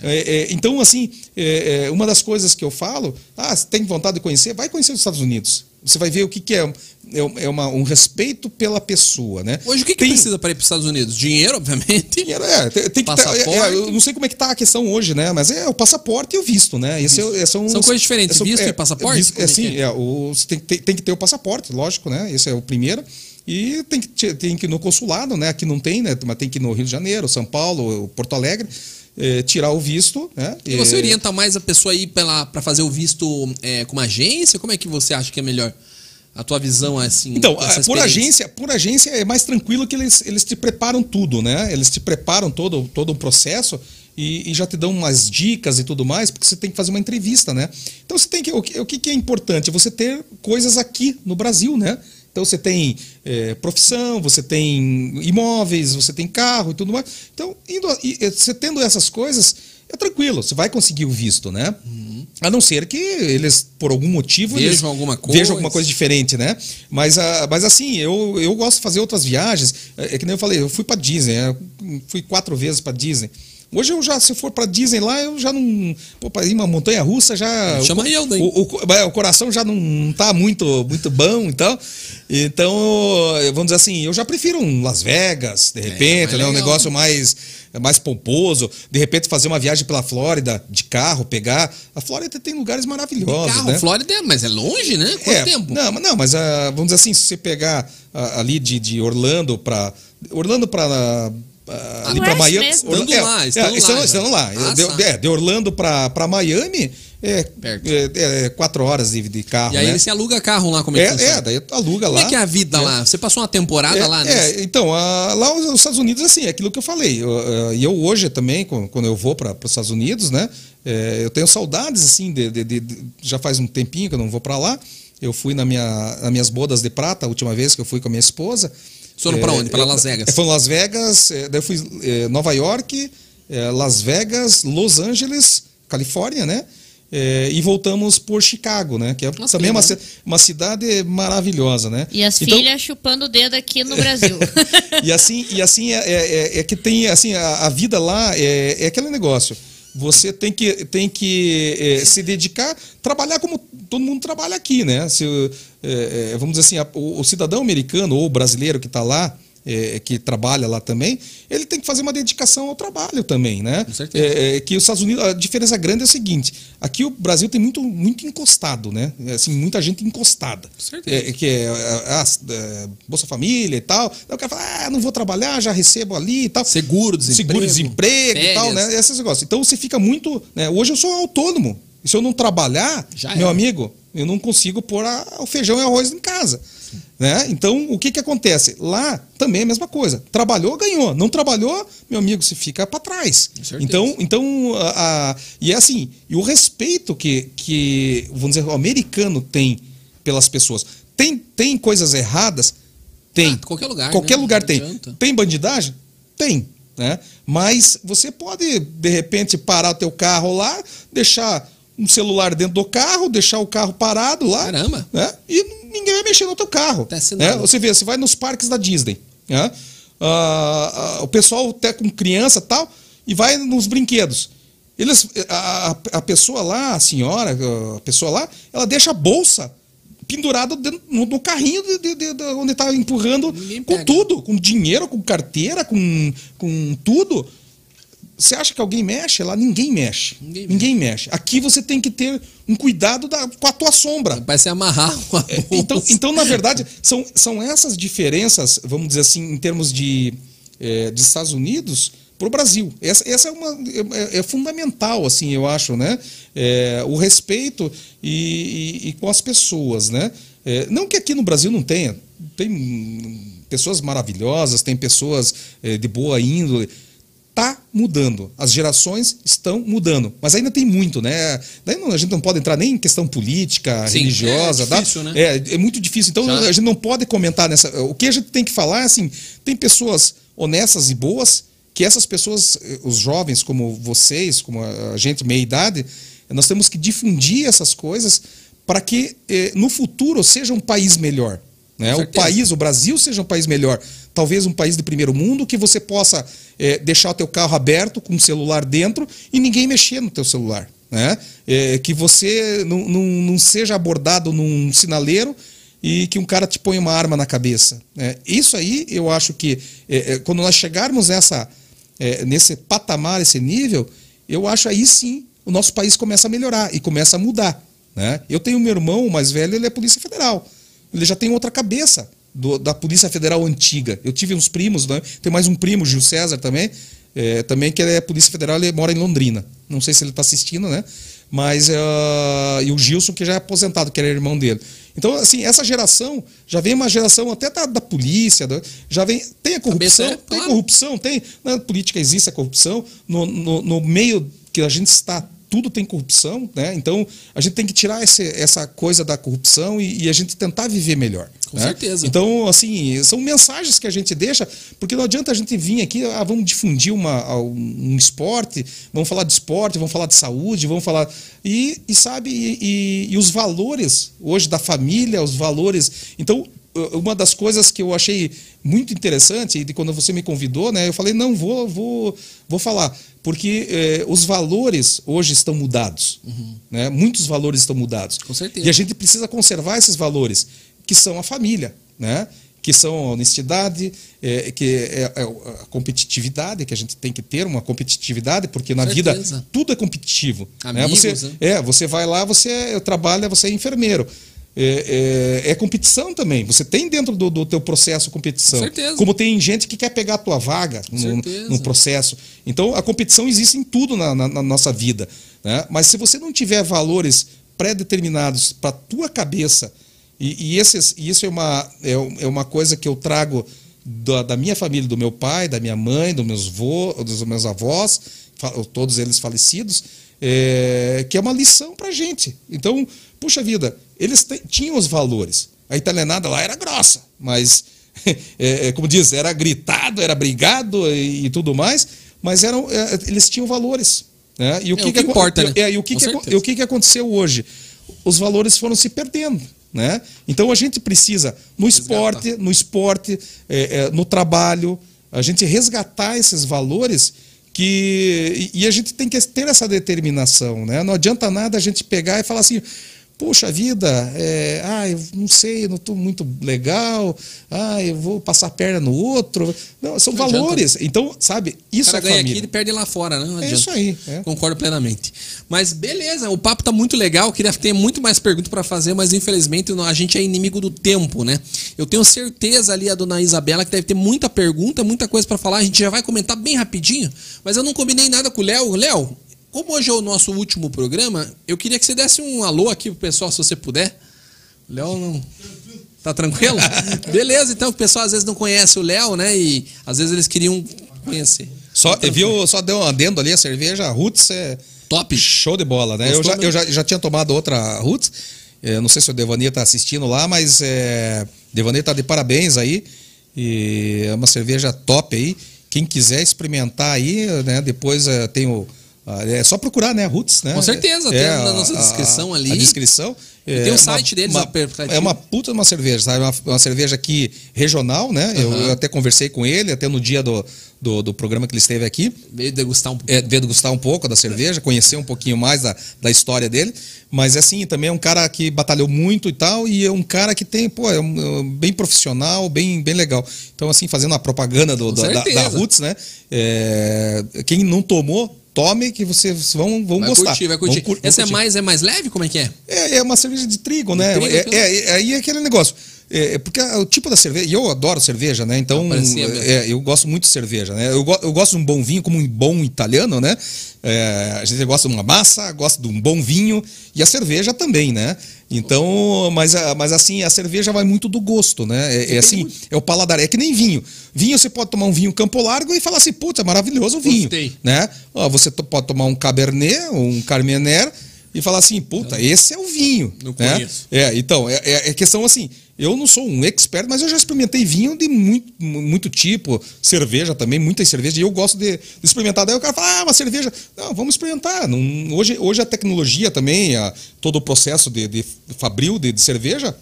É, é, então, assim, é, é, uma das coisas que eu falo, ah, você tem vontade de conhecer, vai conhecer os Estados Unidos. Você vai ver o que, que é, é, é uma- um respeito pela pessoa, né? Hoje o que, que Tem- precisa para ir para os Estados Unidos? Dinheiro, obviamente. Dinheiro, é, tem, tem que ter, Passaporte. é, é, eu não sei como é que tá a questão hoje, né? Mas é o passaporte e o visto, né? Esse é- são, São coisas diferentes, são- visto e passaporte? visto- é, é sim, é? é, o, você tem, que ter- tem que ter o passaporte, lógico, né? Esse é o primeiro. E tem que, te- tem que ir no consulado, né? Aqui não tem, né? Mas tem que ir no Rio de Janeiro, São Paulo, Porto Alegre, eh, tirar o visto, né? E você orienta mais a pessoa aí para fazer o visto é, com uma agência? Como é que você acha que é melhor? A tua visão é assim? Então, ah, por agência, por agência é mais tranquilo que eles, eles te preparam tudo, né? Eles te preparam todo, todo um processo e, e já te dão umas dicas e tudo mais, porque você tem que fazer uma entrevista, né? Então você tem que. O que, o que é importante? Você ter coisas aqui no Brasil, né? Então você tem eh, profissão, você tem imóveis, você tem carro e tudo mais. Então, indo, e, você tendo essas coisas, é tranquilo, você vai conseguir o visto, né? A não ser que eles, por algum motivo, Vejam alguma coisa. vejam alguma coisa diferente, né? Mas, ah, mas assim, eu, eu gosto de fazer outras viagens. É, é que nem eu falei, eu fui para Disney, né? fui quatro vezes para Disney. Hoje eu já, se eu for para Disney lá, eu já não. Pô, para ir uma montanha russa já. Chama o, eu daí. o, o, é, o coração já não tá muito, muito bom e tal. Então, vamos dizer assim, eu já prefiro um Las Vegas, de repente, mais né? Um legal. negócio mais, mais pomposo. De repente, fazer uma viagem pela Flórida de carro, pegar. A Flórida tem lugares maravilhosos. Carro, né? Flórida, é- mas é longe, né? Quanto É, tempo? Não, mas- não mas ah, vamos dizer assim, se você pegar ah, ali de, de Orlando para Orlando para ah, ali para Miami. mesmo. Estando é, lá, é, estando lá estando, estando lá. Ah, de, tá. é, de Orlando para Miami é, Perto. é, é quatro horas de, de carro. E aí né? você aluga carro lá, como é que é, é, daí aluga Como lá. é que é a vida lá? Você passou uma temporada É, lá, né? é, então, a- lá os, os Estados Unidos, assim, é aquilo que eu falei. eu, E eu, hoje também, quando eu vou para os Estados Unidos, né? eh, eu tenho saudades, assim, de, de- de- já faz um tempinho que eu não vou para lá. Eu fui na minha, nas minhas bodas de prata, a última vez que eu fui com a minha esposa. Foram Eh, onde? Eu- Las Vegas? Foi em Las Vegas, daí eu fui Nova York, Las Vegas, Los Angeles, Califórnia, né? Eh, e voltamos por Chicago, né? Que é Nossa, também que uma, ci- uma cidade maravilhosa, né? E as Então- filhas chupando o dedo aqui no Brasil. e assim, e assim é, é- é- é que tem assim a, a vida lá é, é aquele negócio. Você tem que, tem que é, se dedicar, trabalhar como todo mundo trabalha aqui, né? Se, é, é, vamos dizer assim, a- o, o cidadão americano ou o brasileiro que está lá, é, que trabalha lá também, ele tem que fazer uma dedicação ao trabalho também, né? Com certeza. É, é que os Estados Unidos, a diferença grande é o seguinte: aqui o Brasil tem muito, muito encostado, né? É, Assim, muita gente encostada. certeza. É, que é, a- a- é, Bolsa Família e tal. Aí o cara fala, ah, não vou trabalhar, já recebo ali e tal. Seguro, desemprego. Seguro, desemprego e tal, férias. né? Esses negócios. Então você fica muito. né? Hoje eu sou autônomo. E se eu não trabalhar, Já meu amigo, eu não consigo pôr a- o feijão e arroz em casa. Né? Então, o que, que acontece? Lá também é a mesma coisa. Trabalhou, ganhou. Não trabalhou, meu amigo, você fica para trás. Então, então a, a- e é assim, e o respeito que, que, vamos dizer, o americano tem pelas pessoas. Tem, tem coisas erradas? Tem. Ah, qualquer lugar, Qualquer né? lugar Não tem. adianta. Tem bandidagem? Tem. Né? Mas você pode, de repente, parar o teu carro lá, deixar um celular dentro do carro, deixar o carro parado lá. Caramba. Né? E ninguém vai mexer no teu carro. Tá né? Você vê, você vai nos parques da Disney. Né? Ah, ah, o pessoal até com criança e tal, e vai nos brinquedos. Eles, a, a- pessoa lá, a senhora, a pessoa lá, ela deixa a bolsa pendurada no, no carrinho de, de- de- de onde está empurrando com tudo, com dinheiro, com carteira, com, com tudo. Você acha que alguém mexe? Lá ninguém mexe. Ninguém Ninguém, mexe. Aqui você tem que ter um cuidado da- com a tua sombra. Vai se amarrar uma É, então, então, na verdade, são, são essas diferenças, vamos dizer assim, em termos de, é, de Estados Unidos para o Brasil. Essa, essa é, uma, é, é fundamental, assim, eu acho, né? É, o respeito e, e- e com as pessoas, né? É, não que aqui no Brasil não tenha. Tem pessoas maravilhosas, tem pessoas é, de boa índole está mudando. As gerações estão mudando. Mas ainda tem muito, né? Daí não- a gente não pode entrar nem em questão política, Sim, religiosa. é tá? difícil, né? É, é muito difícil. Então Já- a gente não pode comentar nessa. O que a gente tem que falar é assim: tem pessoas honestas e boas, que essas pessoas, eh, os jovens como vocês, como a a gente meia idade, nós temos que difundir essas coisas para que eh, no futuro seja um país melhor. Né? O país, o Brasil seja um país melhor. Talvez um país de primeiro mundo que você possa eh, deixar o teu carro aberto com o celular dentro e ninguém mexer no teu celular. Né? Eh, que você não, não, não seja abordado num sinaleiro e que um cara te ponha uma arma na cabeça. né? Isso aí eu acho que eh, eh, quando nós chegarmos nessa, eh, nesse patamar, esse nível, eu acho aí sim o nosso país começa a melhorar e começa a mudar. Né? Eu tenho meu irmão o mais velho, ele é Polícia Federal. Ele já tem outra cabeça do- da Polícia Federal antiga. Eu tive uns primos, né? tem mais um primo, Gil César também, é, também que é Polícia Federal, ele mora em Londrina. Não sei se ele está assistindo, né? Mas ah, e o Gilson que já é aposentado, que era irmão dele. Então, assim, essa geração já vem uma geração até da, da polícia, da- já vem tem a corrupção, é, tem corrupção, tem na política existe a corrupção no, no, no meio que a gente está tudo tem corrupção, né? Então a gente tem que tirar esse, essa coisa da corrupção e, e a gente tentar viver melhor. Com né? certeza. Então, assim, são mensagens que a gente deixa, porque não adianta a gente vir aqui, ah, vamos difundir uma, um esporte, vamos falar de esporte, vamos falar de saúde, vamos falar. E, e sabe, e, e- e os valores hoje da família, os valores. Então, uma das coisas que eu achei muito interessante, de quando você me convidou, né, eu falei, não, vou, vou, vou falar, porque eh, os valores hoje estão mudados. Né? Muitos valores estão mudados. Com certeza. E a gente precisa conservar esses valores, que são a família, né? que são a honestidade, é, que é, é a competitividade, que a gente tem que ter uma competitividade, porque na vida tudo é competitivo. né? Amigos, Você, né? é, você vai lá, você trabalha, você é enfermeiro. É, é, é competição também. Você tem dentro do, do teu processo competição. Com certeza. Como tem gente que quer pegar a tua vaga no, no processo. Então a competição existe em tudo na, na- na nossa vida. Né? Mas se você não tiver valores pré-determinados para tua cabeça, e, e, esses, e isso é uma, é, é uma coisa que eu trago da, da minha família, do meu pai, da minha mãe, dos meus, vô, dos meus avós, todos eles falecidos, é, que é uma lição para gente. Então, puxa vida, eles tinham os valores. A italianada lá era grossa, mas, é, é, como diz, era gritado, era brigado e, e tudo mais, mas eram, é, eles tinham valores. Né? E o É, que, o que acon- importa, né? é, e o que, que o que, que aconteceu hoje? Os valores foram se perdendo. Né? Então a gente precisa, no esporte, no esporte, é, é, no trabalho, a gente resgatar esses valores que. E, e a gente tem que ter essa determinação. Né? Não adianta nada a gente pegar e falar assim. Puxa vida, é, ah, eu não sei, não estou muito legal, ah, eu vou passar a perna no outro. Não, são Não adianta. valores. Então, sabe, O isso cara é ganha família. aqui, ele perde lá fora, né? Não É isso aí. é. Concordo plenamente. Mas beleza, o papo tá muito legal. Queria ter muito mais perguntas para fazer, mas infelizmente a gente é inimigo do tempo, né? Eu tenho certeza ali a dona Isabela que deve ter muita pergunta, muita coisa para falar. A gente já vai comentar bem rapidinho, mas eu não combinei nada com o Léo. Léo, como hoje é o nosso último programa, eu queria que você desse um alô aqui pro pessoal, se você puder. O Léo não. Tá tranquilo? Beleza, então o pessoal às vezes não conhece o Léo, né? E às vezes eles queriam conhecer. Só, viu, só deu um adendo ali, a cerveja, a Roots é Top. show de bola, né? Eu Gostou, já, né? eu já, já tinha tomado outra Roots, é, não sei se o Devani tá assistindo lá, mas é, Devani tá de parabéns aí, e é uma cerveja top aí. Quem quiser experimentar aí, né? Depois é, tem o. É só procurar, né? Roots, né? Com certeza, é, tem na a- nossa a- descrição ali. A descrição. E tem o uma- site deles, uma- é uma puta de uma cerveja, sabe? Uma, uma cerveja aqui regional, né? Eu, Aham. eu até conversei com ele, até no dia do, do, do programa que ele esteve aqui Veio degustar um pouco. é, degustar um pouco da cerveja, conhecer um pouquinho mais da, da história dele. Mas assim, também é um cara que batalhou muito e tal, e é um cara que tem, pô, é um, é bem profissional, bem, bem legal. Então, assim, fazendo a propaganda do, Com da, da Roots, né? É, quem não tomou, tome que vocês vão, vão Vai gostar. curtir, vai curtir. Vão cur- vão Essa é mais, é mais leve? Como é que é? É, é uma cerveja de trigo, né? trigo, é, então? é, é, aí é aquele negócio. É, é porque o tipo da cerveja, e eu adoro cerveja, né? Então, mesmo. é, eu gosto muito de cerveja, né? Eu, go- eu gosto de um bom vinho, como um bom italiano, né? É, a gente gosta de uma massa, gosta de um bom vinho, e a cerveja também, né? Então, mas, mas assim, a cerveja vai muito do gosto, né? É, é assim, é o paladar. É que nem vinho. Vinho, você pode tomar um vinho Campo Largo e falar assim, putz, é maravilhoso o vinho. Gostei. Né? Você pode tomar um Cabernet, um Carmener, e falar assim, puta, esse é o vinho. Não né? conheço. É, então, é, é, é questão assim, eu não sou um expert, mas eu já experimentei vinho de muito, mu- muito tipo, cerveja também, muitas cervejas, e eu gosto de, de experimentar. Daí o cara fala, ah, uma cerveja. Não, vamos experimentar. Não- hoje, hoje a tecnologia também, a- todo o processo de, de fabril de, de cerveja,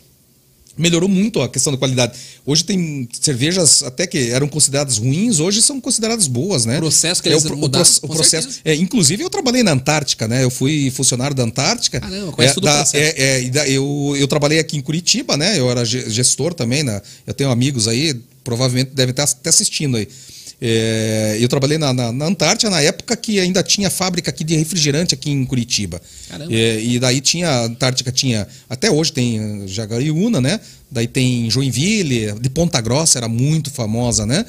melhorou muito a questão da qualidade. Hoje tem cervejas até que eram consideradas ruins, hoje são consideradas boas, né? O processo que é, eles o, pro- o mudaram, o com processo. É, inclusive eu trabalhei na Antártica, né? Eu fui funcionário da Antártica. Caramba, conhece é, todo o da- processo. é, é, da- eu, eu trabalhei aqui em Curitiba, né? Eu era ge- gestor também, né? Eu tenho amigos aí, provavelmente devem estar até assistindo aí. É, eu trabalhei na, na, na Antártica na época que ainda tinha fábrica aqui de refrigerante aqui em Curitiba. Caramba. É, e daí tinha, a Antártica tinha, até hoje tem eh, Jagariúna, né? Daí tem Joinville, de Ponta Grossa era muito famosa, né?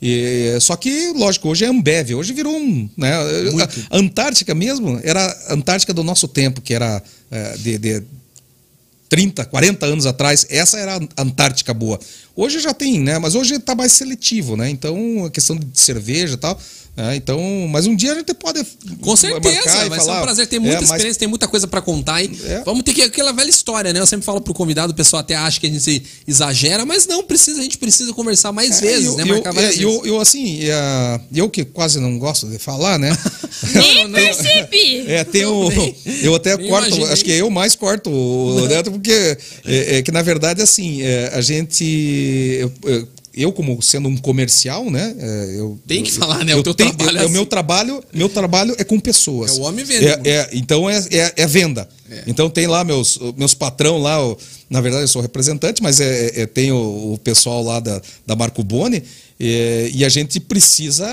E, só que, lógico, hoje é Ambev, hoje virou um. Né? A, a Antártica mesmo era a Antártica do nosso tempo, que era eh, de, de 30, 40 anos atrás, essa era a Antártica boa. Hoje já tem, né? Mas hoje está mais seletivo, né? Então, a questão de cerveja e tal. Né? então, mas um dia a gente pode. Com certeza, vai ser falar, um prazer. Tem muita é, mas- experiência, tem muita coisa pra contar. E É. Vamos ter que aquela velha história, né? Eu sempre falo pro convidado, o pessoal até acha que a gente exagera, mas não precisa, a gente precisa conversar mais vezes, eu, né? eu, Marcar várias é, eu, vezes. eu, assim, é, eu que quase não gosto de falar, né? Nem não. percebi. É, tem o. Eu até Nem corto, imaginei. acho que eu mais corto o Neto, porque é, é que na verdade, assim, é, a gente. Eu, eu- eu, como sendo um comercial, né? é, eu, Tem que eu- falar, né? eu O teu tenho- trabalho eu- é o meu assim. trabalho, meu trabalho é com pessoas. É o homem vende É, muito. é, então é, é, é venda. É. Então tem lá meus, meus patrão lá, o- na verdade eu sou representante, mas é, é- tem o, o pessoal lá da, da Marco Boni, é, e a gente precisa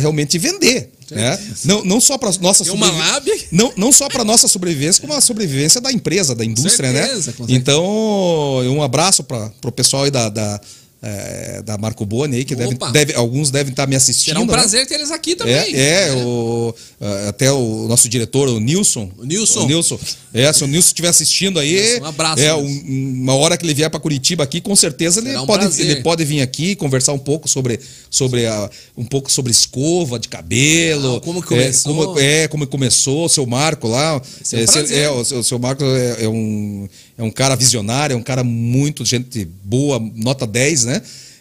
realmente vender. Né? Não, não só para nossa uma lábia. não, não só para nossa sobrevivência, como a sobrevivência da empresa, da indústria, certeza, né? certeza. Então, um abraço para o pessoal aí da, da, eh, da Marco Boni aí, que deve, deve- alguns devem estar me assistindo. Será um né? prazer ter eles aqui também. É, é, o, ah, até o nosso diretor, o Nilson. O Nilson. O Nilson. É, se o Nilson estiver assistindo aí. Um abraço, É, um- uma hora que ele vier para Curitiba aqui, com certeza ele, um pode, prazer. ele pode vir aqui conversar um pouco sobre, sobre a, um pouco sobre escova de cabelo. Ah, como É, começou. como, é, como começou, o seu Marco lá. É um É, é, o, seu- o seu Marco é, é um, é um cara visionário, é um cara muito gente boa, nota 10, né?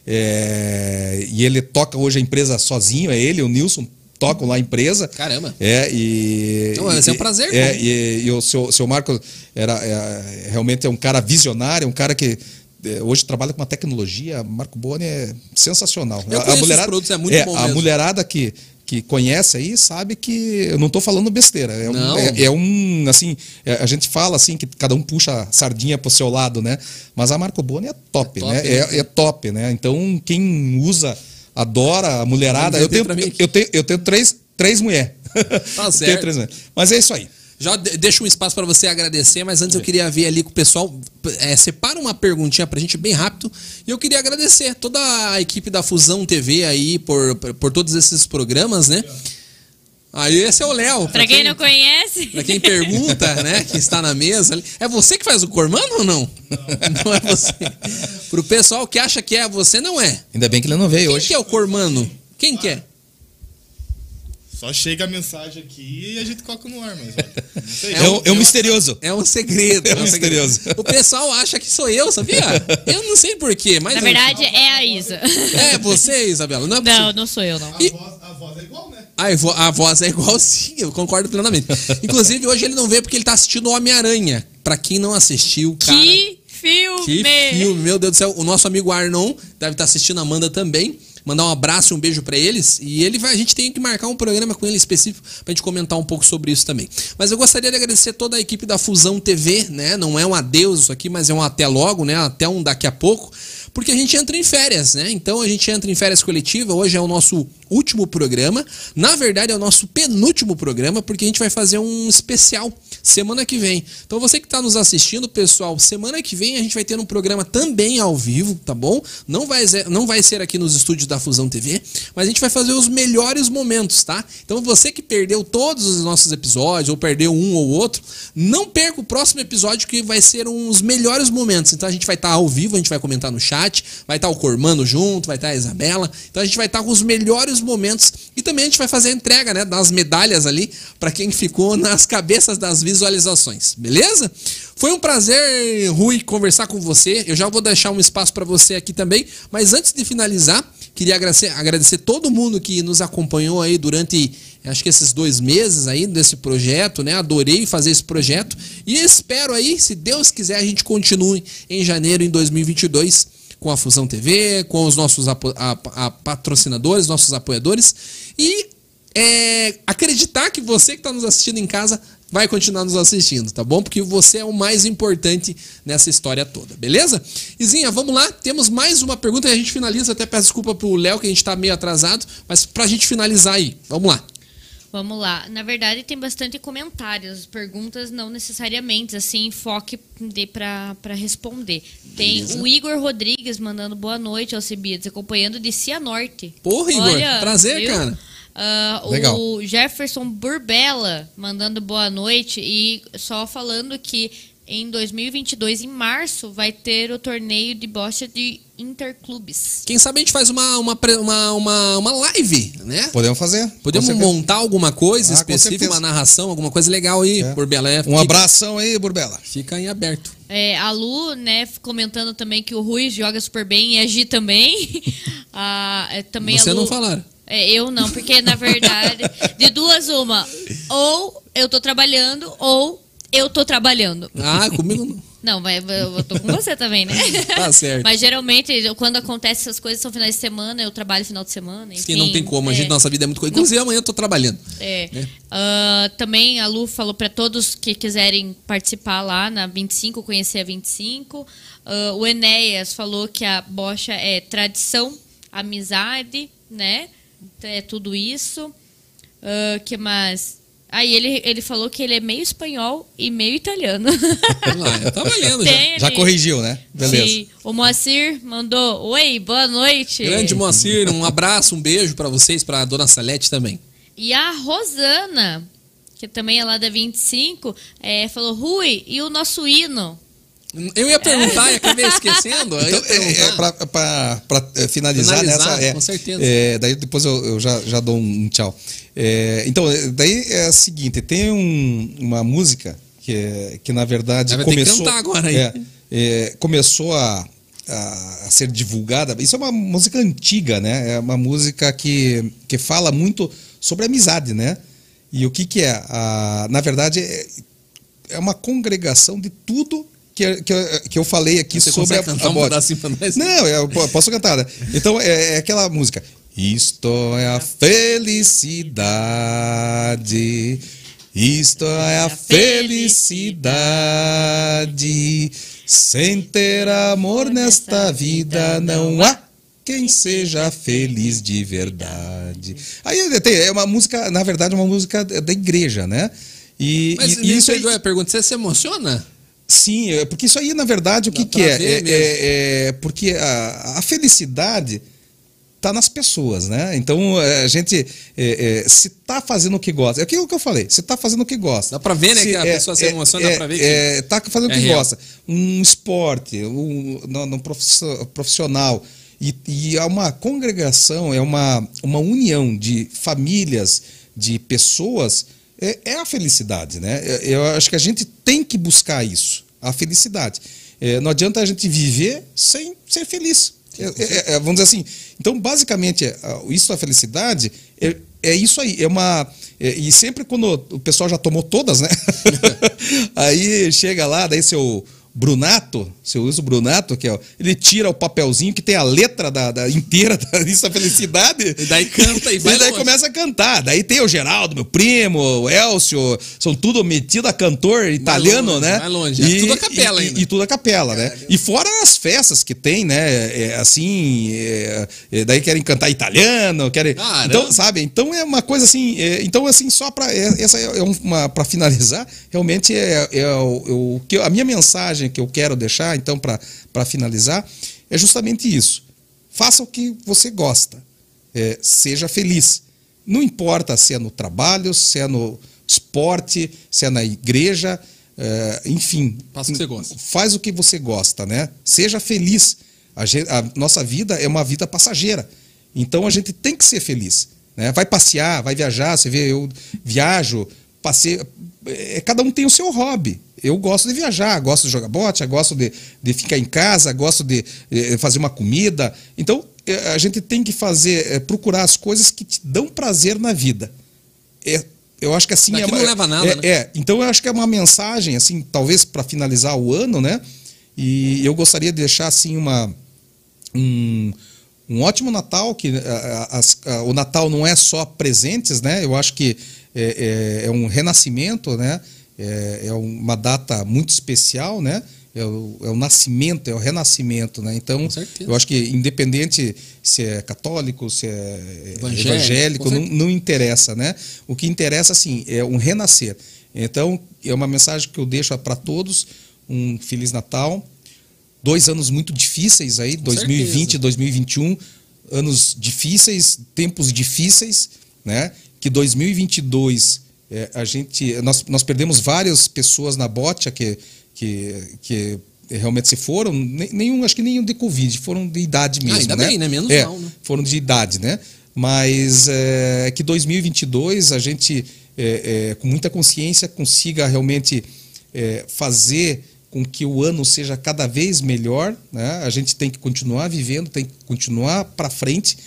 É, e ele toca hoje a empresa sozinho, é ele, o Nilson, tocam lá a empresa. Caramba. É, e. Não, esse é um prazer, É, e, e o seu, seu Marco era, é, realmente é um cara visionário, um cara que. é, Hoje trabalha com uma tecnologia, Marco Boni é sensacional. Eu os produtos, é muito bom A mesmo. mulherada que, que conhece aí sabe que eu não estou falando besteira. É um, Não. é, é um, assim, é, a gente fala assim que cada um puxa a sardinha pro seu lado, né? Mas a Marco Boni é top, É top, né? né? É, é top, né? Então quem usa, adora a mulherada. Eu tenho, eu tenho, eu tenho três, três mulheres. Tá certo. Três mulheres. Mas é isso aí. Já de- deixa um espaço para você agradecer, mas antes eu queria ver ali com o pessoal. É, separa uma perguntinha pra gente bem rápido. E eu queria agradecer toda a equipe da Fusão TV aí por, por, por todos esses programas, né? Aí esse é o Léo. Pra quem não conhece, Pra quem pergunta, né, que está na mesa. É você que faz o Cormano ou não? Não, é você. Pro pessoal que acha que é você, não é. Ainda bem que ele não veio Quem hoje. que é o Cormano? Quem que é? Só chega a mensagem aqui e a gente coloca no ar, mas olha. É, um, é um misterioso. É um segredo. É um segredo. misterioso. O pessoal acha que sou eu, sabia? Eu não sei porquê, mas. na verdade é a Isa. É você, Isabela. Não é. Não, não sou eu, não. A, E- voz, a voz é igual, né? A, a voz é igual sim, eu concordo plenamente. Inclusive, hoje ele não veio porque ele tá assistindo o Homem-Aranha. Pra quem não assistiu, cara. Que filme! Que filme, meu Deus do céu. O nosso amigo Arnon deve estar assistindo a Amanda também. Mandar um abraço e um beijo pra eles. E ele vai, a gente tem que marcar um programa com ele específico pra gente comentar um pouco sobre isso também. Mas eu gostaria de agradecer toda a equipe da Fusão TV, né? Não é um adeus isso aqui, mas é um até logo, né? Até um daqui a pouco. Porque a gente entra em férias, né? Então a gente entra em férias coletiva. Hoje é o nosso último programa. Na verdade, é o nosso penúltimo programa, porque a gente vai fazer um especial semana que vem. Então você que está nos assistindo, pessoal, semana que vem a gente vai ter um programa também ao vivo, tá bom? Não vai, ser- não vai ser aqui nos estúdios da Fusão TV, mas a gente vai fazer os melhores momentos, tá? Então você que perdeu todos os nossos episódios, ou perdeu um ou outro, não perca o próximo episódio que vai ser uns melhores momentos. Então a gente vai estar ao vivo, a gente vai comentar no chat, vai estar o Cormano junto, vai estar a Isabela. Então a gente vai estar com os melhores momentos e também a gente vai fazer a entrega, né, das medalhas ali para quem ficou nas cabeças das visualizações, beleza? Foi um prazer, Rui, conversar com você. Eu já vou deixar um espaço para você aqui também, mas antes de finalizar, queria agradecer, agradecer todo mundo que nos acompanhou aí durante acho que esses dois meses aí desse projeto, né? Adorei fazer esse projeto e espero aí, se Deus quiser, a gente continue em janeiro em 2022 com a Fusão TV, com os nossos a- a- patrocinadores, nossos apoiadores e é, acreditar que você que está nos assistindo em casa vai continuar nos assistindo, tá bom? Porque você é o mais importante nessa história toda, beleza? Izinha, vamos lá. Temos mais uma pergunta e a gente finaliza. Até peço desculpa pro Léo que a gente tá meio atrasado, mas pra gente finalizar aí, vamos lá. Vamos lá. Na verdade, tem bastante comentários, perguntas não necessariamente, assim, foque de pra, pra responder. Tem Beleza. o Igor Rodrigues mandando boa noite, Alcibiades, acompanhando de Cianorte. Porra, Igor, prazer, viu? cara. Legal. O Jefferson Burbella mandando boa noite e só falando que em 2022, em março, vai ter o torneio de bocha de interclubes. Quem sabe a gente faz uma, uma, uma, uma, uma live, né? Podemos fazer. Podemos montar alguma coisa Ah, específica, uma narração, alguma coisa legal aí, É. por Belé. Um Fica- abração aí, Burbela. Fica em aberto. É, a Lu, né, comentando também que o Rui joga super bem e a Gi também. Ah, é, também Você a Lu, não falaram. É, eu não, porque na verdade, de duas uma, ou eu tô trabalhando ou eu tô trabalhando. Ah, comigo não. Não, mas eu tô com você também, né? Tá certo. Mas geralmente, quando acontece essas coisas, são finais de semana, eu trabalho final de semana. Sim, enfim, não tem como. A é. gente, nossa vida é muito coisa. Inclusive, amanhã eu tô trabalhando. É. né? Ah, também a Lu falou para todos que quiserem participar lá na 25, conhecer a 25. Ah, o Enéas falou que a bocha é tradição, amizade, né? É tudo isso. Ah, que mais? Aí ele, ele falou que ele é meio espanhol e meio italiano. Tá valendo já. Tem Já corrigiu, né? Beleza. Sim. O Moacir mandou: Oi, boa noite. Grande Moacir, um abraço, um beijo pra vocês, pra dona Salete também. E a Rosana, que também é lá da 25, é, falou: Rui, e o nosso hino? Eu ia perguntar e acabei esquecendo. Então, é, é, para finalizar, Finalizar, nessa. É, com certeza. é, daí depois eu, eu já, já dou um tchau. É, então, é, daí é o seguinte: tem um- uma música que, é- que na verdade Vai ter que começou. cantar agora aí. é, é, começou a, a, a ser divulgada. Isso é uma música antiga, né? É uma música que, que fala muito sobre amizade, né? E o que, que é? A, na verdade, é, é uma congregação de tudo que, que, eu- que eu falei aqui Você sobre a, cantar a um pedacinho pra nós? Não, eu po- posso cantar. né? Então, é, é aquela música. Isto é a felicidade. Isto é a felicidade. Sem ter amor nesta vida, não há quem seja feliz de verdade. Aí tem, é uma música, na verdade, é uma música da igreja, né? E, Mas e- isso aí, perdoe a pergunta, você se emociona? Sim, é, porque isso aí, na verdade, o Dá que, que é? É, é- é porque a, a felicidade está nas pessoas, né? Então, é, a gente, é, é, se tá fazendo o que gosta, é aquilo que eu falei, se tá fazendo o que gosta. Dá pra ver, né, se- que a pessoa se emociona, dá pra ver que É, tá fazendo o é que real. gosta. Um esporte, um, profisso- profissional, e, e é uma congregação, é uma, uma união de famílias, de pessoas, é, é a felicidade, né? Eu- acho que a gente tem que buscar isso, a felicidade. É, não adianta a gente viver sem ser feliz. É, é, é, vamos dizer assim. Então, basicamente, é, a- isso da felicidade é, é isso aí. É uma. é, e sempre quando o pessoal já tomou todas, né? aí chega lá, daí seu Brunato, seu uso Brunato, que é, ele tira o papelzinho que tem a letra da, da- inteira da lista felicidade. E daí canta e vai E daí longe. começa a cantar. Daí tem o Geraldo, meu primo, o Elcio, são tudo metido a cantor italiano, longe, né? vai longe. É tudo a capela e, ainda. E, tudo a capela, né? E fora as festas que tem, né? É, assim, é, é, daí querem cantar italiano, querem. Caramba. Então, sabe? Então é uma coisa assim. é, então, assim, só para essa é uma para finalizar, realmente é, é o, que a minha mensagem que eu quero deixar, então, para finalizar, é justamente isso. Faça o que você gosta. É, seja feliz. Não importa se é no trabalho, se é no esporte, se é na igreja, é, enfim. Faça o que você gosta. Faz o que você gosta, né? Seja feliz. A, gen- a nossa vida é uma vida passageira. Então a gente tem que ser feliz. Né? Vai passear, vai viajar. Você vê, eu viajo, passeio. é, cada um tem o seu hobby. Eu gosto de viajar, gosto de jogar bote, gosto de, de ficar em casa, gosto de eh, fazer uma comida. Então, eh, a gente tem que fazer, eh, procurar as coisas que te dão prazer na vida. É, eu acho que assim Daqui é, não leva nada, é, né? é, então eu acho que é uma mensagem, assim, talvez para finalizar o ano, né? E eu gostaria de deixar assim uma um, um ótimo Natal, que a- a- a- o Natal não é só presentes, né? Eu acho que é, é- é um renascimento, né? É, é uma data muito especial, né? É o, é o nascimento, é o renascimento, né? Então, Com eu acho que independente se é católico, se é Evangélico, evangélico, com não, não interessa, né? O que interessa, assim, é um renascer. Então, é uma mensagem que eu deixo para todos. Um Feliz Natal. Dois anos muito difíceis aí, 2020 certeza. e 2021. Anos difíceis, tempos difíceis, né? Que 2022 é, a gente nós, nós perdemos várias pessoas na bote que que, que realmente se foram, nenhum, acho que nenhum de Covid, foram de idade Ah, mesmo, ainda né? bem, né? Menos É, mal, né? foram de idade, né? Mas é, que 2022 a gente, é, é, com muita consciência, consiga realmente é, fazer com que o ano seja cada vez melhor. Né? A gente tem que continuar vivendo, tem que continuar para frente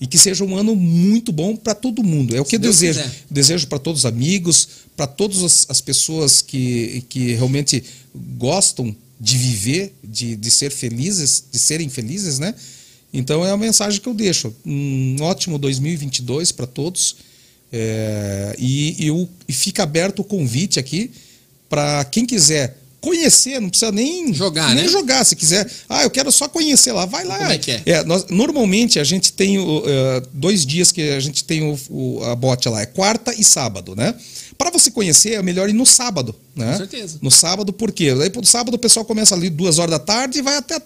e que seja um ano muito bom para todo mundo. É o que eu desejo. quiser. Desejo para todos os amigos, para todas as, as pessoas que, que realmente gostam de viver, de, de ser felizes, de serem felizes, né? Então é a mensagem que eu deixo. Um ótimo 2022 para todos. É, e, e, o- e fica aberto o convite aqui para quem quiser conhecer, não precisa nem Jogar, nem né? jogar. Se quiser, ah, eu quero só conhecer lá, vai lá. Como é que é? nós- normalmente a gente tem eh, dois dias que a gente tem o, o- a bote lá, é quarta e sábado, né? Para você conhecer, é melhor ir no sábado, né? Com certeza. No sábado, por quê? Daí, no sábado o pessoal começa ali duas horas da tarde e vai até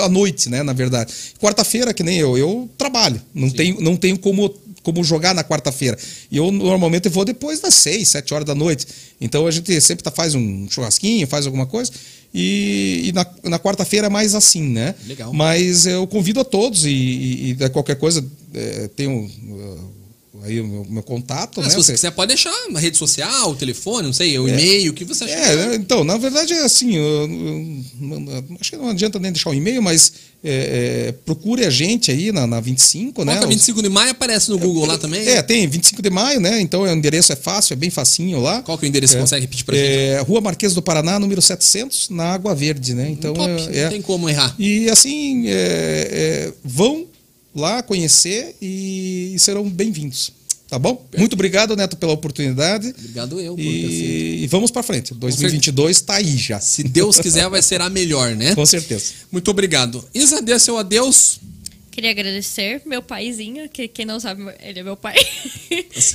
à noite, né? Na verdade. Quarta-feira, que nem eu, eu trabalho. Não tenho, não tenho como, como jogar na quarta-feira. E eu normalmente vou depois das seis, sete horas da noite. Então a gente sempre tá, faz um churrasquinho, faz alguma coisa. E, e na, na quarta-feira é mais assim, né? Legal. Mas eu convido a todos e, e, e qualquer coisa, é, tenho uh, aí o meu, meu contato, Ah, né? se você Você- quiser, pode deixar uma rede social, o telefone, não sei, o e-mail, o que você achar. É, então, na verdade é assim, eu- eu- não- acho que não adianta nem deixar o e-mail, mas é, é, procure a gente aí na, na 25, né? Coloca Os- 25 de maio, aparece no Google lá também. É, tem 25 de maio, né? Então o endereço é fácil, é bem facinho lá. Qual que é o endereço? É. Consegue repetir pra gente? É, Rua Marquês do Paraná, número 700, na Água Verde, né? Então Top, é, não tem como errar. E assim, é, é, vão lá conhecer e, serão bem-vindos. Tá bom? Muito obrigado, Neto, pela oportunidade. Obrigado eu. E, e vamos para frente. 2022 tá aí já. Se Deus quiser, vai ser a melhor, né? Com certeza. Muito obrigado. Isa, dê seu adeus. Queria agradecer meu paizinho, que quem não sabe, ele é meu pai.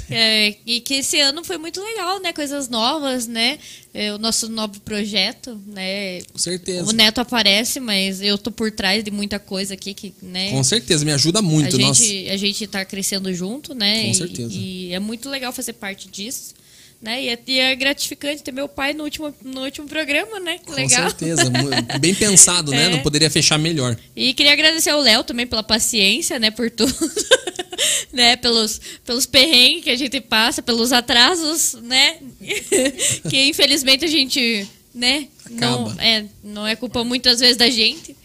É, e que esse ano foi muito legal, né? Coisas novas, né? É, o nosso novo projeto, né? Com certeza. O Neto aparece, mas eu tô por trás de muita coisa aqui que, né? Com certeza, me ajuda muito. a Nossa. gente, a gente tá crescendo junto, né? Com E- certeza. E, é muito legal fazer parte disso. Né? E, é, e é gratificante ter meu pai no último, no último programa, né? Que Com legal. certeza. mu- Bem pensado, né? É. Não poderia fechar melhor. E queria agradecer ao Léo também pela paciência, né, por tudo. né, pelos, pelos perrengues que a gente passa, pelos atrasos, né? que infelizmente a gente, né, não é, não é culpa muitas vezes da gente.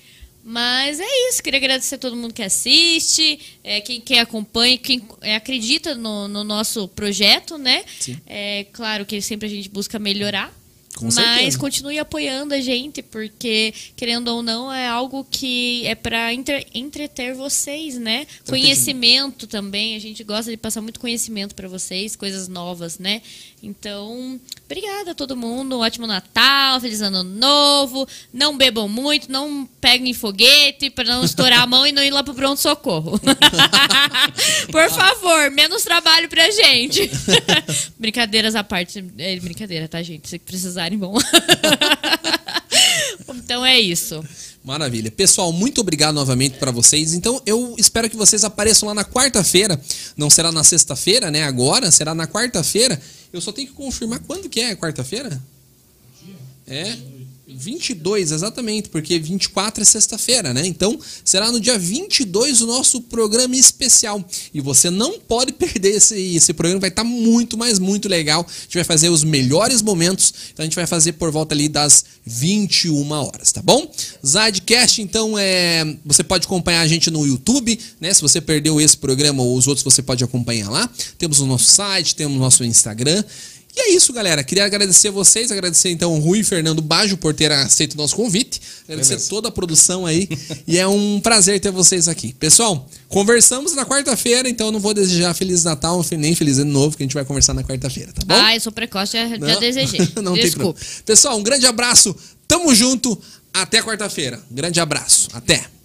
Mas é isso, queria agradecer a todo mundo que assiste, é, quem, quem acompanha, quem é, acredita no, no nosso projeto, né? Sim. É claro que sempre a gente busca melhorar. Com mas certeza. continue apoiando a gente, porque, querendo ou não, é algo que é para entreter vocês, né? Conhecimento também. A gente gosta de passar muito conhecimento para vocês, coisas novas, né? Então, obrigada a todo mundo. Um ótimo Natal, feliz ano novo. Não bebam muito, não peguem foguete para não estourar a mão e não ir lá pro pronto-socorro. Por favor, menos trabalho pra gente. Brincadeiras à parte. É brincadeira, tá, gente? Se precisarem, vão. então é isso. Maravilha. Pessoal, muito obrigado novamente para vocês. Então, eu espero que vocês apareçam lá na quarta-feira. Não será na sexta-feira, né? Agora, será na quarta-feira. Eu só tenho que confirmar quando que é quarta-feira? É. 22, exatamente, porque 24 é sexta-feira, né? Então, será no dia 22 o nosso programa especial. E você não pode perder esse, esse programa, vai estar muito, mas muito legal. A gente vai fazer os melhores momentos, então a gente vai fazer por volta ali das 21 horas, tá bom? Zadcast, então, é, você pode acompanhar a gente no YouTube, né? Se você perdeu esse programa ou os outros, você pode acompanhar lá. Temos o nosso site, temos o nosso Instagram. E é isso, galera. Queria agradecer a vocês, agradecer então o Rui e Fernando Bajo por ter aceito o nosso convite, agradecer Beleza. toda a produção aí. e é um prazer ter vocês aqui. Pessoal, conversamos na quarta-feira, então eu não vou desejar Feliz Natal nem Feliz Ano Novo, que a gente vai conversar na quarta-feira, tá bom? Ah, eu sou precoce, já, já desejei. não tem problema. Pessoal, um grande abraço. Tamo junto. Até quarta-feira. Grande abraço. Até.